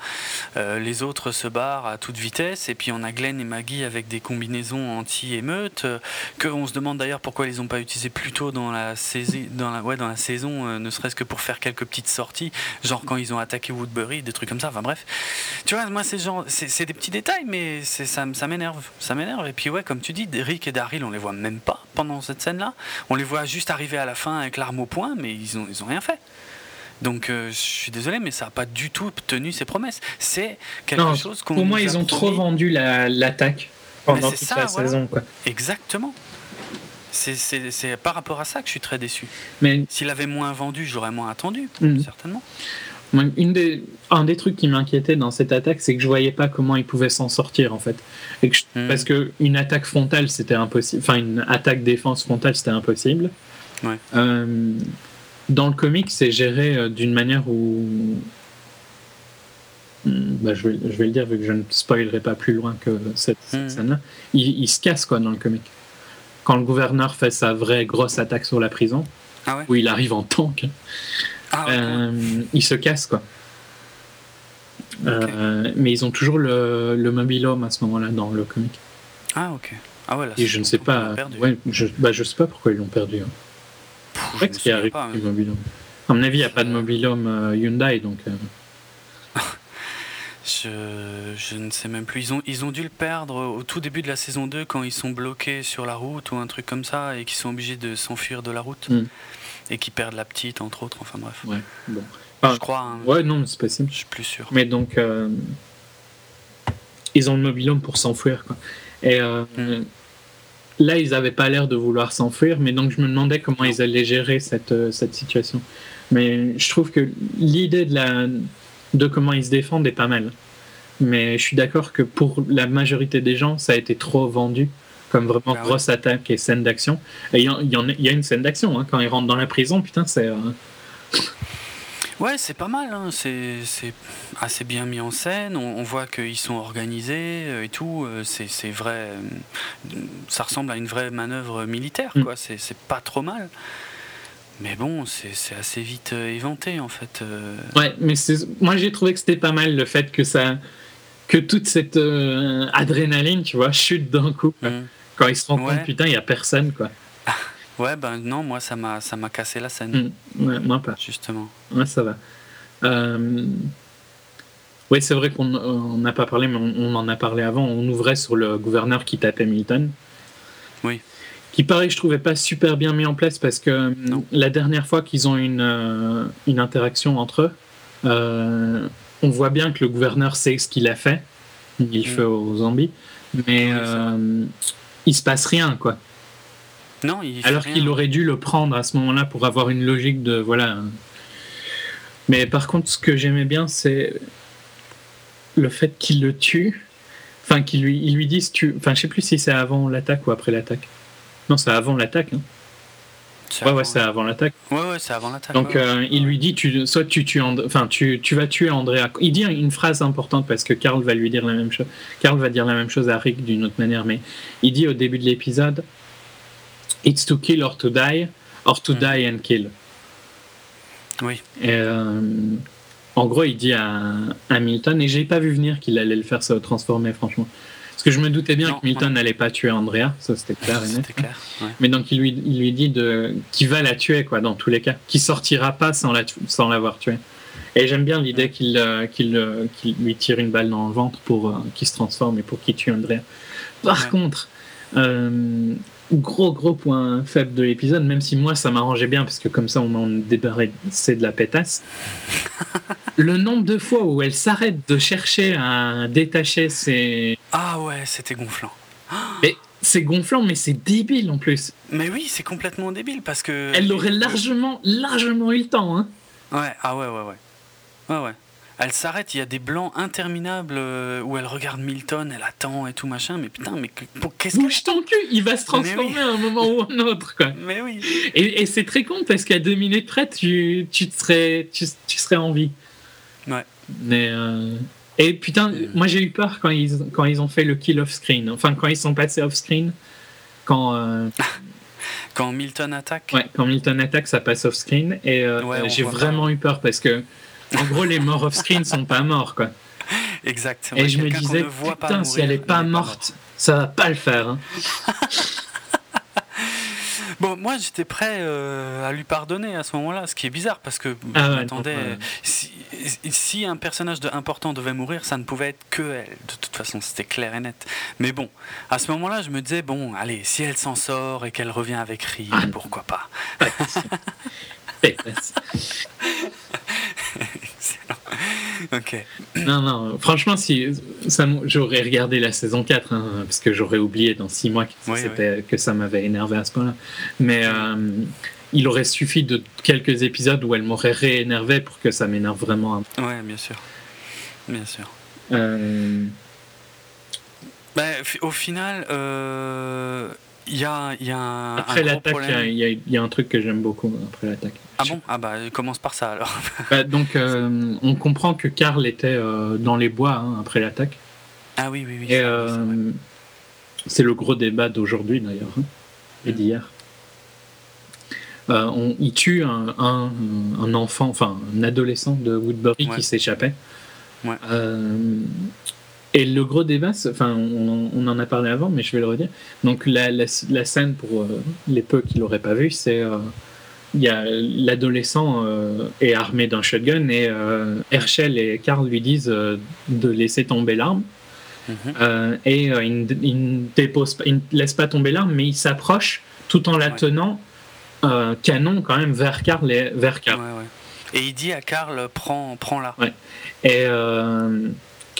les autres se barrent à toute vitesse. Et puis, on a Glenn et Maggie avec des combinaisons anti-émeute. que on se demande d'ailleurs pourquoi ils n'ont pas utilisé plus tôt dans la, saison, ne serait-ce que pour faire quelques petites sorties. Genre quand ils ont attaqué Woodbury, des trucs comme ça. Enfin, bref. Tu vois, moi, c'est des petits détails, mais ça, ça m'énerve. Ça m'énerve. Et puis, ouais, comme tu dis, Rick et Daryl, on les voit même pas pendant cette scène-là. On les voit juste arriver à la fin avec l'arme au poing, mais ils ont, ils ont rien fait. Donc je suis désolé, mais ça n'a pas du tout tenu ses promesses. C'est quelque chose qu'on. Pour moi, ils ont trop vendu l'attaque pendant toute la saison. Quoi. Exactement. C'est par rapport à ça que je suis très déçu. Mais s'il avait moins vendu, j'aurais moins attendu, hmm. certainement. Une des, un des trucs qui m'inquiétait dans cette attaque, c'est que je voyais pas comment ils pouvaient s'en sortir en fait. Et que hmm. Parce que une attaque frontale, c'était impossible. Enfin, une attaque défense frontale, c'était impossible. Ouais. Euh, dans le comic, c'est géré euh, d'une manière où. Hmm, bah, je, vais, je, vais, le dire vu que je ne spoilerai pas plus loin que cette, scène-là. Il, il, se casse quoi dans le comic quand le gouverneur fait sa vraie grosse attaque sur la prison, ah où il arrive en tank, ah euh, il se casse quoi. Euh, mais ils ont toujours le, le mobile home à ce moment-là dans le comic. Ah ok. Ah ouais, Et je ne sais pas. Ouais, je, bah, je sais pas pourquoi ils l'ont perdu. Hein. qu'il arrive pas, mobile home. À mon avis, il n'y a pas de mobile home euh, Hyundai donc. [laughs] Je, ne sais même plus. Ils ont, ils ont dû le perdre au tout début de la saison 2 quand ils sont bloqués sur la route ou un truc comme ça et qu'ils sont obligés de s'enfuir de la route. Hmm. Et qui perdent la petite, entre autres. Enfin bref. Ouais, bon. je crois. Hein. ouais, non, c'est possible. Je suis plus sûr. Mais donc, euh, ils ont le mobilhome pour s'enfuir. Quoi. Et euh, hmm. là, ils n'avaient pas l'air de vouloir s'enfuir, mais donc je me demandais comment ils allaient gérer cette, euh, cette situation. Mais je trouve que l'idée de la de comment ils se défendent est pas mal. Mais je suis d'accord que pour la majorité des gens, ça a été trop vendu comme vraiment bah grosse attaque et scène d'action. Et il y, a une scène d'action hein, quand ils rentrent dans la prison, putain, c'est. Euh, ouais, c'est pas mal, hein. c'est assez bien mis en scène, on, voit qu'ils sont organisés euh, et tout, euh, c'est vrai, ça ressemble à une vraie manœuvre militaire, mm. quoi, c'est pas trop mal. Mais bon, c'est assez vite éventé en fait. Ouais, mais moi j'ai trouvé que c'était pas mal le fait que ça, que toute cette euh, adrénaline, tu vois, chute d'un coup. Mmh. Quand ils se rendent compte, putain, il y a personne quoi. [laughs] ouais, ben non, moi ça m'a ça m'a cassé la scène. Mmh. Ouais, moi pas. Justement. Ouais, ça va. Oui, c'est vrai qu'on n'a pas parlé, mais on, on, en a parlé avant. On ouvrait sur le gouverneur qui tapait Milton. Oui qui paraît je trouvais pas super bien mis en place parce que la dernière fois qu'ils ont une, euh, une interaction entre eux, euh, on voit bien que le gouverneur sait ce qu'il a fait, il mm. fait aux zombies, mais euh, il se passe rien quoi. Non, il Alors qu'il aurait dû le prendre à ce moment-là pour avoir une logique de voilà. Mais par contre, ce que j'aimais bien, c'est le fait qu'il le tue. Enfin, qu'il lui, il lui dise tu. Enfin, je sais plus si c'est avant l'attaque ou après l'attaque. Non, c'est avant l'attaque. Hein. Ouais, ouais, c'est avant l'attaque. Ouais, ouais, c'est avant l'attaque. Donc, euh, il lui dit, tu, soit tu tues, enfin, tu, tu vas tuer Andrea. Il dit une phrase importante parce que Carl va lui dire la même chose. Carl va dire la même chose à Rick d'une autre manière, mais il dit au début de l'épisode, it's to kill or to die, or to mm. die and kill. Oui. Et, euh, en gros, il dit à, à Milton, et j'ai pas vu venir qu'il allait le faire se transformer, franchement. Parce que je me doutais bien que Milton n'allait pas tuer Andrea, ça c'était clair et net. Clair, Mais donc il lui, il lui dit qu'il va la tuer, quoi, dans tous les cas. Qu'il sortira pas sans, la, sans l'avoir tuée. Et j'aime bien l'idée qu'il, euh, qu'il, euh, qu'il lui tire une balle dans le ventre pour euh, qu'il se transforme et pour qu'il tue Andrea. Par contre, gros gros point faible de l'épisode, même si moi ça m'arrangeait bien parce que comme ça on m'en débarrassait de la pétasse. [laughs] le nombre de fois où elle s'arrête de chercher à détacher ses. Ah ouais, c'était gonflant. [gasps] Mais c'est gonflant, mais c'est débile en plus. Mais oui, c'est complètement débile parce que. Elle aurait largement, largement eu le temps, hein. Ouais, ah ouais, ouais, ouais. Ouais, ouais elle s'arrête, il y a des blancs interminables euh, où elle regarde Milton, elle attend et tout machin, mais putain, mais qu'est-ce que. Bouge ton cul, il va se transformer à un moment ou un autre, quoi. [laughs] Mais oui. Et, c'est très con parce qu'à deux minutes près, tu, tu, serais, tu, serais en vie. Ouais. Mais. Euh, et putain, moi j'ai eu peur quand ils, quand ils ont fait le kill off-screen. Enfin, quand ils sont passés off-screen. Quand. Euh, [laughs] quand Milton attaque Ouais, quand Milton attaque, ça passe off-screen. Et j'ai vraiment eu peur parce que en gros, les morts off-screen sont pas morts, quoi. Exactement. Et je me disais, putain, si elle est pas morte, ça va pas le faire. Hein. [laughs] Bon, moi j'étais prêt euh, à lui pardonner à ce moment-là, ce qui est bizarre parce que ah si, un personnage de important devait mourir, ça ne pouvait être que elle. De toute façon, c'était clair et net. Mais bon, à ce moment-là, je me disais bon, allez, si elle s'en sort et qu'elle revient avec Rick, ah. pourquoi pas? [laughs] ok. Non, non, franchement, si j'aurais regardé la saison 4, hein, parce que j'aurais oublié dans 6 mois que, que ça m'avait énervé à ce point-là. Mais euh, il aurait suffi de quelques épisodes où elle m'aurait réénervé pour que ça m'énerve vraiment. Ouais, bien sûr. Bien sûr. Euh... Bah, au final, euh, il y a, y a un. Après l'attaque, il y, a un truc que j'aime beaucoup après l'attaque. Ah bon? Ah bah commence par ça alors. [laughs] Bah, donc euh, on comprend que Karl était euh, dans les bois hein, après l'attaque. Ah oui, oui, oui. Et c'est le gros débat d'aujourd'hui d'ailleurs, hein, et d'hier. on, il tue un, un, enfant, enfin un adolescent de Woodbury qui s'échappait. Ouais. Et le gros débat, enfin, on, en a parlé avant, mais je vais le redire. Donc, la, la, scène, pour euh, les peu qui l'auraient pas vu, c'est. Euh, il y a l'adolescent euh, est armé d'un shotgun et Herschel et Karl lui disent de laisser tomber l'arme. Mhm. et il, ne dépose il ne laisse pas tomber l'arme, mais il s'approche tout en la tenant canon quand même vers Karl et vers Karl. et il dit à Karl prends, prends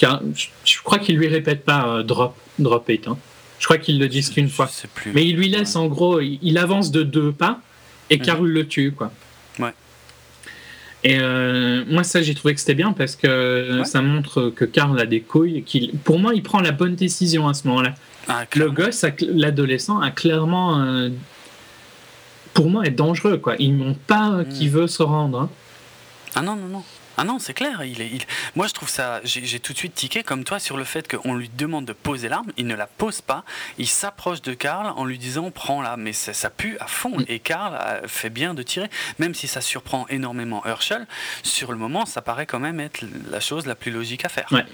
la. Et je crois qu'il lui répète pas euh, drop, drop it. Hein. Je crois qu'il le dit qu'une fois. Mais il lui laisse en gros, il, avance de deux pas et Carl mhm. le tue quoi. Ouais. Et euh, moi ça j'ai trouvé que c'était bien parce que ça montre que Carl a des couilles. Qu'il, pour moi il prend la bonne décision à ce moment-là. Ah, le gosse, l'adolescent a clairement, euh, pour moi, est dangereux quoi. Il montre pas hmm. qu'il veut se rendre. Hein. Ah non non non. Ah non, c'est clair. Il est, il... Moi, je trouve ça. J'ai tout de suite tiqué comme toi sur le fait qu'on lui demande de poser l'arme. Il ne la pose pas. Il s'approche de Karl en lui disant prends-la. Mais ça, ça, pue à fond. Mm. Et Karl fait bien de tirer. Même si ça surprend énormément Herschel, sur le moment, ça paraît quand même être la chose la plus logique à faire. Ouais.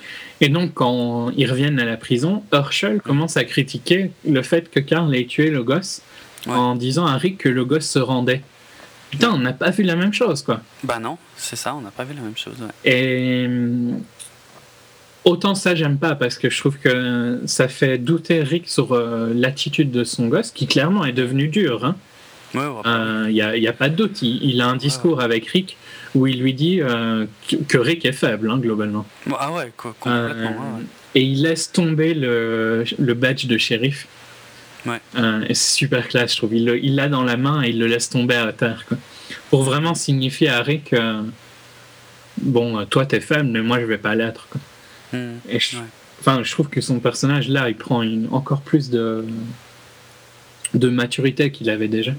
Et donc, quand ils reviennent à la prison, Herschel commence à critiquer le fait que Karl ait tué le gosse en disant à Rick que le gosse se rendait. Putain, on n'a pas vu la même chose, quoi. Bah non, c'est ça, on n'a pas vu la même chose. Et hum, autant ça, j'aime pas parce que je trouve que ça fait douter Rick sur euh, l'attitude de son gosse, qui clairement est devenu dur. Hein. Il ouais, n'y euh, a, pas de doute. Il, a un discours avec Rick où il lui dit euh, que, Rick est faible, hein, globalement. Ah ouais, complètement. Et il laisse tomber le, le badge de shérif. Ouais. Euh, c'est super classe, je trouve. Il l'a dans la main et il le laisse tomber à terre. Quoi. Pour vraiment signifier à Rick que, bon, toi t'es faible, mais moi je vais pas l'être. Hmm. je, Enfin, je trouve que son personnage là, il prend une, encore plus de, de maturité qu'il avait déjà.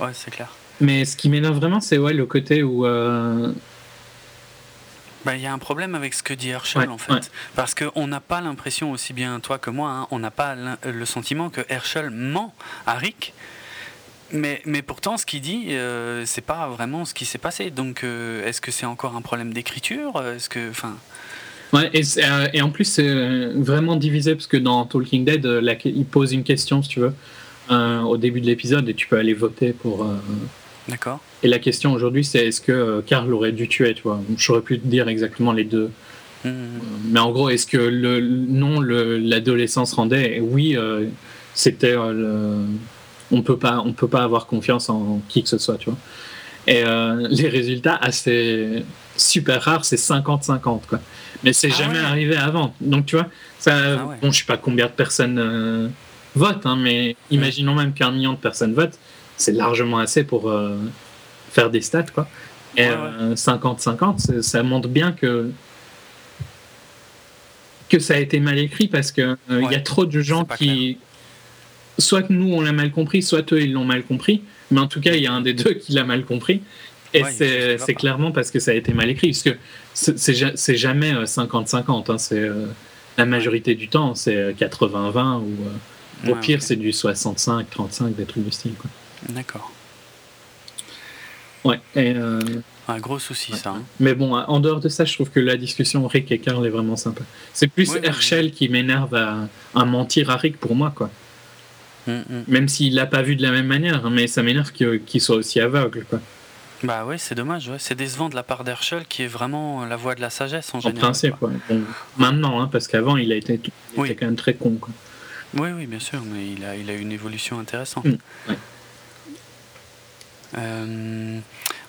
Ouais, c'est clair. Mais ce qui m'énerve vraiment, c'est ouais, le côté où euh, bah, il y a un problème avec ce que dit Herschel en fait. Parce qu'on n'a pas l'impression, aussi bien toi que moi, hein, on n'a pas le sentiment que Herschel ment à Rick. Mais, mais pourtant, ce qu'il dit, euh, c'est pas vraiment ce qui s'est passé. Donc, euh, est-ce que c'est encore un problème d'écriture Est-ce que, enfin. Ouais, et, euh, et, en plus, c'est vraiment divisé parce que dans Talking Dead, il pose une question, si tu veux, au début de l'épisode, et tu peux aller voter pour. D'accord. Et la question aujourd'hui, c'est est-ce que Karl euh, aurait dû tuer, tu vois? J'aurais pu te dire exactement les deux. Hmm. Mais en gros, est-ce que le non, l'adolescence rendait? Oui, euh, c'était euh, on peut pas, on peut pas avoir confiance en qui que ce soit, tu vois? Et les résultats assez super rares, c'est 50-50, quoi. Mais c'est ah jamais arrivé avant. Donc tu vois, ça, ah bon, je sais pas combien de personnes votent, hein, mais imaginons même qu'un million de personnes votent, c'est largement assez pour faire des stats, quoi. Et 50-50, euh, ça montre bien que que ça a été mal écrit parce que euh, il y a trop de gens qui soit nous on l'a mal compris, soit eux ils l'ont mal compris, mais en tout cas il y a un des deux qui l'a mal compris. Et c'est clairement parce que ça a été mal écrit, parce que c'est jamais 50-50, euh, hein, c'est la majorité du temps c'est 80-20 ou au pire c'est du 65-35 des trucs du style. D'accord. Ouais. Euh, un gros souci, ça. Hein. Mais bon, en dehors de ça, je trouve que la discussion Rick et Carl est vraiment sympa. C'est plus Herschel qui m'énerve à, mentir à Rick pour moi, quoi. Mm, mm. Même s'il l'a pas vu de la même manière, hein, mais ça m'énerve qu'il soit aussi aveugle, quoi. Bah oui, c'est dommage. Ouais. C'est décevant de la part d'Herschel qui est vraiment la voix de la sagesse en, général. En principe, maintenant, hein, parce qu'avant, il a été, quand même très con. Quoi. Oui, oui, bien sûr, mais il a, il a une évolution intéressante. Mm, euh,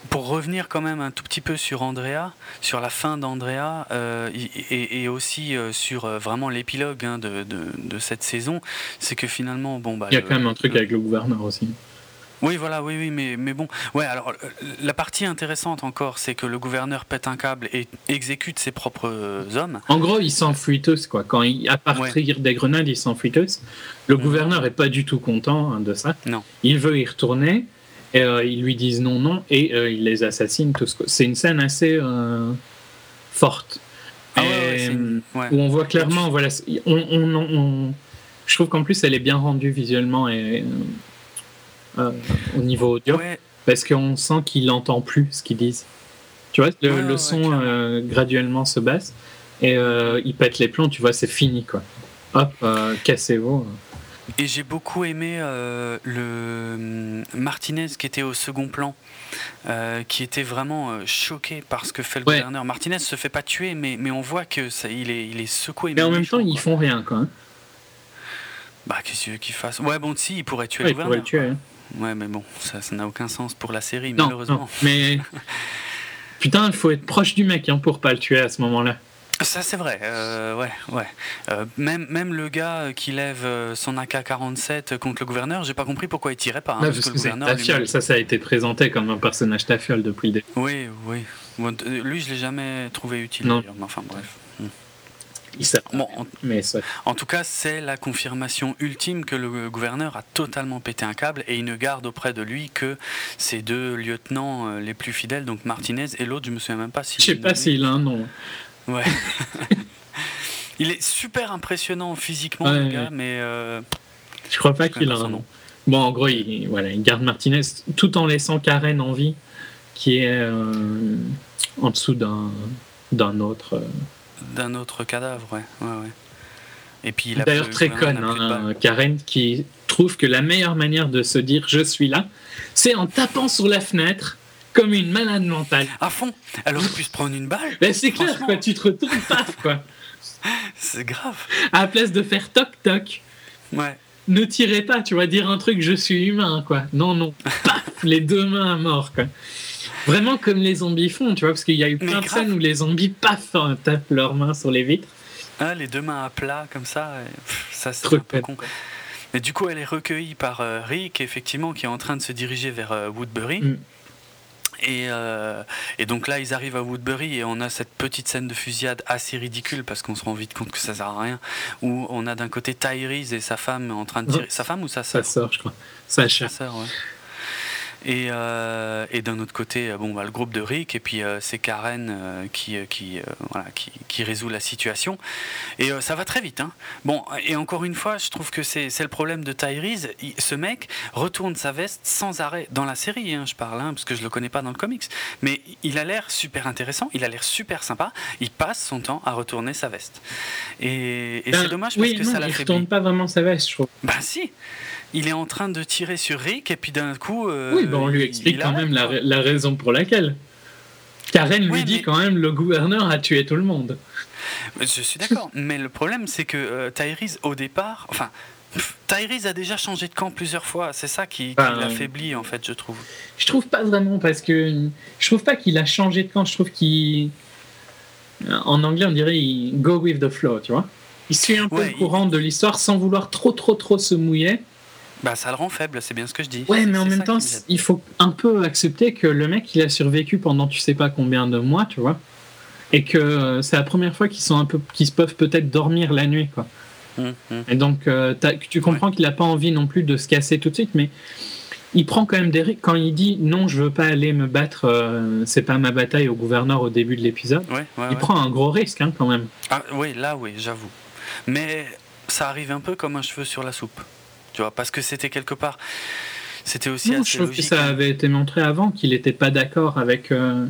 pour revenir quand même un tout petit peu sur Andrea, sur la fin d'Andrea, euh, et, aussi euh, sur vraiment l'épilogue hein, de, de, cette saison, c'est que finalement, bon, bah, il y a quand même un truc avec le gouverneur aussi. Oui, voilà, oui, oui, mais, mais bon, ouais, alors la partie intéressante encore, c'est que le gouverneur pète un câble et exécute ses propres hommes. En gros, il s'enfuit tous, quoi. Quand il, à partir des grenades, il s'enfuit tous. Le mhm. gouverneur est pas du tout content hein, de ça. Non. Il veut y retourner. Et, euh, ils lui disent non, non, et euh, ils les assassinent tous. C'est une scène assez euh, forte. Ah où on voit clairement, voilà, on, je trouve qu'en plus elle est bien rendue visuellement et au niveau audio, parce qu'on sent qu'il n'entend plus ce qu'ils disent. Tu vois, le, son graduellement se baisse et il pète les plombs, tu vois, c'est fini quoi. Hop, cassez-vous. Et j'ai beaucoup aimé euh, le hum, Martinez qui était au second plan, euh, qui était vraiment euh, choqué par ce que fait le gouverneur. Martinez se fait pas tuer, mais, mais on voit que ça, il, est, il est secoué. Mais en même temps, ils font rien, quoi. Bah, qu'est-ce qu'il veut qu'il fasse Ouais, bon, si, il pourrait tuer le gouverneur. tuer, hein. Ouais, mais bon, ça n'a aucun sens pour la série, malheureusement. mais. [laughs] Putain, il faut être proche du mec hein, pour pas le tuer à ce moment-là. Ça c'est vrai, euh, ouais, ouais. Euh, même, même le gars qui lève euh, son AK-47 contre le gouverneur, j'ai pas compris pourquoi il tirait pas. Hein, tafiole, ça, ça a été présenté comme un personnage tafiole depuis le début. Oui, oui. lui, je l'ai jamais trouvé utile. Non. Enfin bref. Hmm. Il bon, en, mais en tout cas, c'est la confirmation ultime que le gouverneur a totalement pété un câble et il ne garde auprès de lui que ses deux lieutenants les plus fidèles, donc Martinez et l'autre, je me souviens même pas si. Je sais pas s'il a un nom. Ouais. [laughs] il est super impressionnant physiquement, le gars, mais. Euh, je crois pas qu'il a un nom. Bon, en gros, il, voilà, il garde Martinez tout en laissant Karen en vie, qui est euh, en dessous d'un, d'un autre. Euh, d'un autre cadavre, ouais. ouais, ouais. Et puis D'ailleurs, très conne, hein, Karen, qui trouve que la meilleure manière de se dire je suis là, c'est en tapant sur la fenêtre comme une malade mentale. À fond. Elle aurait pu se prendre une balle. Ben c'est clair, quoi. Tu te retournes, paf, quoi. C'est grave. À la place de faire toc toc. Ouais. Ne tirez pas, tu vas dire un truc, je suis humain, quoi. Non, non. [laughs] Paf, les deux mains à mort, quoi. Vraiment comme les zombies font, tu vois, parce qu'il y a eu plein de scènes où les zombies, paf, tapent leurs mains sur les vitres. Ah, les deux mains à plat, comme ça, ça c'est un peu con. Mais du coup, elle est recueillie par euh, Rick, effectivement, qui est en train de se diriger vers euh, Woodbury. Mm. Euh, et, donc là, ils arrivent à Woodbury et on a cette petite scène de fusillade assez ridicule parce qu'on se rend vite compte que ça sert à rien. Où on a d'un côté Tyrese et sa femme en train de tirer. Sa femme ou sa sœur Sa sœur, je crois. Sa sœur, ouais. Et, euh, et d'un autre côté, euh, bon, bah, le groupe de Rick, et puis euh, c'est Karen qui, qui, voilà, qui, qui, résout la situation. Et ça va très vite. Hein. Bon, et encore une fois, je trouve que c'est le problème de Tyrese. Ce mec retourne sa veste sans arrêt dans la série, hein, je parle, hein, parce que je le connais pas dans le comics. Mais il a l'air super intéressant, il a l'air super sympa. Il passe son temps à retourner sa veste. Et, et c'est ben, dommage parce que ça l'a fait. Il retourne pas vraiment sa veste, je trouve. Bah si il est en train de tirer sur Rick et puis d'un coup. Euh, oui, on lui explique quand même la, raison pour laquelle. Karen lui dit quand même le gouverneur a tué tout le monde. Je suis d'accord, [laughs] mais le problème c'est que euh, Tyrese au départ, enfin. Tyrese a déjà changé de camp plusieurs fois, c'est ça qui, l'affaiblit en fait, je trouve. Je trouve pas vraiment parce que je trouve pas qu'il a changé de camp, je trouve qu'il en anglais on dirait il go with the flow, tu vois. Il suit un peu le courant de l'histoire sans vouloir trop trop trop se mouiller. Bah, ça le rend faible, c'est bien ce que je dis. Ouais, mais en même temps, il faut un peu accepter que le mec, il a survécu pendant tu sais pas combien de mois, tu vois. Et que euh, c'est la première fois qu'ils sont un peu, qu'ils peuvent peut-être dormir la nuit, quoi. Hum, hum. Et donc, euh, tu comprends qu'il a pas envie non plus de se casser tout de suite, mais il prend quand même des risques. Quand il dit non, je veux pas aller me battre, euh, c'est pas ma bataille au gouverneur au début de l'épisode, il prend un gros risque, hein, quand même. Ah, oui, là, oui, j'avoue. Mais ça arrive un peu comme un cheveu sur la soupe parce que c'était quelque part. C'était aussi non, je trouve que ça avait été montré avant qu'il n'était pas d'accord avec. Euh,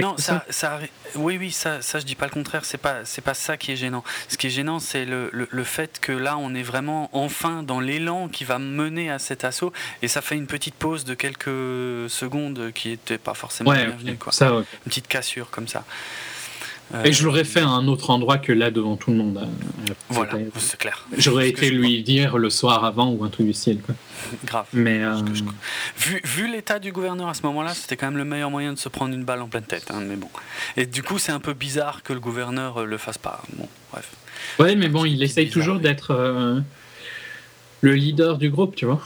non, ça, ça, oui, oui, ça, ça, je dis pas le contraire. C'est pas, c'est pas ça qui est gênant. Ce qui est gênant, c'est le, le, fait que là, on est vraiment enfin dans l'élan qui va mener à cet assaut, et ça fait une petite pause de quelques secondes qui n'était pas forcément bienvenue, quoi. Ça, Une petite cassure comme ça. Et je l'aurais fait à un autre endroit que là devant tout le monde. voilà, c'est clair. J'aurais été lui dire le soir avant ou un truc du ciel. Quoi. [laughs] Grave. Mais vu, vu l'état du gouverneur à ce moment-là, c'était quand même le meilleur moyen de se prendre une balle en pleine tête. Hein, mais bon. Et du coup, c'est un peu bizarre que le gouverneur le fasse pas. Bon, bref. Ouais, mais bon, il essaye toujours d'être le leader du groupe, tu vois.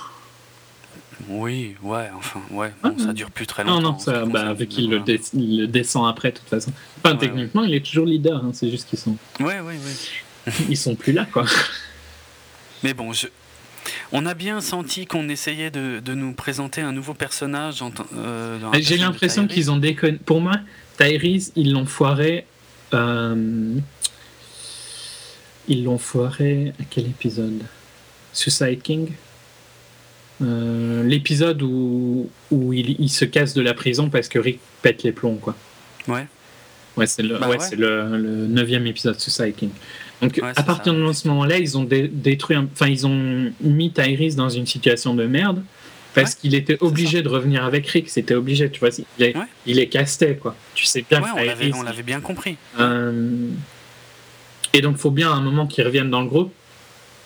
Oui, ouais, enfin, ouais, bon, ça dure plus très longtemps. Non, non, ça, bah, vu qu'il le, descend après, de toute façon. Enfin, techniquement, il est toujours leader, hein, c'est juste qu'ils sont. Ouais, ouais, ouais. [laughs] Ils sont plus là, quoi. Mais bon, je... on a bien senti qu'on essayait de, de, nous présenter un nouveau personnage. Euh, J'ai l'impression qu'ils ont déconné. Pour moi, Tyrese, ils l'ont foiré. Euh... Ils l'ont foiré à quel épisode? Suicide King? Euh, l'épisode où, où il, se casse de la prison parce que Rick pète les plombs, quoi. Ouais. Ouais, c'est le, bah ouais, le, le, neuvième épisode de Suicide King. Donc, à partir de ce moment-là, ils ont détruit, enfin, ils ont mis Tyrese dans une situation de merde parce qu'il était obligé de revenir avec Rick. C'était obligé, tu vois. Il est, il est casté, quoi. Tu sais bien. on l'avait bien compris. Euh, et donc, il faut bien à un moment qu'il revienne dans le groupe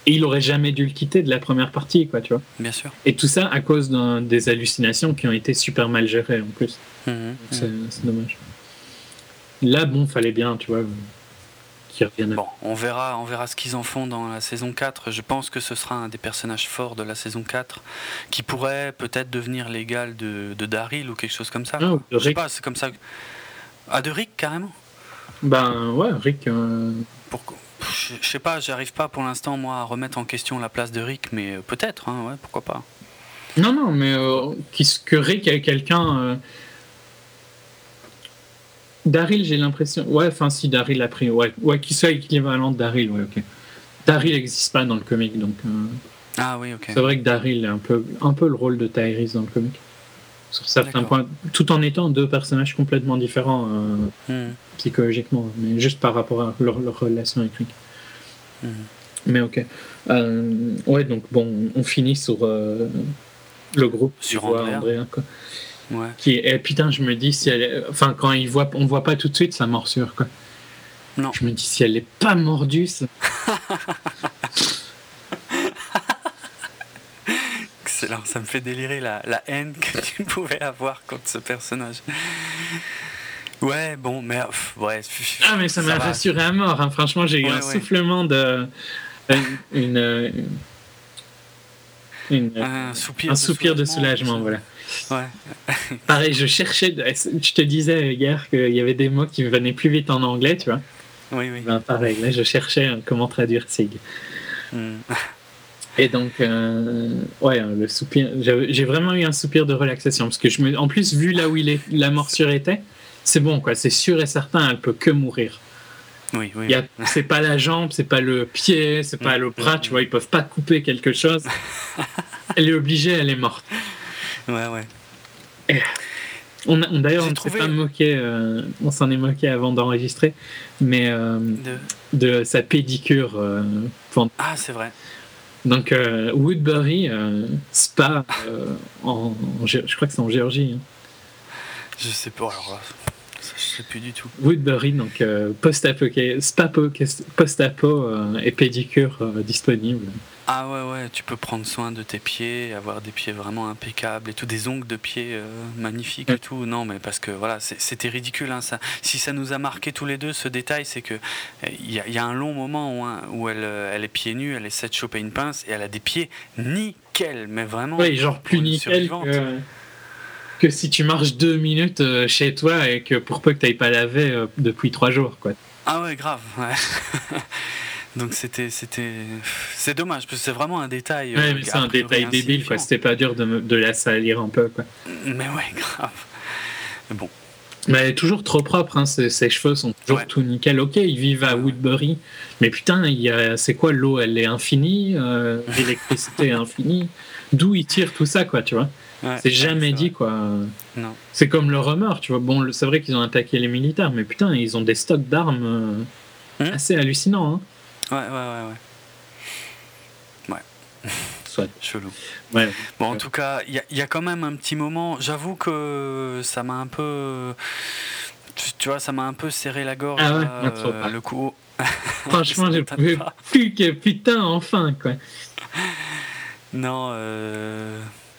et il aurait jamais dû le quitter de la première partie, quoi, tu vois. Bien sûr. Et tout ça à cause des hallucinations qui ont été super mal gérées en plus. Mmh, mmh. c'est dommage. Là, bon, fallait bien, tu vois, qu'ils reviennent. Bon, on verra, on verra ce qu'ils en font dans la saison 4. Je pense que ce sera un des personnages forts de la saison 4 qui pourrait peut-être devenir l'égal de, de, Daryl ou quelque chose comme ça. Non, Je sais pas, c'est comme ça. Ah, de Rick carrément? Ben ouais, Rick. Euh, Pourquoi? Je sais pas, j'arrive pas pour l'instant moi à remettre en question la place de Rick, mais euh, peut-être, hein, ouais, pourquoi pas. Non, non, mais euh, que Rick est quelqu'un. Euh... Daryl, j'ai l'impression. Ouais, enfin, si Daryl a pris. Ouais, ouais qu'il soit équivalent de Daryl, ouais, ok. Daryl n'existe pas dans le comic, donc. Euh, ah oui, ok. C'est vrai que Daryl a un peu, un peu le rôle de Tyrese dans le comic sur certains points, tout en étant deux personnages complètement différents euh, hmm. psychologiquement, mais juste par rapport à leur, relation avec Rick. Hmm. Mais ok. Euh, ouais, donc bon, on finit sur euh, le groupe. Sur Andrea. quoi. Ouais. Qui est, putain, je me dis si elle est, enfin quand il voit, on voit pas tout de suite sa morsure quoi. Non. Je me dis si elle est pas mordue. Ça... [laughs] ça me fait délirer la, haine que [laughs] tu pouvais avoir contre ce personnage. Ouais, bon, mais ouais. Ah, mais ça m'a rassuré à mort. Hein. Franchement, j'ai eu un soufflement de. Une, un soupir, un soupir de soulagement, voilà. Ouais. Pareil, je cherchais. Je te disais hier qu'il y avait des mots qui me venaient plus vite en anglais, tu vois. Oui, oui. Ben, pareil, là, je cherchais comment traduire Sig. Hmm. [laughs] Et donc, euh, ouais, le soupir. J'ai vraiment eu un soupir de relaxation parce que je me, en plus, vu là où il est, la morsure était, c'est bon, quoi. C'est sûr et certain, elle peut que mourir. Oui, oui. C'est pas la jambe, c'est pas le pied, c'est pas mm, le bras, mm, tu vois, ils peuvent pas couper quelque chose. [laughs] elle est obligée, elle est morte. Ouais, ouais. on, D'ailleurs, on s'est pas moqué, euh, on s'en est moqué avant d'enregistrer, mais euh, de... sa pédicure. Ah, c'est vrai. Donc euh, Woodbury, euh, Spa, euh, en, je crois que c'est en Géorgie. Hein. Je sais pas, alors je sais plus du tout. Woodbury, donc post-apo, Spa post-apo et pédicure disponible. Ah ouais, ouais, tu peux prendre soin de tes pieds, avoir des pieds vraiment impeccables et tout, des ongles de pieds euh, magnifiques et tout. Non, mais parce que voilà, c'était ridicule. Hein, ça. Si ça nous a marqué tous les deux, ce détail, c'est que il y, a un long moment où, hein, où elle, euh, elle, est pieds nus, elle essaie de choper une pince et elle a des pieds nickel, mais vraiment. Oui, genre plus nickel que, que, si tu marches deux minutes euh, chez toi et que pour peu que tu n'ailles pas lavé depuis trois jours, quoi. Ah ouais, grave. Ouais. [laughs] Donc c'était c'était c'est dommage parce que c'est vraiment un détail. Ouais, mais c'est un détail débile quoi. C'était pas dur de, de, la salir un peu quoi. Mais ouais, grave. bon. Mais elle est toujours trop propre, hein. ses, cheveux sont toujours tout nickel. Ok, ils vivent à Woodbury, mais putain, c'est quoi l'eau Elle est infinie, euh, [laughs] l'électricité est infinie. D'où ils tirent tout ça, quoi, tu vois C'est jamais dit, quoi. Non. C'est comme le rumeur, tu vois. Bon, c'est vrai qu'ils ont attaqué les militaires, mais putain, ils ont des stocks d'armes euh, hmm? assez hallucinants. Hein. Ouais, ouais, ouais, ouais. Ouais. [laughs] Soit. Chelou. Ouais. Bon, en tout cas, il y, y, a quand même un petit moment. J'avoue que ça m'a un peu tu vois, ça m'a un peu serré la gorge. Ah ouais, le coup. [laughs] Franchement, je pouvais plus que putain, enfin, quoi. Non,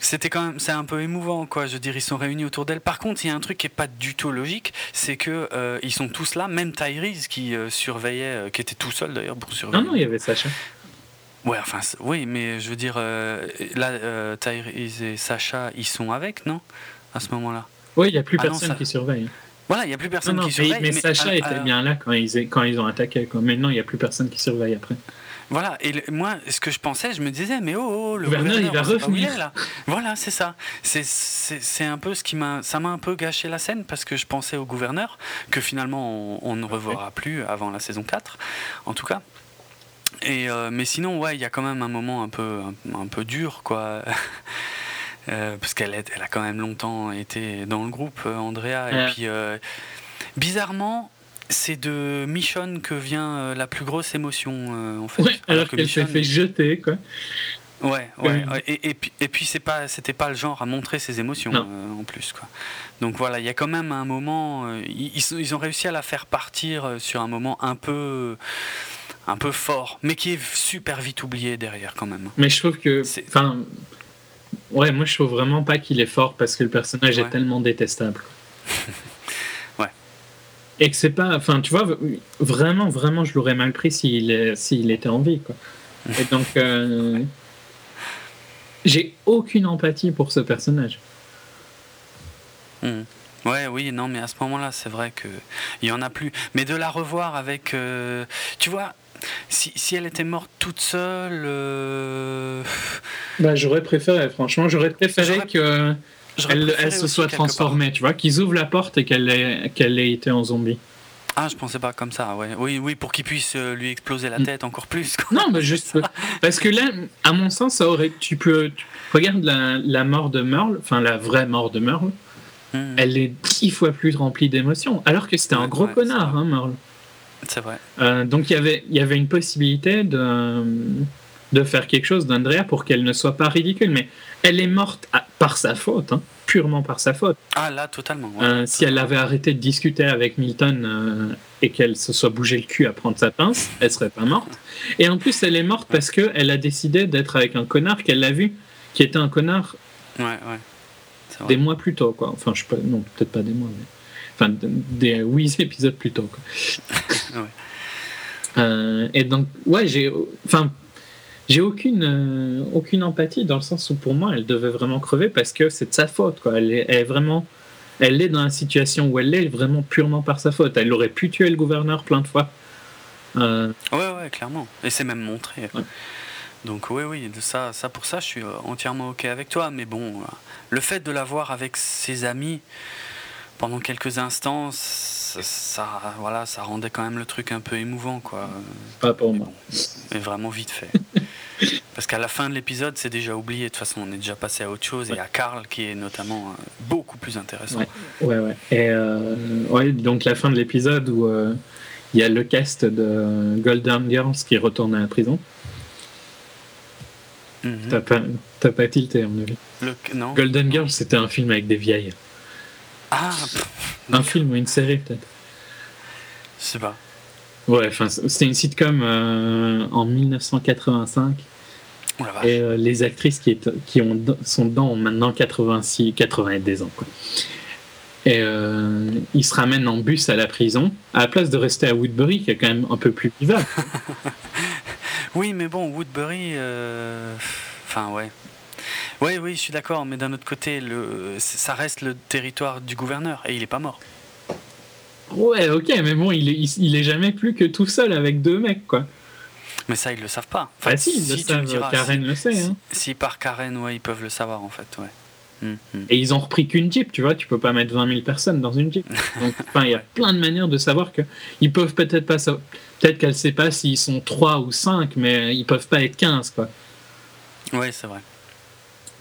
c'était quand même, c'est un peu émouvant, quoi. Je veux dire, ils sont réunis autour d'elle. Par contre, il y a un truc qui est pas du tout logique, c'est que ils sont tous là, même Tyrese qui surveillait, qui était tout seul d'ailleurs pour surveiller. Non, non, il y avait Sacha. Ouais, enfin, oui, mais je veux dire, là, Tyrese et Sacha, ils sont avec, non? À ce moment-là. Oui, il n'y a plus ah personne qui surveille. Voilà, il n'y a plus personne qui surveille. Mais, Sacha était bien là quand ils, quand ils ont attaqué. Quoi. Maintenant, il n'y a plus personne qui surveille après. Voilà, et moi, ce que je pensais, je me disais, mais oh, oh le gouverneur, il va revenir. là. Voilà, c'est ça. C'est un peu ce qui m'a. Ça m'a un peu gâché la scène parce que je pensais au gouverneur, que finalement, on, ne reverra plus avant la saison 4, en tout cas. Et, euh, mais sinon, ouais, il y a quand même un moment un peu, un, peu dur, quoi. [laughs] Euh, parce qu'elle elle a quand même longtemps été dans le groupe, euh, Andrea. Et puis, bizarrement, c'est de Michonne que vient la plus grosse émotion, en fait. alors, qu'elle s'est fait jeter, quoi. Ouais, ouais. Et, et, puis, et puis c'est pas, c'était pas le genre à montrer ses émotions en plus, quoi. Donc voilà, il y a quand même un moment. ils, ils, ont réussi à la faire partir sur un moment un peu un peu fort, mais qui est super vite oublié derrière quand même. Mais je trouve que, enfin, ouais, moi je trouve vraiment pas qu'il est fort parce que le personnage est tellement détestable. [laughs] Et que c'est pas, enfin, tu vois, vraiment, vraiment, je l'aurais mal pris s'il s'il était en vie, quoi. Et donc, euh, j'ai aucune empathie pour ce personnage. Hmm. Ouais, oui, non, mais à ce moment-là, c'est vrai que il y en a plus. Mais de la revoir avec, euh, tu vois, si, si, elle était morte toute seule. Euh, bah, j'aurais préféré, franchement, j'aurais préféré qu'elle elle se soit transformée, tu vois, qu'ils ouvrent la porte et qu'elle ait, ait été en zombie. Ah, je pensais pas comme ça, ouais. Oui, oui, pour qu'il puisse euh, lui exploser la mm. tête encore plus. Non, mais juste. [laughs] parce que là, à mon sens, ça aurait. Tu peux. regarde la, la, mort de Merle, enfin la vraie mort de Merle. Mm. Elle est dix fois plus remplie d'émotions. Alors que c'était un gros connard, hein, Merle. C'est vrai. Euh, donc il y avait, il y avait une possibilité de, de faire quelque chose d'Andrea pour qu'elle ne soit pas ridicule. Mais elle est morte par sa faute, hein, purement par sa faute. Ah là, totalement. Euh, si elle avait arrêté de discuter avec Milton euh, et qu'elle se soit bougé le cul à prendre sa pince, elle serait pas morte. Et en plus, elle est morte parce qu'elle a décidé d'être avec un connard qu'elle a vu, qui était un connard. Ouais, ouais. Des mois plus tôt, quoi. Enfin, je sais pas, non, peut-être pas des mois, mais. Enfin, des huit [laughs] épisodes plus tôt. Quoi. [laughs] ouais. euh, et donc, ouais, j'ai. Enfin, j'ai aucune, euh, aucune empathie dans le sens où pour moi, elle devait vraiment crever parce que c'est de sa faute. Quoi. Elle, est, elle est vraiment. Elle est dans la situation où elle est vraiment purement par sa faute. Elle aurait pu tuer le gouverneur plein de fois. Euh... Ouais, ouais, clairement. Et c'est même montré. Donc oui, oui, ça, ça pour ça, je suis euh, entièrement ok avec toi. Mais bon, euh, le fait de la voir avec ses amis, pendant quelques instants, ça, voilà, ça rendait quand même le truc un peu émouvant, quoi. Pas pour moi. mais vraiment vite fait. [laughs] Parce qu'à la fin de l'épisode, c'est déjà oublié. De toute façon, on est déjà passé à autre chose et à Karl qui est notamment euh, beaucoup plus intéressant. Ouais, ouais. Et euh, ouais, donc la fin de l'épisode où euh, il y a le cast de Golden Girls qui retourne à la prison. Mhm. T'as pas, pas tilté, à mon avis. non. Golden Girls, c'était un film avec des vieilles. Ah Un film ou une série, peut-être Je sais pas. Ouais, enfin, c'était une sitcom euh, en 1985. et euh, les actrices qui, est, qui ont, sont dedans ont maintenant 86, 90 ans. Quoi. Et euh, ils se ramènent en bus à la prison, à la place de rester à Woodbury, qui est quand même un peu plus vivable. [laughs] oui, mais bon, Woodbury. Enfin, ouais. Oui, oui, je suis d'accord, mais d'un autre côté, le, ça reste le territoire du gouverneur et il n'est pas mort. Ouais, ok, mais bon, il est, il est jamais plus que tout seul avec deux mecs, quoi. Mais ça, ils le savent pas. Enfin, si, ils le savent, Karen le sait. Hein. Si, par Karen, ouais, ils peuvent le savoir, en fait, ouais. Hum, hum. Et ils ont repris qu'une Jeep, tu vois, tu peux pas mettre 20 000 personnes dans une Jeep. [laughs] Donc, il y a plein de manières de savoir que ils peuvent peut-être pas, peut-être qu'elle sait pas s'ils sont 3 ou 5, mais ils peuvent pas être 15, quoi. Ouais, c'est vrai.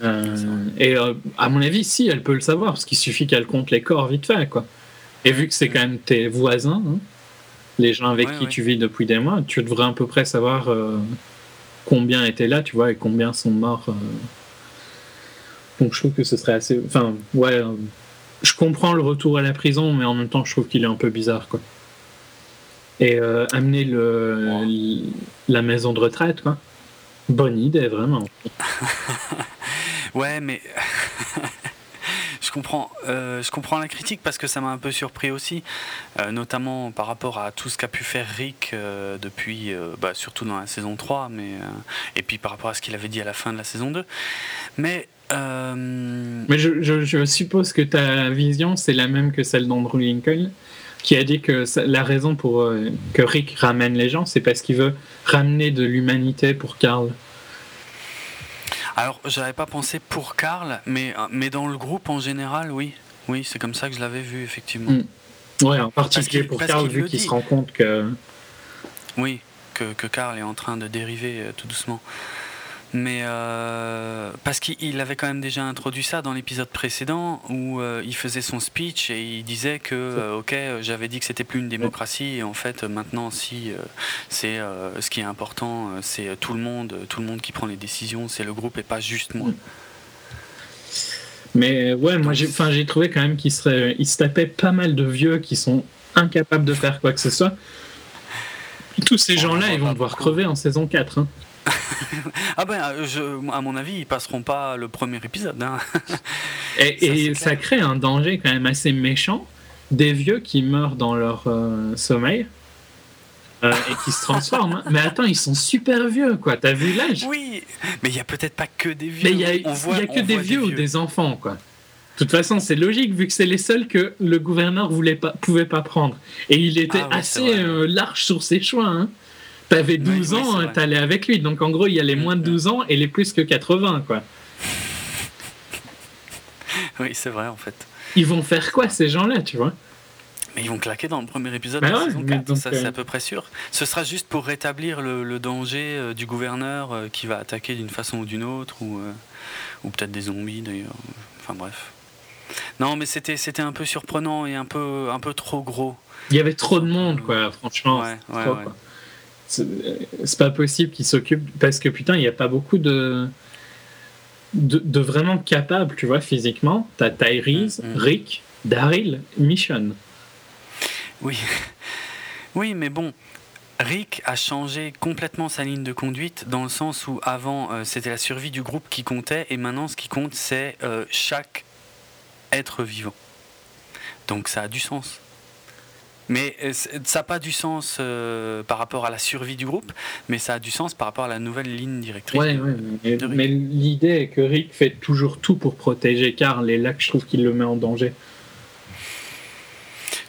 Euh, et euh, à mon avis, si, elle peut le savoir, parce qu'il suffit qu'elle compte les corps vite fait, quoi. Et vu que c'est quand même tes voisins, hein, les gens avec qui tu vis depuis des mois, tu devrais à peu près savoir euh, combien étaient là, tu vois, et combien sont morts. Donc je trouve que ce serait assez. Enfin, ouais, je comprends le retour à la prison, mais en même temps, je trouve qu'il est un peu bizarre, quoi. Et euh, amener le, la maison de retraite, quoi. Bonne idée, vraiment. [laughs] ouais, mais je comprends, euh, je comprends la critique parce que ça m'a un peu surpris aussi, euh, notamment par rapport à tout ce qu'a pu faire Rick depuis, bah, surtout dans la saison 3, mais, et puis par rapport à ce qu'il avait dit à la fin de la saison 2. Mais euh, Mais je, suppose que ta vision, c'est la même que celle d'Andrew Lincoln, qui a dit que la raison pour euh, que Rick ramène les gens, c'est parce qu'il veut ramener de l'humanité pour Carl. Alors, j'avais pas pensé pour Carl, mais, mais dans le groupe en général, oui. Oui, c'est comme ça que je l'avais vu, effectivement. Mm. Ouais, en particulier pour Carl, vu qu'il se rend compte que. Oui, que, que Carl est en train de dériver euh, tout doucement. Mais euh, parce qu'il avait quand même déjà introduit ça dans l'épisode précédent où euh, il faisait son speech et il disait que euh, ok j'avais dit que c'était plus une démocratie et en fait maintenant si c'est ce qui est important c'est tout le monde tout le monde qui prend les décisions c'est le groupe et pas juste moi. Mais ouais moi j'ai enfin j'ai trouvé quand même qu'il serait il se tapait pas mal de vieux qui sont incapables de faire quoi que ce soit. Tous ces gens-là, ils vont devoir crever en saison 4. Hein. [laughs] ah ben, euh, je, à mon avis, ils passeront pas le premier épisode. Hein. [laughs] et, ça, crée un danger quand même assez méchant des vieux qui meurent dans leur euh, sommeil. Euh, et qui se transforment. Hein. [laughs] Mais attends, ils sont super vieux, quoi. T'as vu l'âge? Oui, mais il y a peut-être pas que des vieux. il y a, que des vieux, ou des enfants, quoi. De toute façon, c'est logique vu que c'est les seuls que le gouverneur voulait pas, pouvait pas prendre. Et il était ah assez large sur ses choix. Hein. T'avais 12 ans, t'allais avec lui. Donc en gros, il y a les moins de 12 ans et les plus que 80, quoi. [laughs] Oui, c'est vrai, en fait. Ils vont faire quoi, ces gens-là, tu vois? Mais ils vont claquer dans le premier épisode bah de la saison 4, ça c'est euh, à peu près sûr. Ce sera juste pour rétablir le, danger euh, du gouverneur euh, qui va attaquer d'une façon ou d'une autre, ou, ou peut-être des zombies d'ailleurs. Enfin bref. Non, mais c'était, c'était un peu surprenant et un peu, un peu trop gros. Il y avait trop de monde, quoi, franchement. Ouais, ouais, ouais c'est pas possible qu'ils s'occupent parce que putain, il n'y a pas beaucoup de, de, vraiment capables, tu vois, physiquement. T'as Tyrese, mm, mm. Rick, Daryl, Mission. Oui, [laughs] oui, mais bon. Rick a changé complètement sa ligne de conduite dans le sens où avant euh, c'était la survie du groupe qui comptait et maintenant ce qui compte c'est euh, chaque être vivant. Donc ça a du sens. Mais euh, ça n'a pas du sens euh, par rapport à la survie du groupe, mais ça a du sens par rapport à la nouvelle ligne directrice. Ouais, mais, l'idée est que Rick fait toujours tout pour protéger Carl, et là que je trouve qu'il le met en danger.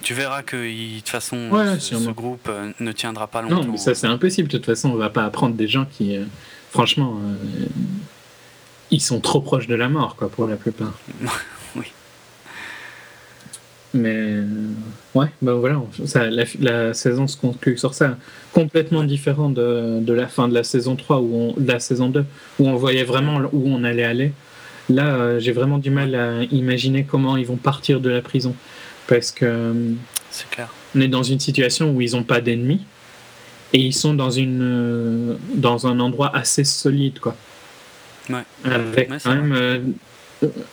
Tu verras que de toute façon, ce, groupe euh, ne tiendra pas longtemps. Non, mais ça c'est impossible. De toute façon, on va pas apprendre des gens qui, franchement, ils sont trop proches de la mort, quoi, pour la plupart. [laughs] Mais euh, ouais, ben voilà, ça, la, saison se conclut sur ça. Complètement différent de, de, la fin de la saison 3, ou de la saison 2, où on voyait vraiment où on allait aller. Là, euh, j'ai vraiment du mal à imaginer comment ils vont partir de la prison. Parce que. Euh, C'est clair. On est dans une situation où ils n'ont pas d'ennemis. Et ils sont dans, une, dans un endroit assez solide, quoi. Ouais. Avec, quand même,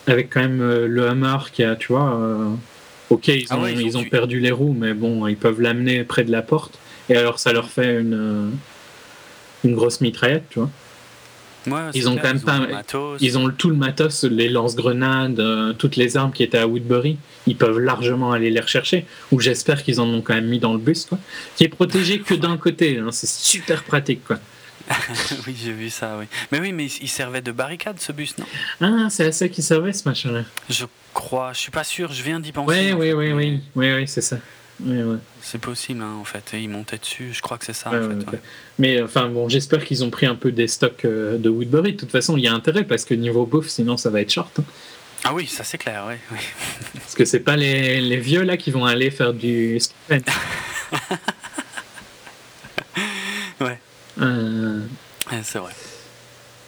avec quand même le Hammer qui a, tu vois Ok, ils ah ont, ils ont perdu les roues, mais bon, ils peuvent l'amener près de la porte. Et alors, ça leur fait une, euh, une grosse mitraillette, tu vois. ils ont quand même pas. Ils ont tout le matos, les lance-grenades, euh, toutes les armes qui étaient à Woodbury. Ils peuvent largement aller les rechercher. Ou j'espère qu'ils en ont quand même mis dans le bus, quoi. Qui est protégé que d'un côté. Hein. C'est super pratique, quoi. [laughs] oui, j'ai vu ça, oui. Mais oui, mais il servait de barricade, ce bus, non? Ah, c'est à ça qu'il servait, ce machin-là. Je crois, je suis pas sûr, je viens d'y penser. Oui, oui, oui, oui, oui, oui, c'est ça. C'est possible, hein, en fait. Il montait dessus, je crois que c'est ça, en fait. Mais enfin, bon, j'espère qu'ils ont pris un peu des stocks euh, de Woodbury. De toute façon, il y a intérêt, parce que niveau bouffe, sinon ça va être short. Hein. Ah oui, ça c'est clair, oui. [laughs] parce que c'est pas les, les, vieux là qui vont aller faire du [laughs] ouais. Euh, c'est vrai.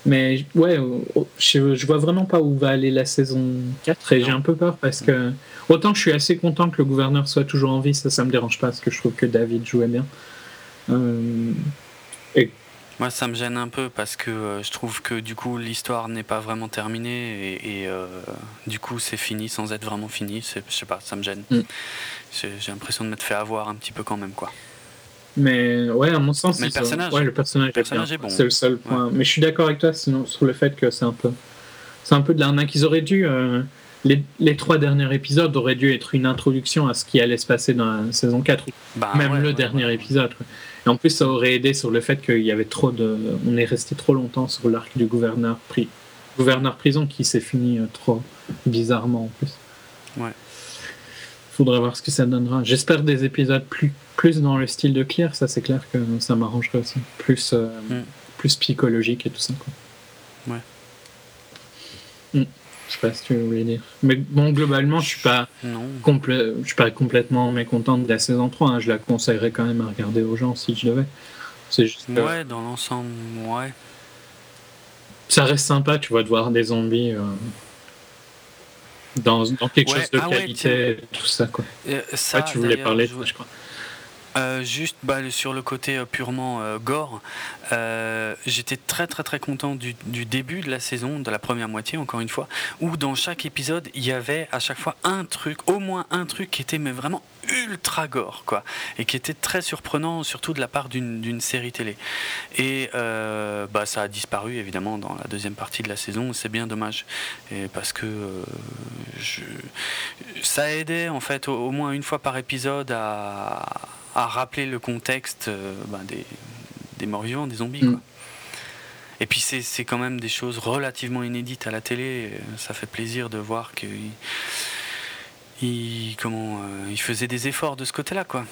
Mais ouais, je, je, vois vraiment pas où va aller la saison 4 et j'ai un peu peur parce que autant je suis assez content que le gouverneur soit toujours en vie, ça ça me dérange pas parce que je trouve que David jouait bien. Euh, et Moi, ça me gêne un peu parce que euh, je trouve que du coup, l'histoire n'est pas vraiment terminée et, euh, du coup, c'est fini sans être vraiment fini. Je sais pas, ça me gêne. Mm. J'ai l'impression de m'être fait avoir un petit peu quand même, quoi. Mais ouais, à mon sens, le personnage, ouais, le personnage, est, bon. C'est le seul point. Mais je suis d'accord avec toi sinon, sur le fait que c'est un peu, c'est un peu de l'arnaque. Ils auraient dû, euh, les, les, trois derniers épisodes auraient dû être une introduction à ce qui allait se passer dans la saison 4. Bah même le dernier épisode. Et en plus, ça aurait aidé sur le fait qu'il y avait trop de. On est resté trop longtemps sur l'arc du gouverneur, pri... gouverneur prison qui s'est fini euh, trop bizarrement en plus. Ouais. Faudra voir ce que ça donnera. J'espère des épisodes plus, plus dans le style de Claire, ça c'est clair que ça m'arrangerait aussi. Plus, euh, mm. plus psychologique et tout ça. Quoi. Ouais. Mm. Je sais pas ce que tu voulais dire. Mais bon, globalement, je suis pas, je suis pas complètement mécontent de la saison 3. Hein. Je la conseillerais quand même à regarder aux gens si je devais. C'est juste. Ouais, dans l'ensemble, ouais. Ça reste sympa, tu vois, de voir des zombies euh, dans, dans, quelque chose de ah qualité, tout ça, quoi. Euh, ça, tu voulais parler, je crois. Euh, juste bah, sur le côté euh, purement euh, gore, j'étais très très très content du, début de la saison, de la première moitié encore une fois, où dans chaque épisode il y avait à chaque fois un truc, au moins un truc qui était vraiment ultra gore quoi, et qui était très surprenant surtout de la part d'une série télé. Et bah, ça a disparu évidemment dans la deuxième partie de la saison, c'est bien dommage, parce que ça aidait en fait au moins une fois par épisode à à rappeler le contexte euh, ben, des, des morts-vivants, des zombies. Mm. Et puis c'est quand même des choses relativement inédites à la télé. Ça fait plaisir de voir qu'il il, comment, euh, il faisait des efforts de ce côté-là. quoi.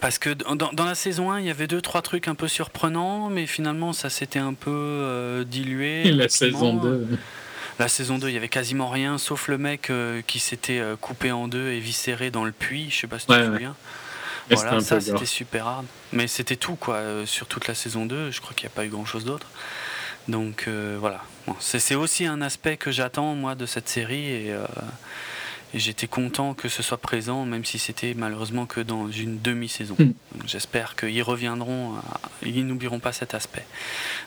Parce que dans, dans, la saison 1, il y avait deux, trois trucs un peu surprenants, mais finalement, ça s'était un peu euh, dilué. [laughs] Et la saison 2 La saison 2, il y avait quasiment rien, sauf le mec qui s'était coupé en deux et viscéré dans le puits. Je sais pas si tu te souviens. Voilà, ça c'était super hard. Mais c'était tout quoi, euh, sur toute la saison 2, je crois qu'il n'y a pas eu grand chose d'autre. Donc euh, voilà, c'est aussi un aspect que j'attends moi de cette série et, euh, j'étais content que ce soit présent, même si c'était malheureusement que dans une demi-saison. Hmm. J'espère qu'ils reviendront, ils n'oublieront pas cet aspect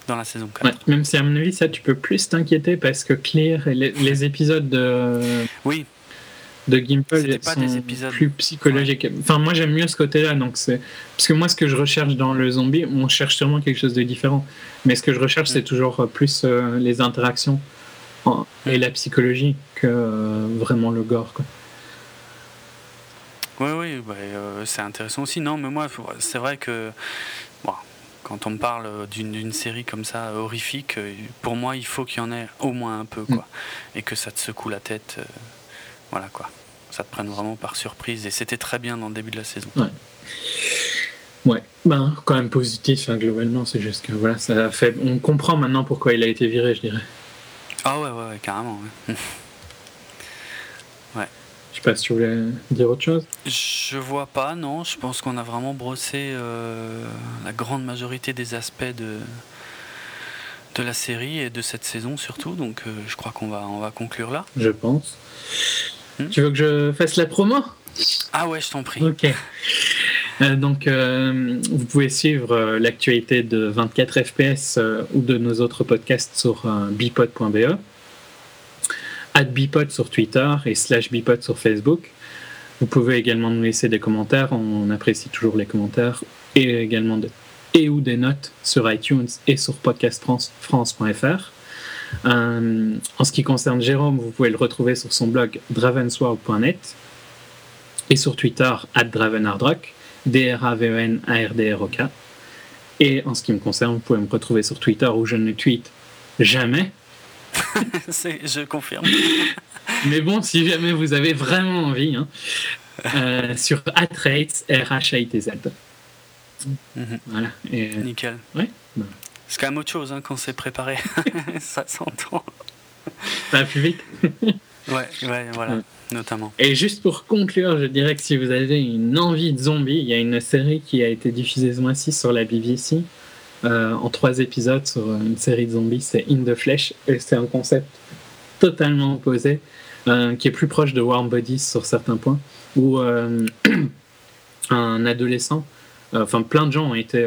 dans la saison 4. même si à mon avis, ça tu peux plus t'inquiéter parce que Claire et les, les épisodes de. Oui, de Gimple sont des épisodes. plus psychologiques. Enfin, moi j'aime mieux ce côté-là. Donc c'est parce que moi ce que je recherche dans le zombie, on cherche sûrement quelque chose de différent. Mais ce que je recherche, c'est toujours plus euh, les interactions et la psychologie que euh, vraiment le gore. Quoi. Oui, oui, bah, euh, c'est intéressant aussi. Non, mais moi, c'est vrai que bon, quand on me parle d'une série comme ça, horrifique, pour moi, il faut qu'il y en ait au moins un peu, quoi. Mm. Et que ça te secoue la tête. Voilà quoi. Ça te prenne vraiment par surprise. Et c'était très bien dans le début de la saison. Ouais. Ouais, ben, quand même positif hein, globalement, c'est juste que voilà, ça a fait. On comprend maintenant pourquoi il a été viré, je dirais. Ah ouais, ouais, ouais carrément. Ouais. [laughs] ouais. Je sais pas si tu voulais dire autre chose. Je vois pas, non. Je pense qu'on a vraiment brossé euh, la grande majorité des aspects de, de la série et de cette saison surtout. Donc euh, je crois qu'on va, on va conclure là. Je pense. Hmm? Tu veux que je fasse la promo? Ah ouais, je t'en prie. Ok. Euh, donc, euh, vous pouvez suivre euh, l'actualité de 24 FPS ou de nos autres podcasts sur bipod.be, at bipod sur Twitter et slash bipod sur Facebook. Vous pouvez également nous laisser des commentaires, on apprécie toujours les commentaires, et également et ou des notes sur iTunes et sur podcastfrance.fr. Euh, en ce qui concerne Jérôme, vous pouvez le retrouver sur son blog dravensworld.net et sur Twitter at dravenardrock, D-R-A-V-E-N-A-R-D-R-O-K. Et en ce qui me concerne, vous pouvez me retrouver sur Twitter où je ne tweete jamais. [laughs] je confirme. [laughs] Mais bon, si jamais vous avez vraiment envie, hein, euh, sur atrates, R-H-A-I-T-Z. Mhm. Voilà. Et, Nickel. Ouais. C'est quand même autre chose hein, quand c'est préparé. [laughs] ça s'entend. Ça va plus vite. [laughs] ouais, ouais, voilà, notamment. Et juste pour conclure, je dirais que si vous avez une envie de zombie, il y a une série qui a été diffusée ce mois-ci sur la BBC. Euh, en trois épisodes sur une série de zombies, c'est In the Flesh, et c'est un concept totalement opposé, euh, qui est plus proche de Warm Bodies sur certains points, où euh, [clears throat] un adolescent enfin, plein de gens ont été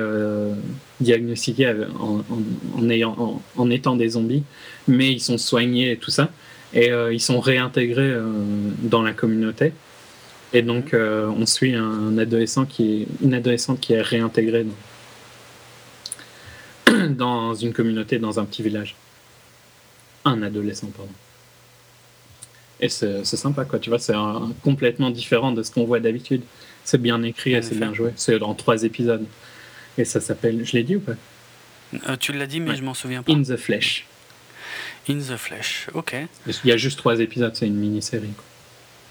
diagnostiqués en, ayant, en, étant des zombies, mais ils sont soignés et tout ça, et ils sont réintégrés dans la communauté. Et donc, on suit un adolescent qui est, une adolescente qui est réintégrée dans, [clears throat] dans une communauté, dans un petit village. Un adolescent, pardon. Et c'est sympa, quoi. Tu vois, c'est complètement différent de ce qu'on voit d'habitude. C'est bien écrit et c'est bien joué. C'est en trois épisodes. Et ça s'appelle. Je l'ai dit ou pas? Euh, Tu l'as dit, mais je m'en souviens pas. In the Flesh. In the Flesh, ok. Il y a juste trois épisodes, c'est une mini-série.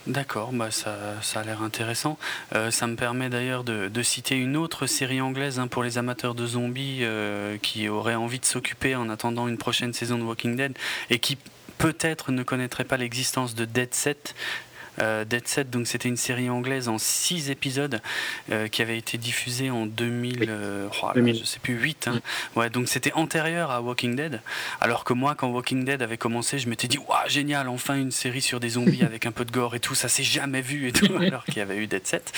D'accord, bah ça, ça, a l'air intéressant. Euh, ça me permet d'ailleurs de, de, citer une autre série anglaise hein, pour les amateurs de zombies euh, qui auraient envie de s'occuper en attendant une prochaine saison de Walking Dead et qui peut-être ne connaîtrait pas l'existence de Dead Set. Euh, Dead Set, donc c'était une série anglaise en 6 épisodes euh, qui avait été diffusée en 2000, euh, je sais plus 8. Hein. Mm. Ouais, donc c'était antérieur à Walking Dead. Alors que moi, quand Walking Dead avait commencé, je m'étais dit waouh génial, enfin une série sur des zombies [laughs] avec un peu de gore et tout, ça s'est jamais vu et tout. [laughs] alors qu'il y avait eu Dead Set.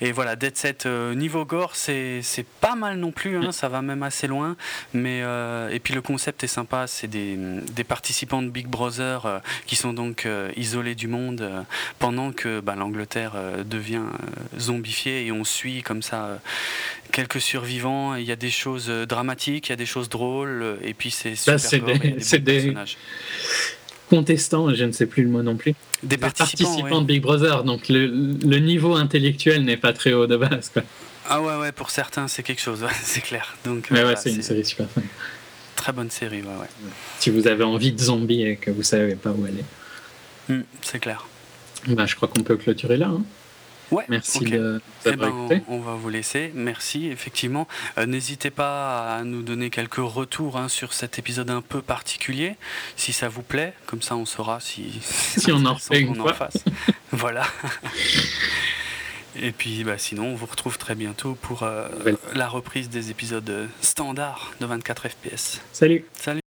Et voilà, Dead Set niveau gore, c'est pas mal non plus, hein, ça va même assez loin. Mais et puis le concept est sympa, c'est des, des, participants de Big Brother qui sont donc isolés du monde pendant que bah, l'Angleterre euh, devient euh, zombifiée et on suit comme ça euh, quelques survivants. Il y a des choses dramatiques, il y a des choses drôles, et puis c'est super. c'est des, [laughs] contestants, je ne sais plus le mot non plus. Des, participants, de Big Brother, donc le, niveau intellectuel n'est pas très haut de base. Ah ouais, ouais, pour certains, c'est quelque chose, [laughs] c'est clair. Donc, Mais ouais, c'est une série super fun. Très bonne série, ouais, ouais. Si vous avez envie de zombies et que vous savez pas où aller. Hmm, c'est clair. Bah, je crois qu'on peut clôturer là. Hein. Ouais, Merci de eh ben, on, va vous laisser. Merci, effectivement. Euh, n'hésitez pas à nous donner quelques retours hein, sur cet épisode un peu particulier, si ça vous plaît. Comme ça, on saura si, [laughs] si on en refait une fois. voilà. Et puis, bah, sinon, on vous retrouve très bientôt pour euh, la reprise des épisodes standards de 24 FPS. Salut. Salut.